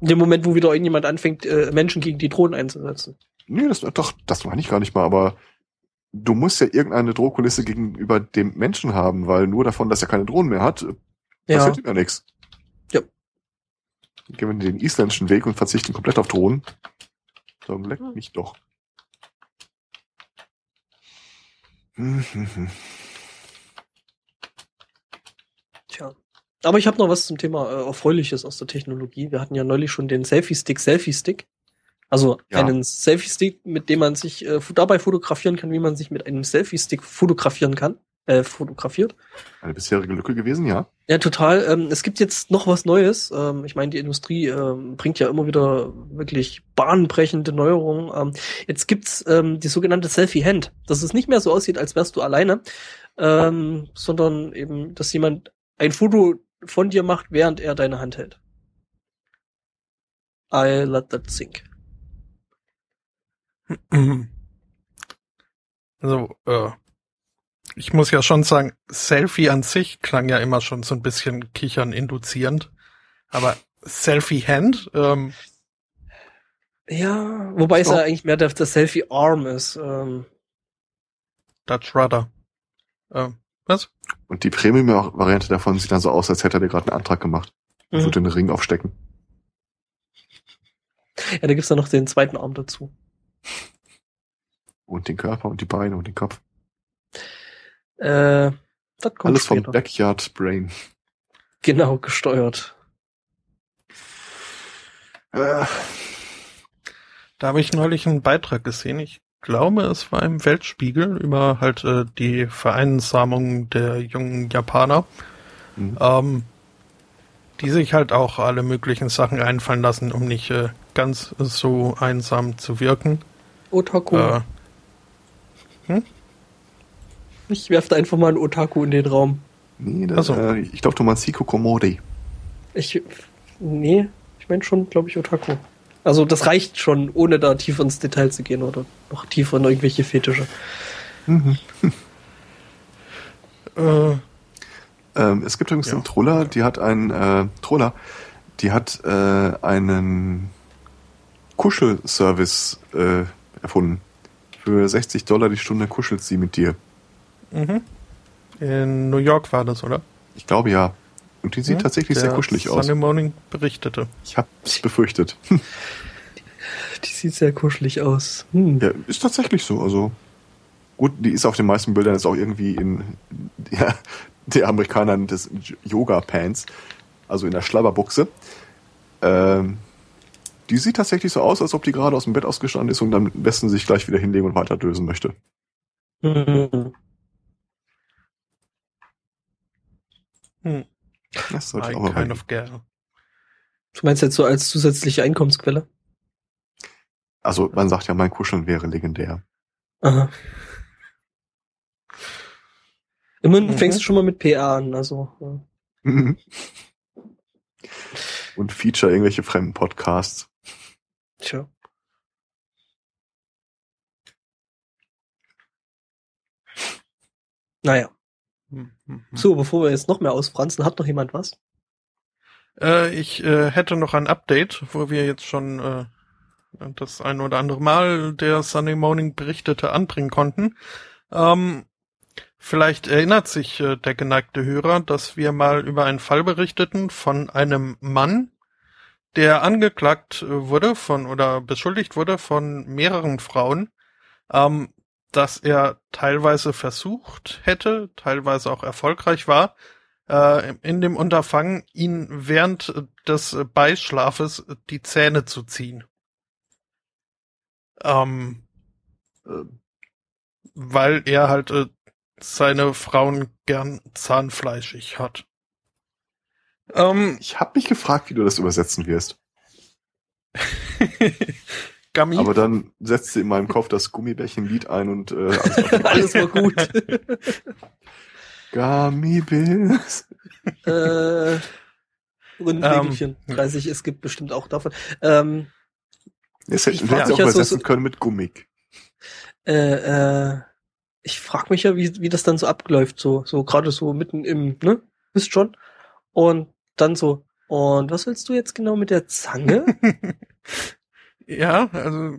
in dem Moment, wo wieder irgendjemand anfängt, äh, Menschen gegen die Drohnen einzusetzen. Nee, das doch, das meine ich gar nicht mal, aber du musst ja irgendeine Drohkulisse gegenüber dem Menschen haben, weil nur davon, dass er keine Drohnen mehr hat, passiert ja. ihm ja nichts. Ja. Gehen wir den isländischen Weg und verzichten komplett auf Drohnen. Dann leck mich doch. Tja. Aber ich habe noch was zum Thema äh, Erfreuliches aus der Technologie. Wir hatten ja neulich schon den Selfie-Stick, Selfie-Stick. Also ja. einen Selfie-Stick, mit dem man sich äh, dabei fotografieren kann, wie man sich mit einem Selfie-Stick fotografieren kann. Äh, fotografiert. Eine bisherige Lücke gewesen, ja. Ja, total. Ähm, es gibt jetzt noch was Neues. Ähm, ich meine, die Industrie ähm, bringt ja immer wieder wirklich bahnbrechende Neuerungen. Ähm, jetzt gibt's ähm, die sogenannte Selfie-Hand. Dass es nicht mehr so aussieht, als wärst du alleine, ähm, sondern eben, dass jemand ein Foto von dir macht, während er deine Hand hält. I let that sink. (clears throat) Also, äh, ich muss ja schon sagen, Selfie an sich klang ja immer schon so ein bisschen kichern induzierend. Aber Selfie Hand, ähm, Ja, wobei es ja eigentlich mehr der, der Selfie Arm ist. Ähm. Dutch Rudder. Ähm, was? Und die Premium-Variante davon sieht dann so aus, als hätte er dir gerade einen Antrag gemacht. Mhm. Würde den Ring aufstecken. Ja, da gibt's dann noch den zweiten Arm dazu. Und den Körper und die Beine und den Kopf. Äh, das kommt Alles später. vom Backyard Brain. Genau, gesteuert. Äh. Da habe ich neulich einen Beitrag gesehen. Ich glaube, es war im Weltspiegel über halt äh, die Vereinsamung der jungen Japaner, mhm. ähm, die sich halt auch alle möglichen Sachen einfallen lassen, um nicht äh, ganz so einsam zu wirken. Otaku. Äh, hm? Ich werfe einfach mal einen Otaku in den Raum. Nee, das, so. äh, ich glaube, du meinst Hikokomori. Ich, nee, ich meine schon, glaube ich, Otaku. Also das reicht schon, ohne da tiefer ins Detail zu gehen oder noch tiefer in irgendwelche Fetische. Mhm. (laughs) äh, ähm, es gibt übrigens ja. einen Troller, die hat einen äh, Troller, die hat äh, einen Kuschelservice äh, erfunden. Für 60 Dollar die Stunde kuschelt sie mit dir. Mhm. In New York war das, oder? Ich glaube ja. Und die sieht ja, tatsächlich sehr kuschelig aus. Sunday Morning berichtete. Ich hab's befürchtet. (laughs) Die sieht sehr kuschelig aus. Hm. Ja, ist tatsächlich so. Also gut, die ist auf den meisten Bildern jetzt auch irgendwie in ja, der Amerikaner des Yoga Pants, also in der Schlabberbuchse. Ähm, die sieht tatsächlich so aus, als ob die gerade aus dem Bett ausgestanden ist und am besten sich gleich wieder hinlegen und weiter dösen möchte. Mhm. Hm. Das sollte I auch kind of girl. Du meinst jetzt so als zusätzliche Einkommensquelle? Also man sagt ja, mein Kuscheln wäre legendär. Aha. Immerhin mhm. fängst du schon mal mit PA an, also. Ja. Mhm. Und feature irgendwelche fremden Podcasts. Tja. Naja. Mhm. So, bevor wir jetzt noch mehr ausfranzen, hat noch jemand was? Äh, ich äh, hätte noch ein Update, wo wir jetzt schon äh, das ein oder andere Mal der Sunday Morning berichtete anbringen konnten. Ähm, vielleicht erinnert sich äh, der geneigte Hörer, dass wir mal über einen Fall berichteten von einem Mann, der angeklagt äh, wurde von oder beschuldigt wurde von mehreren Frauen, ähm, dass er teilweise versucht hätte, teilweise auch erfolgreich war, äh, in dem Unterfangen, ihn während des Beischlafes die Zähne zu ziehen. Ähm, äh, weil er halt äh, seine Frauen gern zahnfleischig hat. Ähm, ich habe mich gefragt, wie du das übersetzen wirst. (laughs) Gummi. Aber dann setzte in meinem Kopf das Gummibärchen-Lied ein und äh, alles, (laughs) alles war gut. (laughs) Gummy Bears. äh, Rundwägelchen. Ähm, 30, es gibt bestimmt auch davon. Ähm, es hätte, du hättest auch übersetzen so, können mit Gummik. Äh, äh, ich frag mich ja, wie, wie das dann so abläuft, so, so gerade so mitten im, ne? Wisst schon? Und dann so, und was willst du jetzt genau mit der Zange? (laughs) ja, also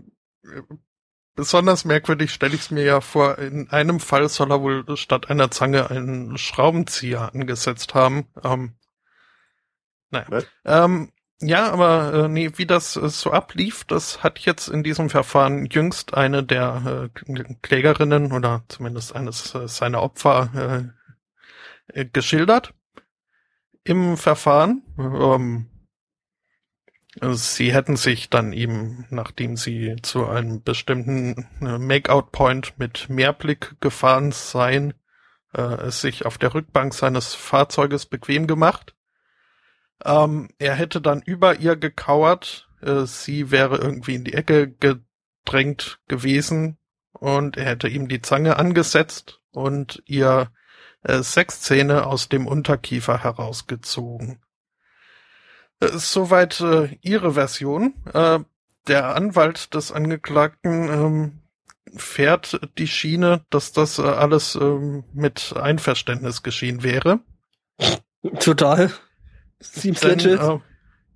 besonders merkwürdig stelle ich es mir ja vor, in einem Fall soll er wohl statt einer Zange einen Schraubenzieher angesetzt haben. Ähm, naja. Ähm, ja, aber äh, nee, wie das äh, so ablief, das hat jetzt in diesem Verfahren jüngst eine der äh, Klägerinnen oder zumindest eines äh, seiner Opfer äh, äh, geschildert. Im Verfahren, ähm, sie hätten sich dann eben, nachdem sie zu einem bestimmten äh, Make-out-Point mit Mehrblick gefahren seien, äh, es sich auf der Rückbank seines Fahrzeuges bequem gemacht. Ähm, er hätte dann über ihr gekauert, äh, sie wäre irgendwie in die Ecke gedrängt gewesen und er hätte ihm die Zange angesetzt und ihr Sexzähne aus dem Unterkiefer herausgezogen. Äh, soweit äh, ihre Version. Äh, der Anwalt des Angeklagten ähm, fährt die Schiene, dass das äh, alles ähm, mit Einverständnis geschehen wäre. Total. Seems Dann, legit. Uh,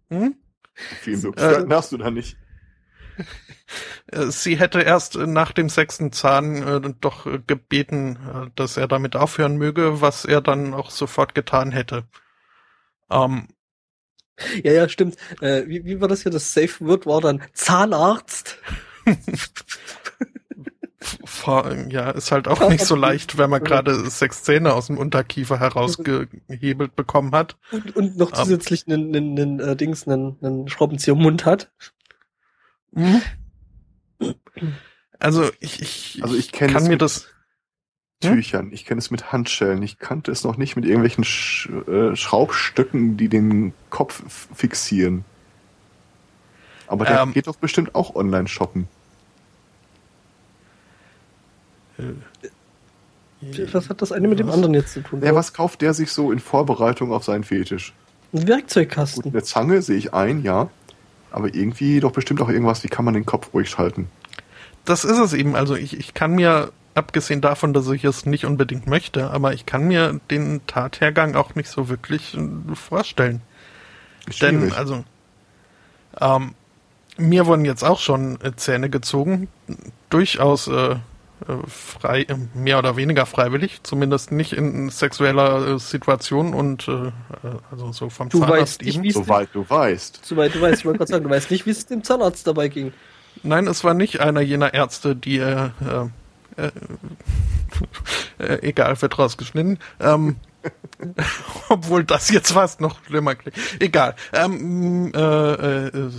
hm? Viel Möglichkeiten äh, hast du da nicht. Äh, sie hätte erst nach dem sechsten Zahn äh, doch gebeten, äh, dass er damit aufhören möge, was er dann auch sofort getan hätte. Ähm, ja, ja, stimmt. Äh, wie, wie war das hier? Das Safe Word war dann Zahnarzt. (laughs) ja, ist halt auch nicht so leicht, wenn man gerade sechs Zähne aus dem Unterkiefer herausgehebelt bekommen hat. Und, und noch zusätzlich einen, einen, einen äh, Dings, einen, einen Schraubenzieher im Mund hat. Mhm. Also ich, ich, also ich kann mir das hm? Tüchern. Ich kenne es mit Handschellen. Ich kannte es noch nicht mit irgendwelchen Sch äh, Schraubstöcken, die den Kopf fixieren. Aber der ähm, geht doch bestimmt auch online shoppen. Äh, was hat das eine mit dem anderen jetzt zu tun? Ja, was kauft der sich so in Vorbereitung auf seinen Fetisch? Ein Werkzeugkasten. Gut, eine Zange sehe ich ein, ja. Aber irgendwie doch bestimmt auch irgendwas, wie kann man den Kopf ruhig schalten? Das ist es eben. Also ich, ich kann mir, abgesehen davon, dass ich es nicht unbedingt möchte, aber ich kann mir den Tathergang auch nicht so wirklich äh, vorstellen. Schwierig. Denn, also, ähm, mir wurden jetzt auch schon Zähne gezogen. Durchaus äh, frei, mehr oder weniger freiwillig, zumindest nicht in sexueller äh, Situation und äh, also so vom du Zahnarzt weißt eben. Soweit du weißt. Soweit du weißt, ich wollte gerade sagen, du weißt nicht, wie es dem Zahnarzt dabei ging. Nein, es war nicht einer jener Ärzte, die äh, äh, äh, egal, wird rausgeschnitten. Ähm, (laughs) obwohl das jetzt fast noch schlimmer klingt. Egal. Ähm, äh, äh,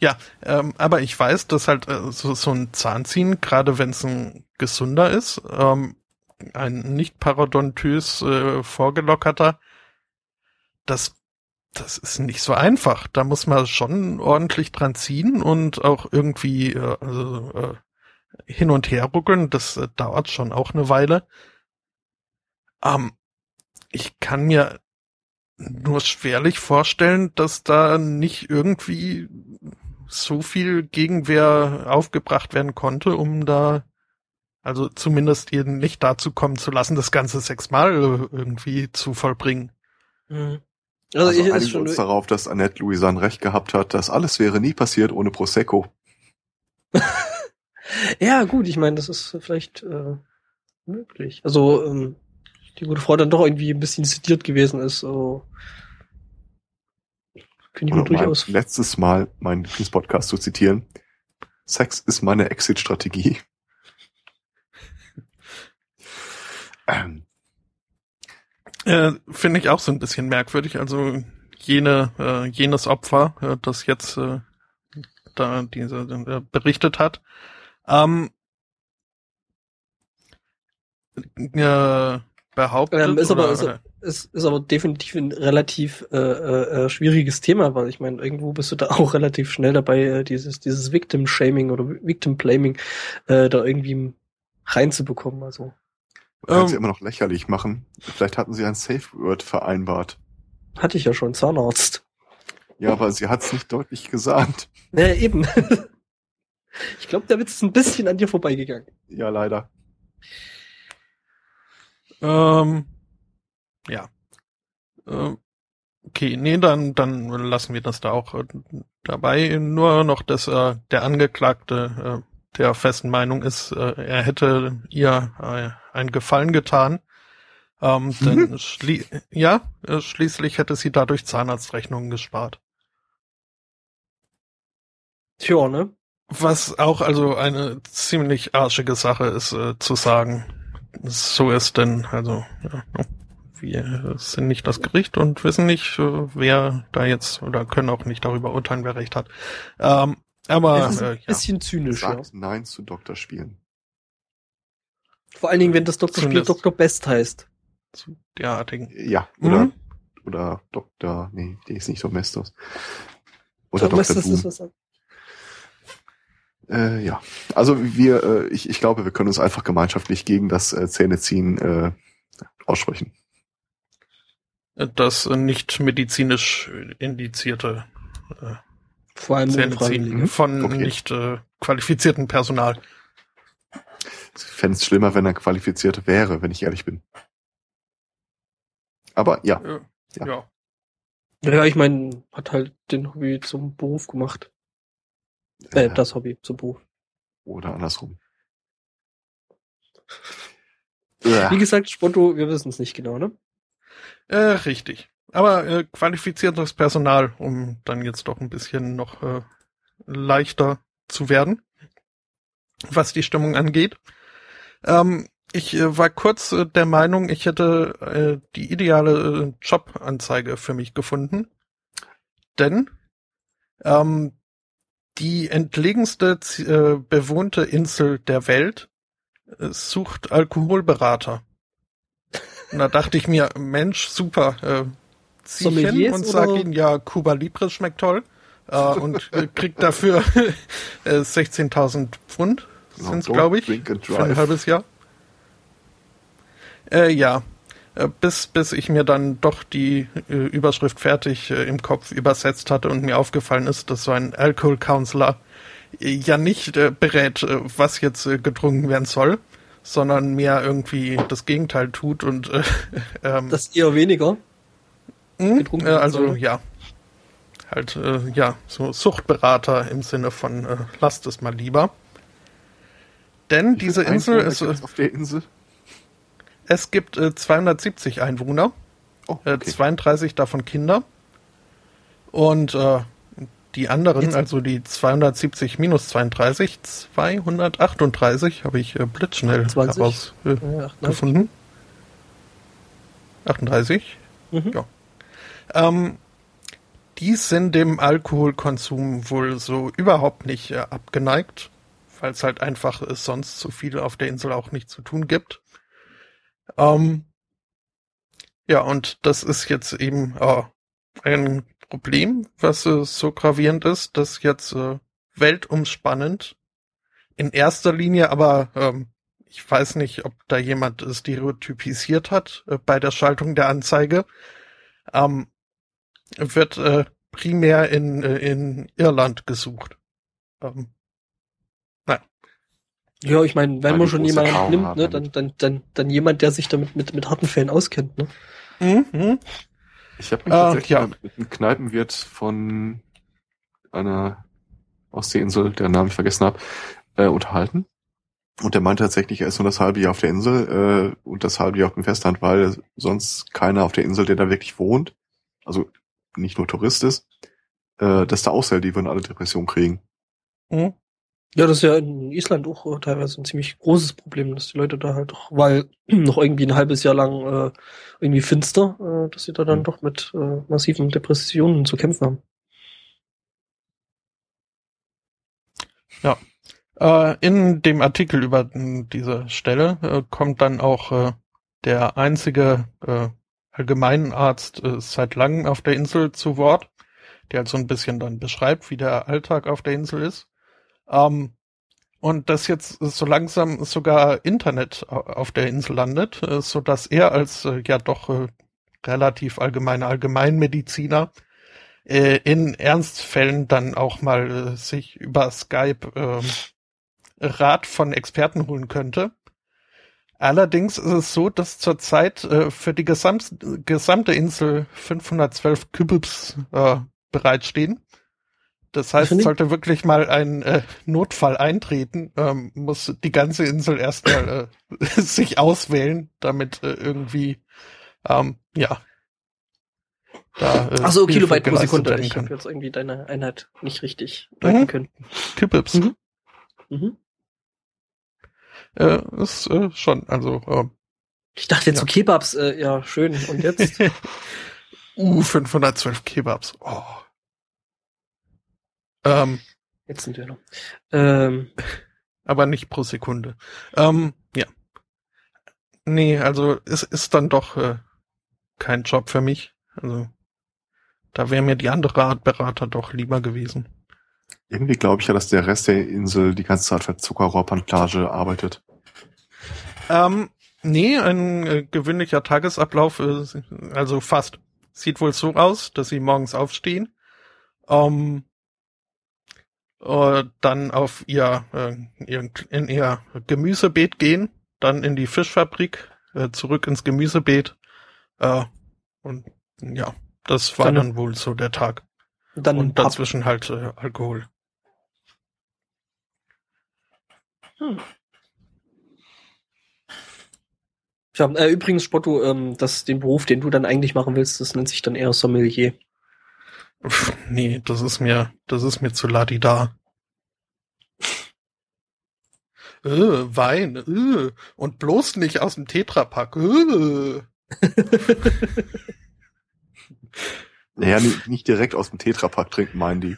ja, ähm, aber ich weiß, dass halt äh, so, so ein Zahnziehen, gerade wenn es ein gesunder ist, ähm, ein nicht parodontös äh, vorgelockerter, das das ist nicht so einfach. Da muss man schon ordentlich dran ziehen und auch irgendwie äh, also, äh, hin und her ruckeln. Das äh, dauert schon auch eine Weile. Ähm, ich kann mir nur schwerlich vorstellen, dass da nicht irgendwie so viel Gegenwehr aufgebracht werden konnte, um da also zumindest ihn nicht dazu kommen zu lassen, das Ganze sechsmal irgendwie zu vollbringen. Mhm. Also, also ich einigen schon uns darauf, dass Annette Louisanne recht gehabt hat, dass alles wäre nie passiert ohne Prosecco. (laughs) ja, gut, ich meine, das ist vielleicht äh, möglich. Also, ähm, die gute Frau dann doch irgendwie ein bisschen sediert gewesen ist. So. Finde ich mir durchaus. Letztes Mal meinen Podcast zu zitieren. Sex ist meine Exit-Strategie. ähm. Äh, Finde ich auch so ein bisschen merkwürdig. Also jene, äh, jenes Opfer, äh, das jetzt äh, da diese äh, berichtet hat, ähm, äh, behauptet. Ähm, ist, aber, ist, ist, ist, aber definitiv ein relativ äh, äh, äh, schwieriges Thema, weil ich meine, irgendwo bist du da (laughs) auch relativ schnell dabei, äh, dieses, dieses Victim-Shaming oder Victim-Blaming äh, da irgendwie reinzubekommen. Also. Man kann sie immer noch lächerlich machen. Vielleicht hatten sie ein Safe Word vereinbart. Hatte ich ja schon, Zahnarzt. Ja, aber sie hat es nicht deutlich gesagt. Ja, eben. (laughs) ich glaube, der Witz ist ein bisschen an dir vorbeigegangen. Ja, leider. Ähm, ja. Ähm, okay, nee, dann, dann lassen wir das da auch äh, dabei. Nur noch, dass äh, der Angeklagte äh, der festen Meinung ist, äh, er hätte ihr äh, einen Gefallen getan. Ähm, mhm. denn schli ja, äh, schließlich hätte sie dadurch Zahnarztrechnungen gespart. Tja, ne? Was auch also eine ziemlich arschige Sache ist, äh, zu sagen so ist denn, also ja, wir sind nicht das Gericht und wissen nicht, äh, wer da jetzt oder können auch nicht darüber urteilen, wer recht hat. Ähm, aber es ist ein äh, bisschen ja. zynisch. Sagt ja. Nein zu Doktorspielen. Vor allen Dingen, wenn das Doktorspiel Dr. Best heißt. Zu derartigen. Ja, oder, mhm. oder Dr. Nee, die ist nicht Domestos. Oder Dr. Dr. Doom. Ist was äh, ja, also wir, äh, ich, ich glaube, wir können uns einfach gemeinschaftlich gegen das äh, Zähneziehen äh, aussprechen. Das nicht medizinisch indizierte äh, Vor allem Zähneziehen mhm. von okay. nicht äh, qualifizierten Personal. Ich fände es schlimmer, wenn er qualifiziert wäre, wenn ich ehrlich bin. Aber ja. Ja. Ja, ja ich meine, hat halt den Hobby zum Beruf gemacht. Äh, das Hobby zum Beruf. Oder andersrum. Wie gesagt, Sponto, wir wissen es nicht genau, ne? Äh, richtig. Aber äh, qualifiziertes Personal, um dann jetzt doch ein bisschen noch äh, leichter zu werden, was die Stimmung angeht. Ähm, ich äh, war kurz äh, der Meinung, ich hätte äh, die ideale äh, Jobanzeige für mich gefunden. Denn ähm, die entlegenste äh, bewohnte Insel der Welt äh, sucht Alkoholberater. Und da dachte ich mir, Mensch, super, äh, zieh ich hin und sag ihnen, ja, Cuba Libre schmeckt toll. Äh, (laughs) und äh, kriegt dafür (laughs) äh, 16.000 Pfund, sind's, glaube ich, für ein halbes Jahr. Äh, ja, äh, bis, bis ich mir dann doch die äh, Überschrift fertig äh, im Kopf übersetzt hatte und mir aufgefallen ist, dass so ein Alcohol Counselor äh, ja nicht äh, berät, äh, was jetzt äh, getrunken werden soll, sondern mehr irgendwie das Gegenteil tut und äh, (laughs) ähm, das eher weniger mh, getrunken äh, also soll. ja halt äh, ja so Suchtberater im Sinne von äh, lasst es mal lieber Denn diese Insel ist auf der Insel. Es gibt äh, 270 Einwohner, oh, äh, okay. äh, 32 davon Kinder. Und äh, die anderen, Jetzt. also die 270 minus 32, 238 habe ich äh, blitzschnell herausgefunden. Äh, 38? Mhm. Ja. Ähm, die sind dem Alkoholkonsum wohl so überhaupt nicht äh, abgeneigt, weil es halt einfach äh, sonst zu viel auf der Insel auch nicht zu tun gibt. Ähm, ja, und das ist jetzt eben äh, ein Problem, was äh, so gravierend ist, dass jetzt äh, weltumspannend in erster Linie, aber ähm, ich weiß nicht, ob da jemand stereotypisiert hat äh, bei der Schaltung der Anzeige, ähm, wird äh, primär in, äh, in Irland gesucht. Ähm, naja. Ja, ich meine, wenn man schon jemanden nimmt, ne, dann, dann, dann, dann jemand, der sich damit mit, mit harten Fällen auskennt, ne? Mhm. Ich habe mich äh, tatsächlich ja. mit einem Kneipenwirt von einer Ostseeinsel, deren Namen ich vergessen habe, äh, unterhalten. Und der meinte tatsächlich, er ist nur das halbe Jahr auf der Insel äh, und das halbe Jahr auf dem Festland, weil sonst keiner auf der Insel, der da wirklich wohnt, also nicht nur Tourist ist, äh, dass da Ausfälle, die würden alle Depressionen kriegen. Mhm. Ja, das ist ja in Island auch äh, teilweise ein ziemlich großes Problem, dass die Leute da halt doch, weil (clears throat) noch irgendwie ein halbes Jahr lang äh, irgendwie finster, äh, dass sie da dann mhm. doch mit äh, massiven Depressionen zu kämpfen haben. Ja. Äh, in dem Artikel über diese Stelle äh, kommt dann auch äh, der einzige äh, Allgemeinarzt äh, seit langem auf der Insel zu Wort, der halt so ein bisschen dann beschreibt, wie der Alltag auf der Insel ist. Ähm, und dass jetzt so langsam sogar Internet auf der Insel landet, äh, so dass er als äh, ja doch äh, relativ allgemeiner Allgemeinmediziner äh, in Ernstfällen dann auch mal äh, sich über Skype äh, Rat von Experten holen könnte. Allerdings ist es so, dass zurzeit äh, für die gesamt, gesamte Insel 512 Kübels äh, bereitstehen. Das heißt, sollte wirklich mal ein äh, Notfall eintreten, ähm, muss die ganze Insel erstmal äh, (laughs) sich auswählen, damit äh, irgendwie, ähm, ja. Da, äh, Achso, Kilobyte pro Sekunde. Ich habe jetzt irgendwie deine Einheit nicht richtig deuten mhm. können. Kipips. Mhm. Mhm. Äh, ist äh, schon, also. Äh, ich dachte jetzt ja. so Kebabs, äh, ja, schön. Und jetzt? (laughs) uh, 512 Kebabs. Oh. Ähm, Jetzt sind wir noch. Ähm, aber nicht pro Sekunde. Ähm, ja. Nee, also es ist dann doch äh, kein Job für mich. Also da wäre mir die andere Art Berater doch lieber gewesen. Irgendwie glaube ich ja, dass der Rest der Insel die ganze Zeit für Zuckerrohrplantage arbeitet. Ähm, nee, ein äh, gewöhnlicher Tagesablauf, äh, also fast. Sieht wohl so aus, dass sie morgens aufstehen, ähm, äh, dann auf ihr, äh, ihr, in ihr Gemüsebeet gehen, dann in die Fischfabrik, äh, zurück ins Gemüsebeet. Äh, und ja, das war dann, dann wohl so der Tag. Dann und dazwischen halt äh, Alkohol. Hm. Ja, äh, übrigens, Spotto, ähm, das, den Beruf, den du dann eigentlich machen willst, das nennt sich dann eher Sommelier. Pff, nee, das ist mir, das ist mir zu ladida. (laughs) äh, Wein, äh, und bloß nicht aus dem Tetrapack. Äh. (laughs) naja, nicht, direkt aus dem Tetrapack trinken, meinen die.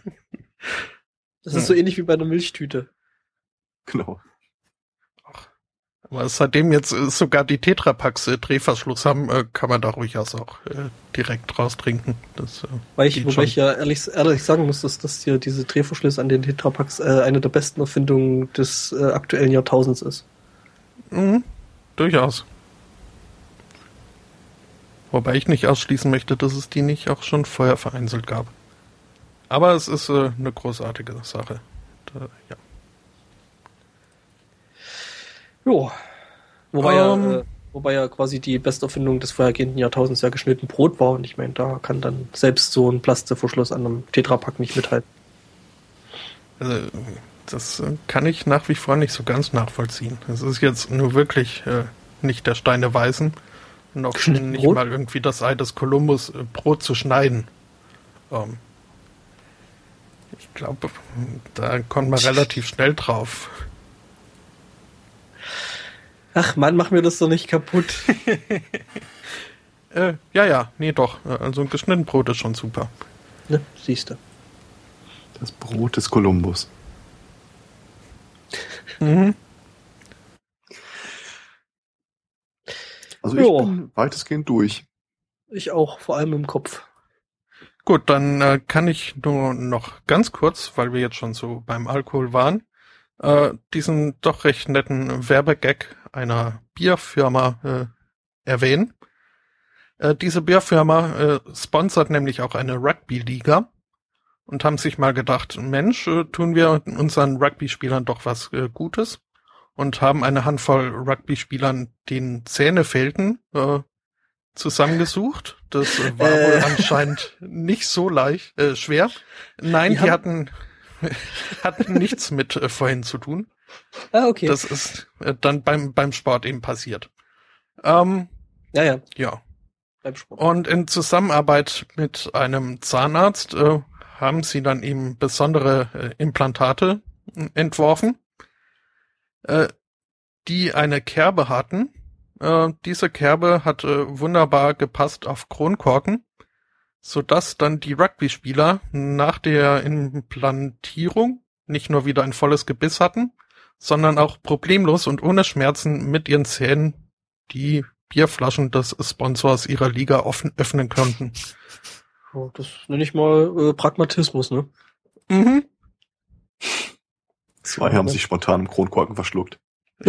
Das ist ja. so ähnlich wie bei einer Milchtüte. Genau. Aber seitdem jetzt äh, sogar die Tetrapacks äh, Drehverschluss haben, äh, kann man da ruhig auch äh, direkt raus trinken. Das, äh, Weil ich, wobei schon. ich ja ehrlich, ehrlich sagen muss, dass das hier diese Drehverschlüsse an den Tetrapacks äh, eine der besten Erfindungen des äh, aktuellen Jahrtausends ist. Mhm, durchaus. Wobei ich nicht ausschließen möchte, dass es die nicht auch schon vorher vereinzelt gab. Aber es ist äh, eine großartige Sache. Da, ja. Jo. Wobei, um, ja, ähm. äh, wobei ja quasi die Besterfindung des vorhergehenden Jahrtausends ja geschnitten Brot war. Und ich meine, da kann dann selbst so ein Plasteverschluss an einem Tetrapack nicht mithalten. Also, das kann ich nach wie vor nicht so ganz nachvollziehen. Es ist jetzt nur wirklich äh, nicht der Steine Weisen, noch nicht Brot? mal irgendwie das Ei des Kolumbus, äh, Brot zu schneiden. Ähm, ich glaube, da kommt man relativ schnell drauf. Ach Mann, mach mir das doch nicht kaputt. (laughs) äh, ja, ja, nee, doch. Also ein geschnitten Brot ist schon super. Ne, siehst du. Das Brot des Kolumbus. mhm. Also ich jo. bin weitestgehend durch. Ich auch, vor allem im Kopf. Gut, dann äh, kann ich nur noch ganz kurz, weil wir jetzt schon so beim Alkohol waren, äh, diesen doch recht netten Werbegag einer Bierfirma äh, erwähnen. Äh, diese Bierfirma äh, sponsert nämlich auch eine Rugby-Liga und haben sich mal gedacht, Mensch, äh, tun wir unseren Rugby-Spielern doch was äh, Gutes und haben eine Handvoll Rugby-Spielern, denen Zähne fehlten, äh, zusammengesucht. Das äh, war wohl anscheinend nicht so leicht, äh, schwer. Nein, die, die hatten, (laughs) hatten nichts mit äh, vorhin zu tun. Ah, okay. Das ist äh, dann beim, beim Sport eben passiert. Ähm, ja, ja. Ja. Beim Sport. Und in Zusammenarbeit mit einem Zahnarzt äh, haben sie dann eben besondere äh, Implantate äh, entworfen, äh, die eine Kerbe hatten. Äh, diese Kerbe hat äh, wunderbar gepasst auf Kronkorken, so dass dann die Rugby-Spieler nach der Implantierung nicht nur wieder ein volles Gebiss hatten, sondern auch problemlos und ohne Schmerzen mit ihren Zähnen die Bierflaschen des Sponsors ihrer Liga offen öffnen konnten. Oh, das nenne ich mal äh, Pragmatismus, ne? Mhm. Zwei haben sich spontan im Kronkorken verschluckt. (laughs)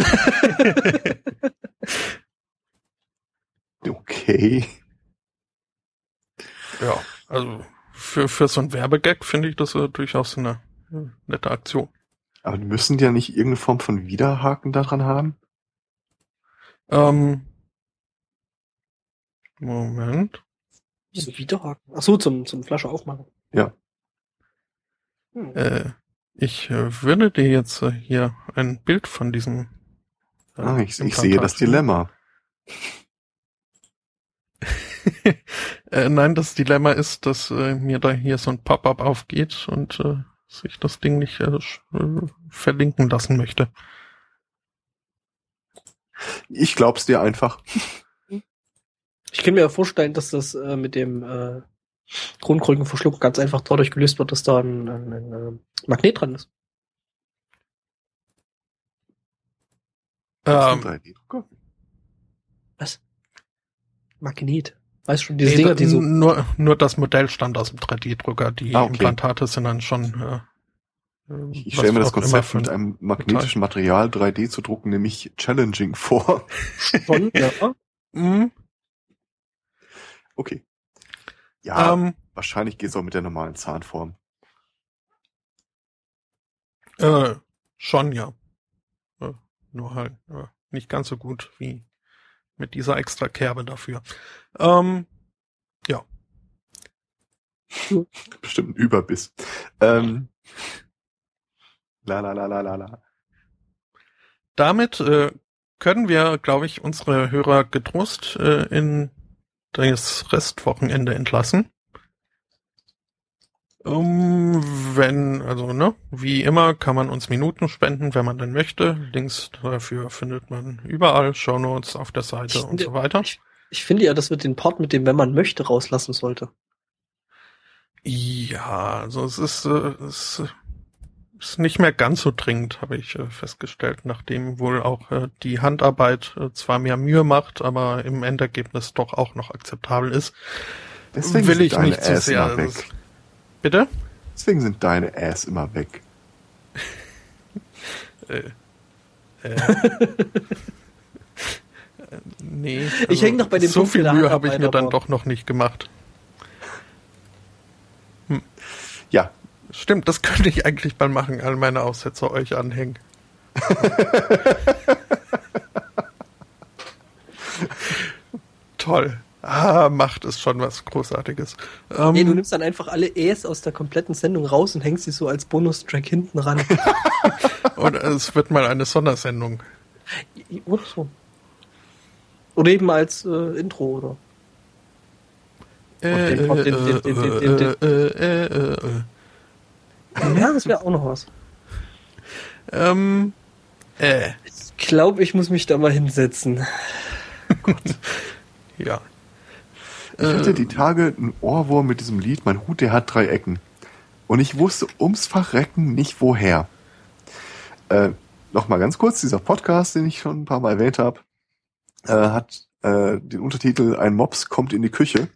okay. Ja, also für, für so ein Werbegag finde ich das äh, durchaus eine äh, nette Aktion. Aber müssen die ja nicht irgendeine Form von Widerhaken daran haben? Ähm, Moment. Wieso Widerhaken? Ach so, zum, zum Flasche aufmachen. Ja. Hm. Äh, ich äh, würde dir jetzt äh, hier ein Bild von diesem. Äh, ah, ich, ich sehe das Dilemma. (laughs) äh, nein, das Dilemma ist, dass äh, mir da hier so ein Pop-up aufgeht und äh, sich das Ding nicht äh, äh, verlinken lassen möchte. Ich glaub's dir einfach. Ich kann mir vorstellen, dass das äh, mit dem äh, Kronkorkenverschluck ganz einfach dadurch gelöst wird, dass da ein, ein, ein, äh, Magnet dran ist. Ähm, was? Magnet. Weißt schon, diese nee, Dinger, die so. Nur, nur das Modell stand aus dem 3D-Drucker. Die ah, okay. Implantate sind dann schon. Äh, ich stelle mir das Konzept mit einem magnetischen Material 3D zu drucken, nämlich challenging vor. Schon, ja. (laughs) Mhm. Okay. Ja, ähm, wahrscheinlich geht es auch mit der normalen Zahnform. Äh, schon, ja. Äh, nur halt äh, nicht ganz so gut wie mit dieser extra Kerbe dafür. Ähm, ja. (laughs) Bestimmt ein Überbiss. Ähm, la la la la la la. Damit äh, können wir, glaube ich, unsere Hörer getrost äh, in das Restwochenende entlassen. Um, wenn, also, ne, wie immer kann man uns Minuten spenden, wenn man denn möchte. Links dafür findet man überall, Shownotes auf der Seite ich und so weiter. Ich, ich finde ja, dass wir den Part mit dem, wenn man möchte, rauslassen sollte. Ja, also es ist, äh, es ist nicht mehr ganz so dringend, habe ich äh, festgestellt, nachdem wohl auch äh, die Handarbeit äh, zwar mehr Mühe macht, aber im Endergebnis doch auch noch akzeptabel ist. Deswegen will ich nicht zu sehr. Immer weg. Bitte? Deswegen sind deine Ass immer weg. (laughs) äh, äh. (laughs) nee. Also ich hänge noch bei dem So Punkt viel Mühe habe ich mir dann doch noch nicht gemacht. Hm. Ja, Stimmt, das könnte ich eigentlich mal machen, all meine Aussätze euch anhängen. Toll. Ah, macht es schon was Großartiges. Ähm, nee, du nimmst dann einfach alle E's aus der kompletten Sendung raus und hängst sie so als Bonustrack hinten ran. und es wird mal eine Sondersendung. Oder so. Oder eben als äh, Intro, oder? Äh, ja, das wäre auch noch was. Ähm, äh. Ich glaube, ich muss mich da mal hinsetzen. Gut. Ja. Ich hatte die Tage ein Ohrwurm mit diesem Lied, mein Hut, der hat drei Ecken. Und ich wusste ums Verrecken nicht woher. Äh, Nochmal ganz kurz, dieser Podcast, den ich schon ein paar Mal erwähnt habe, äh, hat äh, den Untertitel Ein Mops kommt in die Küche.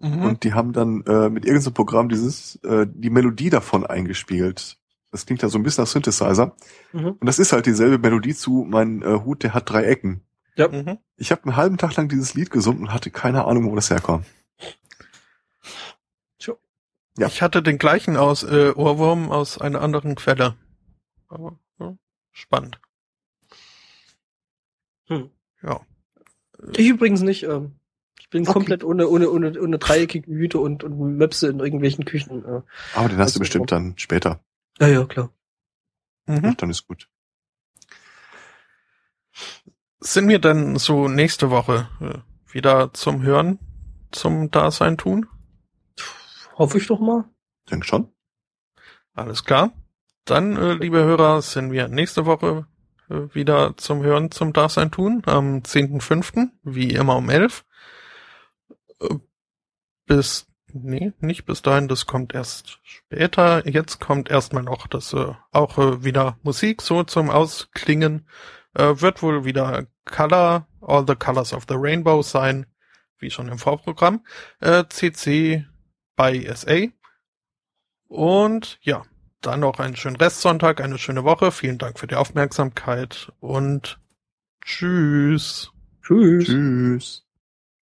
Mhm. Und die haben dann äh, mit irgendeinem Programm dieses, äh, die Melodie davon eingespielt. Das klingt ja so ein bisschen nach Synthesizer. Mhm. Und das ist halt dieselbe Melodie zu Mein äh, Hut, der hat drei Ecken. Ja. Mhm. Ich habe einen halben Tag lang dieses Lied gesungen und hatte keine Ahnung, wo das herkommt. Ja. Ich hatte den gleichen aus äh, Ohrwurm aus einer anderen Quelle. Aber ja, spannend. Hm. Ja. Ich übrigens nicht. Ähm, ich bin okay. komplett ohne, ohne, ohne, ohne dreieckige Hüte und, und Möpse in irgendwelchen Küchen. Aber den hast du bestimmt dann später. Ja, ja, klar. Mhm. Ach, dann ist gut. Sind wir dann so nächste Woche äh, wieder zum Hören, zum Dasein tun? Hoffe ich doch mal. Denk schon. Alles klar. Dann, äh, liebe Hörer, sind wir nächste Woche äh, wieder zum Hören, zum Dasein tun, am 10.05., wie immer um 11. Äh, bis, nee, nicht bis dahin, das kommt erst später. Jetzt kommt erstmal noch das äh, auch äh, wieder Musik so zum Ausklingen. Äh, wird wohl wieder Color, All the Colors of the Rainbow sein, wie schon im Vorprogramm. Äh, CC bei SA. Und ja, dann noch einen schönen Restsonntag, eine schöne Woche. Vielen Dank für die Aufmerksamkeit und tschüss. Tschüss. Tschüss.